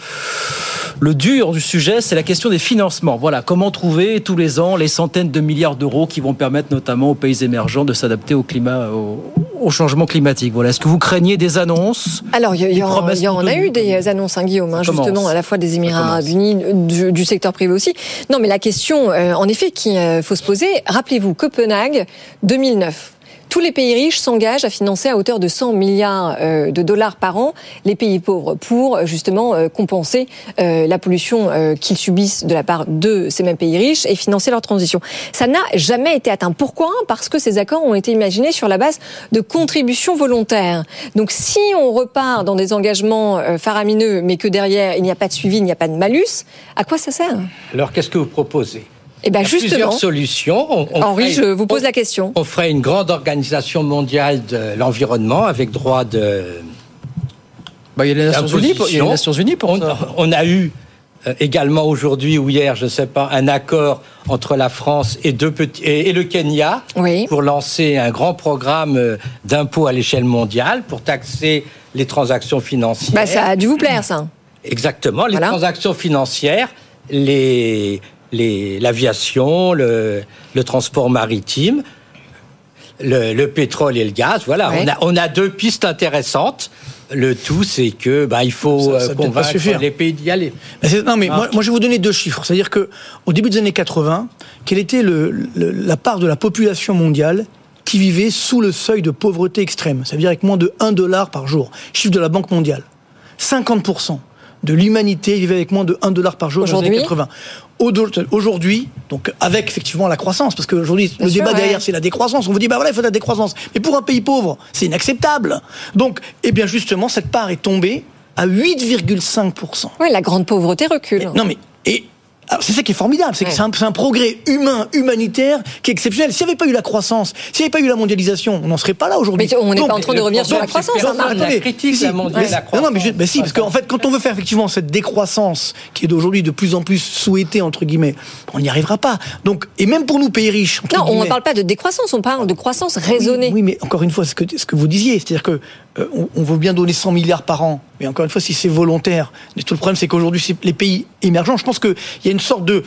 le dur du sujet, c'est la question des financements. Voilà, comment trouver tous les ans les centaines de milliards d'euros qui vont permettre notamment aux pays émergents de s'adapter au climat, au, changement climatique. Voilà, est-ce que vous craignez des annonces Alors, il y, y, en a eu des annonces, hein, Guillaume, hein, justement, à la fois des Émirats Arabes Unis, du, du, secteur privé aussi. Non, mais la question, euh, en effet, qu'il euh, faut se poser, rappelez-vous, Copenhague, 2009 tous les pays riches s'engagent à financer à hauteur de 100 milliards euh, de dollars par an les pays pauvres pour justement euh, compenser euh, la pollution qu'ils subissent de la part de ces mêmes pays riches et financer leur transition. Ça n'a jamais été atteint. Pourquoi? Parce que ces accords ont été imaginés sur la base de contributions volontaires. Donc si on repart dans des engagements faramineux mais que derrière il n'y a pas de suivi, il n'y a pas de malus, à quoi ça sert? Alors qu'est-ce que vous proposez? Eh ben justement, plusieurs solutions. Henri, je vous pose la question. On ferait une grande organisation mondiale de l'environnement avec droit de. Bah, il y a les Nations Unies pour, il y a les Nations Unies pour on, ça. On a eu euh, également aujourd'hui ou hier, je ne sais pas, un accord entre la France et, deux petits, et, le Kenya oui. pour lancer un grand programme euh, d'impôt à l'échelle mondiale pour taxer les transactions financières. Bah, ça a dû vous plaire, ça. Exactement, les voilà. transactions financières, les l'aviation, le, le, transport maritime, le, le, pétrole et le gaz. Voilà, ouais. on, a, on a deux pistes intéressantes. Le tout, c'est que bah, il faut ça, ça euh, convaincre les pays d'y aller. Mais non, mais moi, moi, je vais vous donner deux chiffres. C'est-à-dire que au début des années 80, quelle était le, le, la part de la population mondiale qui vivait sous le seuil de pauvreté extrême? C'est-à-dire avec moins de 1 dollar par jour. Chiffre de la Banque mondiale. 50 de l'humanité vivait avec moins de 1 dollar par jour dans les années 80. Aujourd'hui, donc avec effectivement la croissance, parce qu'aujourd'hui le sûr, débat ouais. derrière c'est la décroissance. On vous dit bah voilà il faut de la décroissance, mais pour un pays pauvre c'est inacceptable. Donc eh bien justement cette part est tombée à 8,5 Oui, la grande pauvreté recule. Non mais et c'est ça qui est formidable, c'est que c'est un, un, progrès humain, humanitaire, qui est exceptionnel. S'il n'y avait pas eu la croissance, s'il n'y avait pas eu la mondialisation, on n'en serait pas là aujourd'hui. Mais on n'est pas en train de revenir sur la croissance. Hein, la critique, la, mondialisation. Non, non, mais, mais si, parce qu'en fait, quand on veut faire effectivement cette décroissance qui est d'aujourd'hui de plus en plus souhaitée entre guillemets, on n'y arrivera pas. Donc, et même pour nous pays riches. Non, on ne parle pas de décroissance, on parle de croissance raisonnée. Oui, mais encore une fois, ce que, ce que vous disiez, c'est-à-dire que euh, on, on, veut bien donner 100 milliards par an, mais encore une fois, si c'est volontaire, mais tout le problème, c'est qu'aujourd'hui, les pays émergents, je pense qu'il y a une sorte de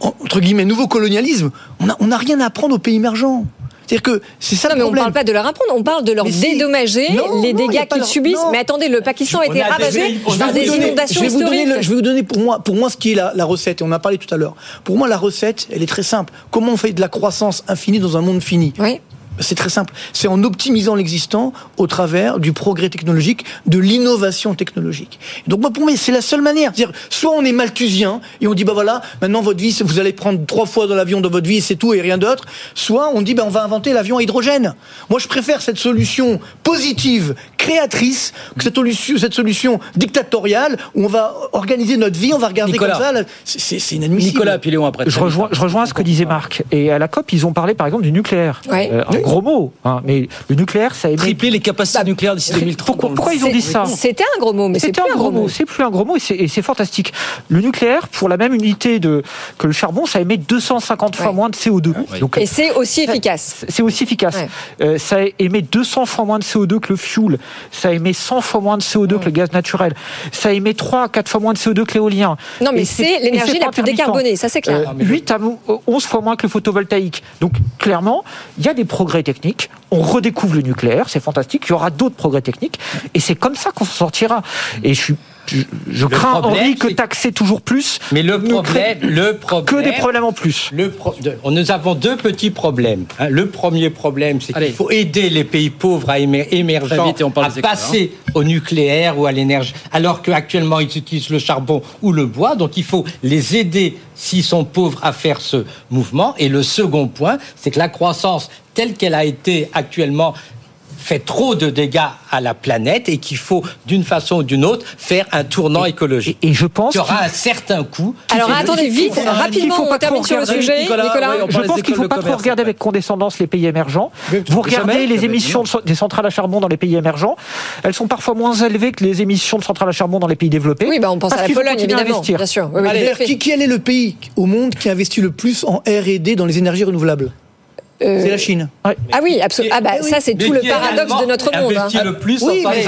entre guillemets nouveau colonialisme. On n'a on a rien à apprendre aux pays émergents. C'est-à-dire que c'est ça non, le mais problème. on parle pas de leur apprendre, on parle de leur si. dédommager non, les dégâts qu'ils subissent. Non. Mais attendez, le Pakistan a été ravagé par des inondations je vais vous donner, historiques. le, je vais vous donner pour moi, pour moi ce qui est la, la, recette. Et on en a parlé tout à l'heure. Pour moi, la recette, elle est très simple. Comment on fait de la croissance infinie dans un monde fini? Oui. C'est très simple. C'est en optimisant l'existant au travers du progrès technologique, de l'innovation technologique. Donc moi, pour moi, c'est la seule manière. C'est-à-dire, soit on est malthusien et on dit bah voilà, maintenant votre vie, vous allez prendre trois fois dans l'avion dans votre vie et c'est tout et rien d'autre. Soit on dit bah on va inventer l'avion à hydrogène. Moi, je préfère cette solution positive, créatrice, que cette solution, cette solution dictatoriale où on va organiser notre vie, on va regarder Nicolas. comme ça. C'est inadmissible. Nicolas Piléon après. Je rejoins, je rejoins ce que disait Marc. Et à la COP, ils ont parlé par exemple du nucléaire. Ouais. Euh, gros mot. hein, mais le nucléaire, ça émet. Tripler les capacités nucléaires d'ici 2030. Pourquoi, pourquoi ils ont dit ça C'était un gros mot, mais c'est C'était plus un gros mot. C'est plus un gros mot et c'est- fantastique. Le nucléaire, pour la même unité de, que le charbon, ça émet 250 fois Ouais. moins de CO2. Donc, Et c'est aussi efficace. c'est aussi efficace. Ouais. Euh, ça émet 200 fois moins de CO2 que le fuel. Ça émet 100 fois moins de CO2 que le gaz naturel. Ça émet 3 à 4 fois moins de CO2 que l'éolien. Non, mais c'est l'énergie la plus décarbonée, ça c'est clair. Euh, 8 à 11 fois moins que le photovoltaïque. Donc clairement, il y a des progrès techniques. On redécouvre le nucléaire, c'est fantastique. Il y aura d'autres progrès techniques. Et c'est comme ça qu'on s'en sortira. Et je suis je, je crains, problème, Henri, que taxer toujours plus. Mais le problème, le problème, que des problèmes en plus. Le pro- de- nous avons deux petits problèmes. hein. Le premier problème, c'est qu'il faut aider les pays pauvres à émer- Très émergents vite et on parle à écoles, passer au nucléaire ou à l'énergie, alors qu'actuellement ils utilisent le charbon ou le bois. Donc il faut les aider s'ils sont pauvres à faire ce mouvement. Et le second point, c'est que la croissance telle qu'elle a été actuellement fait trop de dégâts à la planète et qu'il faut, d'une façon ou d'une autre, faire un tournant écologique. Et je pense Il y aura qu'il- un certain coût. Alors attendez, vite, rapidement, faut pas on termine trop sur le sujet. Nicolas, Je pense qu'il ne faut pas trop regarder avec condescendance les pays émergents. Vous regardez jamais, les émissions de- des centrales à charbon dans les pays émergents. Elles sont parfois moins élevées que les émissions de centrales à charbon dans les pays développés. Oui, bah on pense à la Pologne, évidemment. Bien sûr. Oui, oui, fait. qui, quel est le pays au monde qui investit le plus en R&D dans les énergies renouvelables? C'est la Chine. Ah oui, absolument. Ah bah ça c'est tout le paradoxe de notre monde. hein. Le plus Oui, en mais.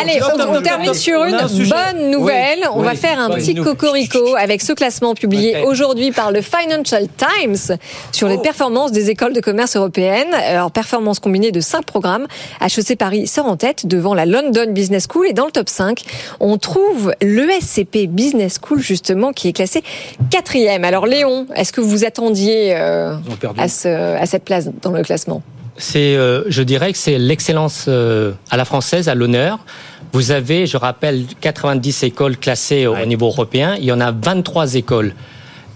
Allez, on, on termine sur une bonne nouvelle. Oui, on va faire un petit cocorico avec ce classement publié aujourd'hui par le Financial Times sur Oh. les performances des écoles de commerce européennes. Alors, performance combinée de cinq programmes. HEC Paris sort en tête devant la London Business School et dans le top 5, on trouve l'ESCP Business School justement qui est classé quatrième. Alors Léon, est-ce que vous attendiez euh, à, ce- à cette place dans le classement C'est, euh, je dirais que c'est l'excellence euh, à la française, à l'honneur. Vous avez, je rappelle, 90 écoles classées au- au niveau européen. Il y en a 23 écoles.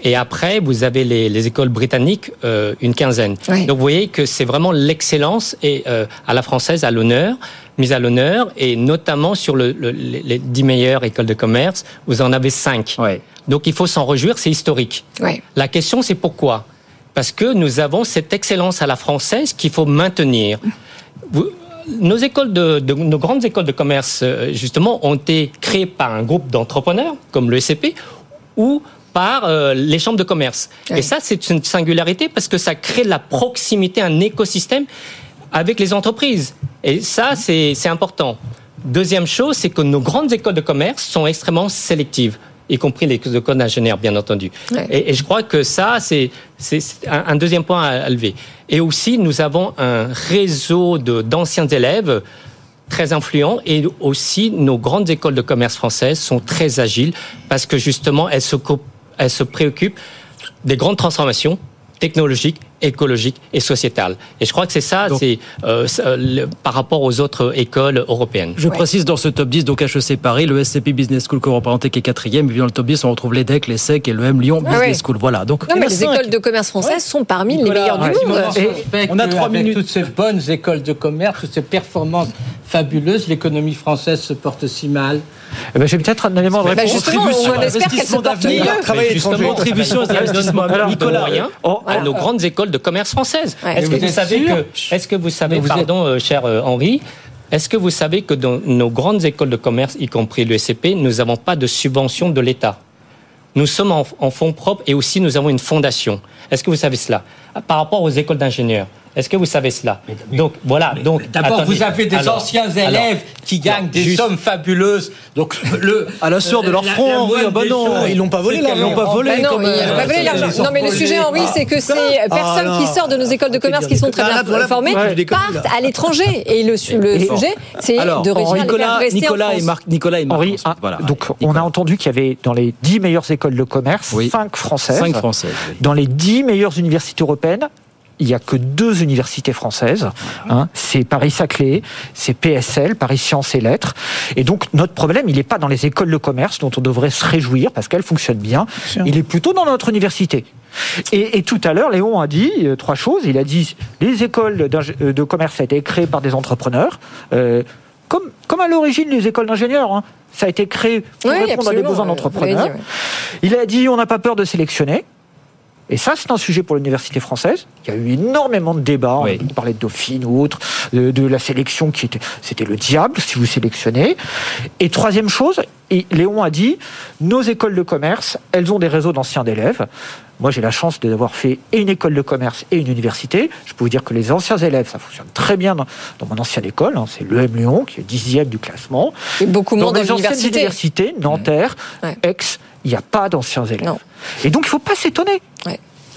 Et après, vous avez les, les écoles britanniques, euh, une quinzaine. Donc vous voyez que c'est vraiment l'excellence et euh, à la française, à l'honneur, mise à l'honneur, et notamment sur le, le- les les 10 meilleures écoles de commerce, vous en avez 5. Ouais. Donc il faut s'en réjouir, c'est historique. Ouais. La question, c'est pourquoi? Parce que nous avons cette excellence à la française qu'il faut maintenir. Vous- nos écoles de, de- nos grandes écoles de commerce, euh, justement, ont été créées par un groupe d'entrepreneurs, comme le SCP, ou par euh, les chambres de commerce. Oui. Et ça, c'est une singularité parce que ça crée de la proximité, un écosystème avec les entreprises. Et ça, c'est c'est important. Deuxième chose, c'est que nos grandes écoles de commerce sont extrêmement sélectives y compris les écoles d'ingénieurs, bien entendu. Ouais. Et, et je crois que ça, c'est un, un deuxième point à, à lever. Et aussi, nous avons un réseau d'anciens élèves très influents et aussi nos grandes écoles de commerce françaises sont très agiles parce que justement, elles se, elles se préoccupent des grandes transformations technologiques, écologiques et sociétales. Et je crois que c'est ça, c'est euh, par rapport aux autres écoles européennes. Je précise dans ce top 10, donc HEC Paris, le SCP Business School que vous représentez qui est quatrième, et puis dans le top 10, on retrouve l'EDEC, l'ESSEC et le M Lyon Ah Business ouais. School. Voilà. Donc, Non, mais les cinq. écoles de commerce françaises sont parmi les meilleures du monde. Et on a que trois avec minutes. toutes ces bonnes écoles de commerce, toutes ces performances fabuleuses, l'économie française se porte si mal. Eh ben, J'ai peut-être un élément de Bah, réponse. justement, on espère qu'elle se porte mieux. Mais justement, Contribution aux investissements. Nicolas. moyens Oh, à nos grandes écoles de commerce françaises. Ouais. Est-ce que Vous savez que, est-ce que vous savez, Mais vous pardon, euh, cher euh, Henri, est-ce que vous savez que dans nos grandes écoles de commerce, y compris le SCP, nous n'avons pas de subvention de l'État? Nous sommes en, en fonds propres et aussi nous avons une fondation. Est-ce que vous savez cela? Par rapport aux écoles d'ingénieurs, est-ce que vous savez cela Donc voilà. Donc D'abord, vous avez des Alors, anciens élèves alors, qui gagnent des juste- sommes fabuleuses. Donc, le, À la sueur de leur la- front, la moindre ah bah non. choses, Ils l'ont pas volé, qu'elles Ils l'ont pas volé. Non, euh, l'argent. ont Non, mais le sujet, Henri, c'est que ces Ah, personnes qui sortent de nos écoles de commerce, qui sont très Ah, bien voilà, formées, là. partent à l'étranger. Et le, su- le Et- sujet, c'est de réussir à les faire Nicolas, rester en Nicolas et France. Marc, Nicolas et Marc. Henri, ah, donc on a entendu qu'il y avait dans les 10 meilleures écoles de commerce. 5 françaises. Cinq françaises. Dans les 10 meilleures universités européennes, il n'y a que deux universités françaises. hein. c'est Paris-Saclay, c'est PSL, Paris Sciences et Lettres. Et donc notre problème, il n'est pas dans les écoles de commerce dont on devrait se réjouir parce qu'elles fonctionnent bien. Il est plutôt dans notre université. Et, et tout à l'heure, Léon a dit euh, trois choses. Il a dit les écoles euh, de commerce a été créées par des entrepreneurs. euh, comme, comme à l'origine les écoles d'ingénieurs. hein. Ça a été créé pour Oui, répondre à des besoins d'entrepreneurs. Il a dit on n'a pas peur de sélectionner. Et ça, c'est un sujet pour l'université française. Il y a eu énormément de débats. Oui. On parlait de Dauphine ou autre, de, de la sélection qui était, c'était le diable si vous sélectionnez. Et troisième chose, et Léon a dit, nos écoles de commerce, elles ont des réseaux d'anciens d'élèves. Moi, j'ai la chance d'avoir fait et une école de commerce et une université. Je peux vous dire que les anciens élèves, ça fonctionne très bien dans, dans mon ancienne école. hein. c'est l'EM Lyon qui est dixième du classement. Et beaucoup moins dans les anciennes l'université. universités, Nanterre, Ouais. Aix, il n'y a pas d'anciens élèves. Non. Et donc, il ne faut pas s'étonner.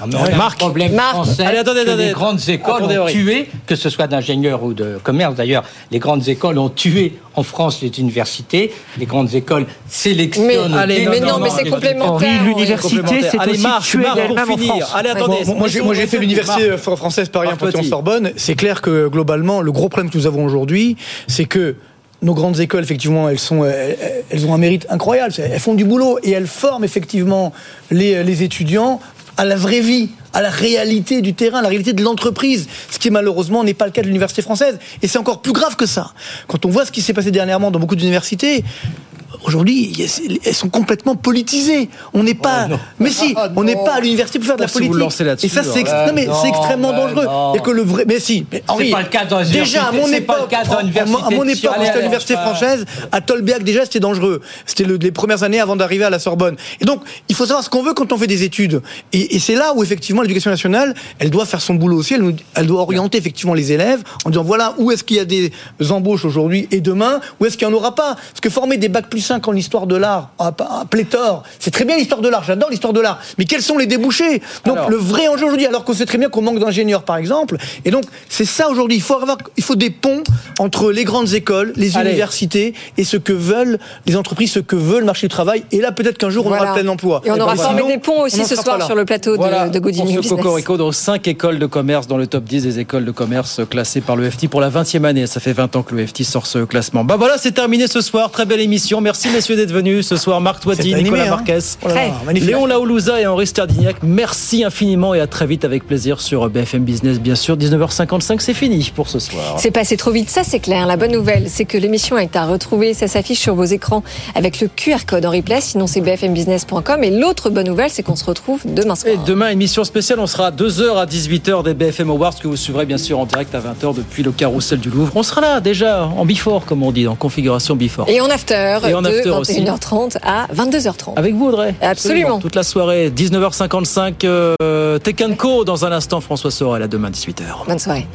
Non, mais on a Marc. un problème Marc. français Allez, attendez, que attendez. les grandes écoles Attendez, ont tué, que ce soit d'ingénieurs ou de commerce d'ailleurs, les grandes écoles ont tué en France les universités, les grandes écoles sélectionnent. Mais- Allez, mais non, énormément mais c'est les- complémentaire. L'université, c'est Allez, aussi Marc, tuer Marc, pour en finir. France. Allez, Ouais. attendez. Moi, moi, j'ai, moi, j'ai fait l'université euh, française Paris Marc 1 Petit. Sorbonne. C'est clair que globalement, le gros problème que nous avons aujourd'hui, c'est que nos grandes écoles, effectivement, elles, elles ont un mérite incroyable. Elles font du boulot et elles forment effectivement les, les étudiants à la vraie vie, à la réalité du terrain, à la réalité de l'entreprise, ce qui malheureusement n'est pas le cas de l'université française. Et c'est encore plus grave que ça. Quand on voit ce qui s'est passé dernièrement dans beaucoup d'universités, Aujourd'hui, elles sont complètement politisées. On n'est pas, mais si, on n'est pas à l'université pour faire de la Oh, si vous politique. lancez là-dessus, et ça, c'est Euh, c'est extrêmement non, dangereux. non. Et que le vrai, mais si, mais Henri, pas le cas dans déjà à mon époque, à mon époque, j'étais à l'université française, à Tolbiac déjà, c'était dangereux. C'était le- les premières années avant d'arriver à la Sorbonne. Et donc, il faut savoir ce qu'on veut quand on fait des études. Et, et c'est là où effectivement l'éducation nationale, elle doit faire son boulot aussi. Elle, doit orienter effectivement les élèves en disant voilà où est-ce qu'il y a des embauches aujourd'hui et demain, où est-ce qu'il n'y en aura pas. Parce que former des bacs plus 5 en histoire de l'art, à, à pléthore, c'est très bien l'histoire de l'art. J'adore l'histoire de l'art. Mais quels sont les débouchés? Donc Alors. le vrai enjeu aujourd'hui, alors qu'on sait très bien qu'on manque d'ingénieurs par exemple. Et donc c'est ça aujourd'hui. Il faut avoir, il faut des ponts entre les grandes écoles, les Allez. universités et ce que veulent les entreprises, ce que veut le marché du travail. Et là peut-être qu'un jour on Voilà. aura plein emploi. Et on aura ben, formé des ponts on aussi ce soir sur le plateau Voilà, de, de ce Business. Cocorico, donc 5 écoles de commerce dans le top 10 des écoles de commerce classées par le FT pour la 20e année. Ça fait 20 ans que le FT sort ce classement. Bah voilà, c'est terminé ce soir. Très belle émission. Merci messieurs d'être venus ce soir. Marc Toiti, Nicolas hein. Marquez, Oh là là, magnifique. Léon Laoulouza et Henri Sterdignac. Merci infiniment et à très vite avec plaisir sur BFM Business. Bien sûr, 19h55, c'est fini pour ce soir. C'est passé trop vite, ça c'est clair. La bonne nouvelle, c'est que l'émission est à retrouver. Ça s'affiche sur vos écrans avec le QR code en replay. Sinon, c'est bfmbusiness.com. Et l'autre bonne nouvelle, c'est qu'on se retrouve demain soir. Et demain, émission spéciale, on sera à 2h à 18h des BFM Awards que vous suivrez bien sûr en direct à 20h depuis le carrousel du Louvre. On sera là déjà en before, comme on dit, en configuration before. Et en after, Et en de after aussi. 21h30 à 22h30. Avec vous, Audrey Absolument. Toute la soirée, 19h55, euh, Tech Co dans un instant, François Sorel, à demain 18h. Bonne soirée.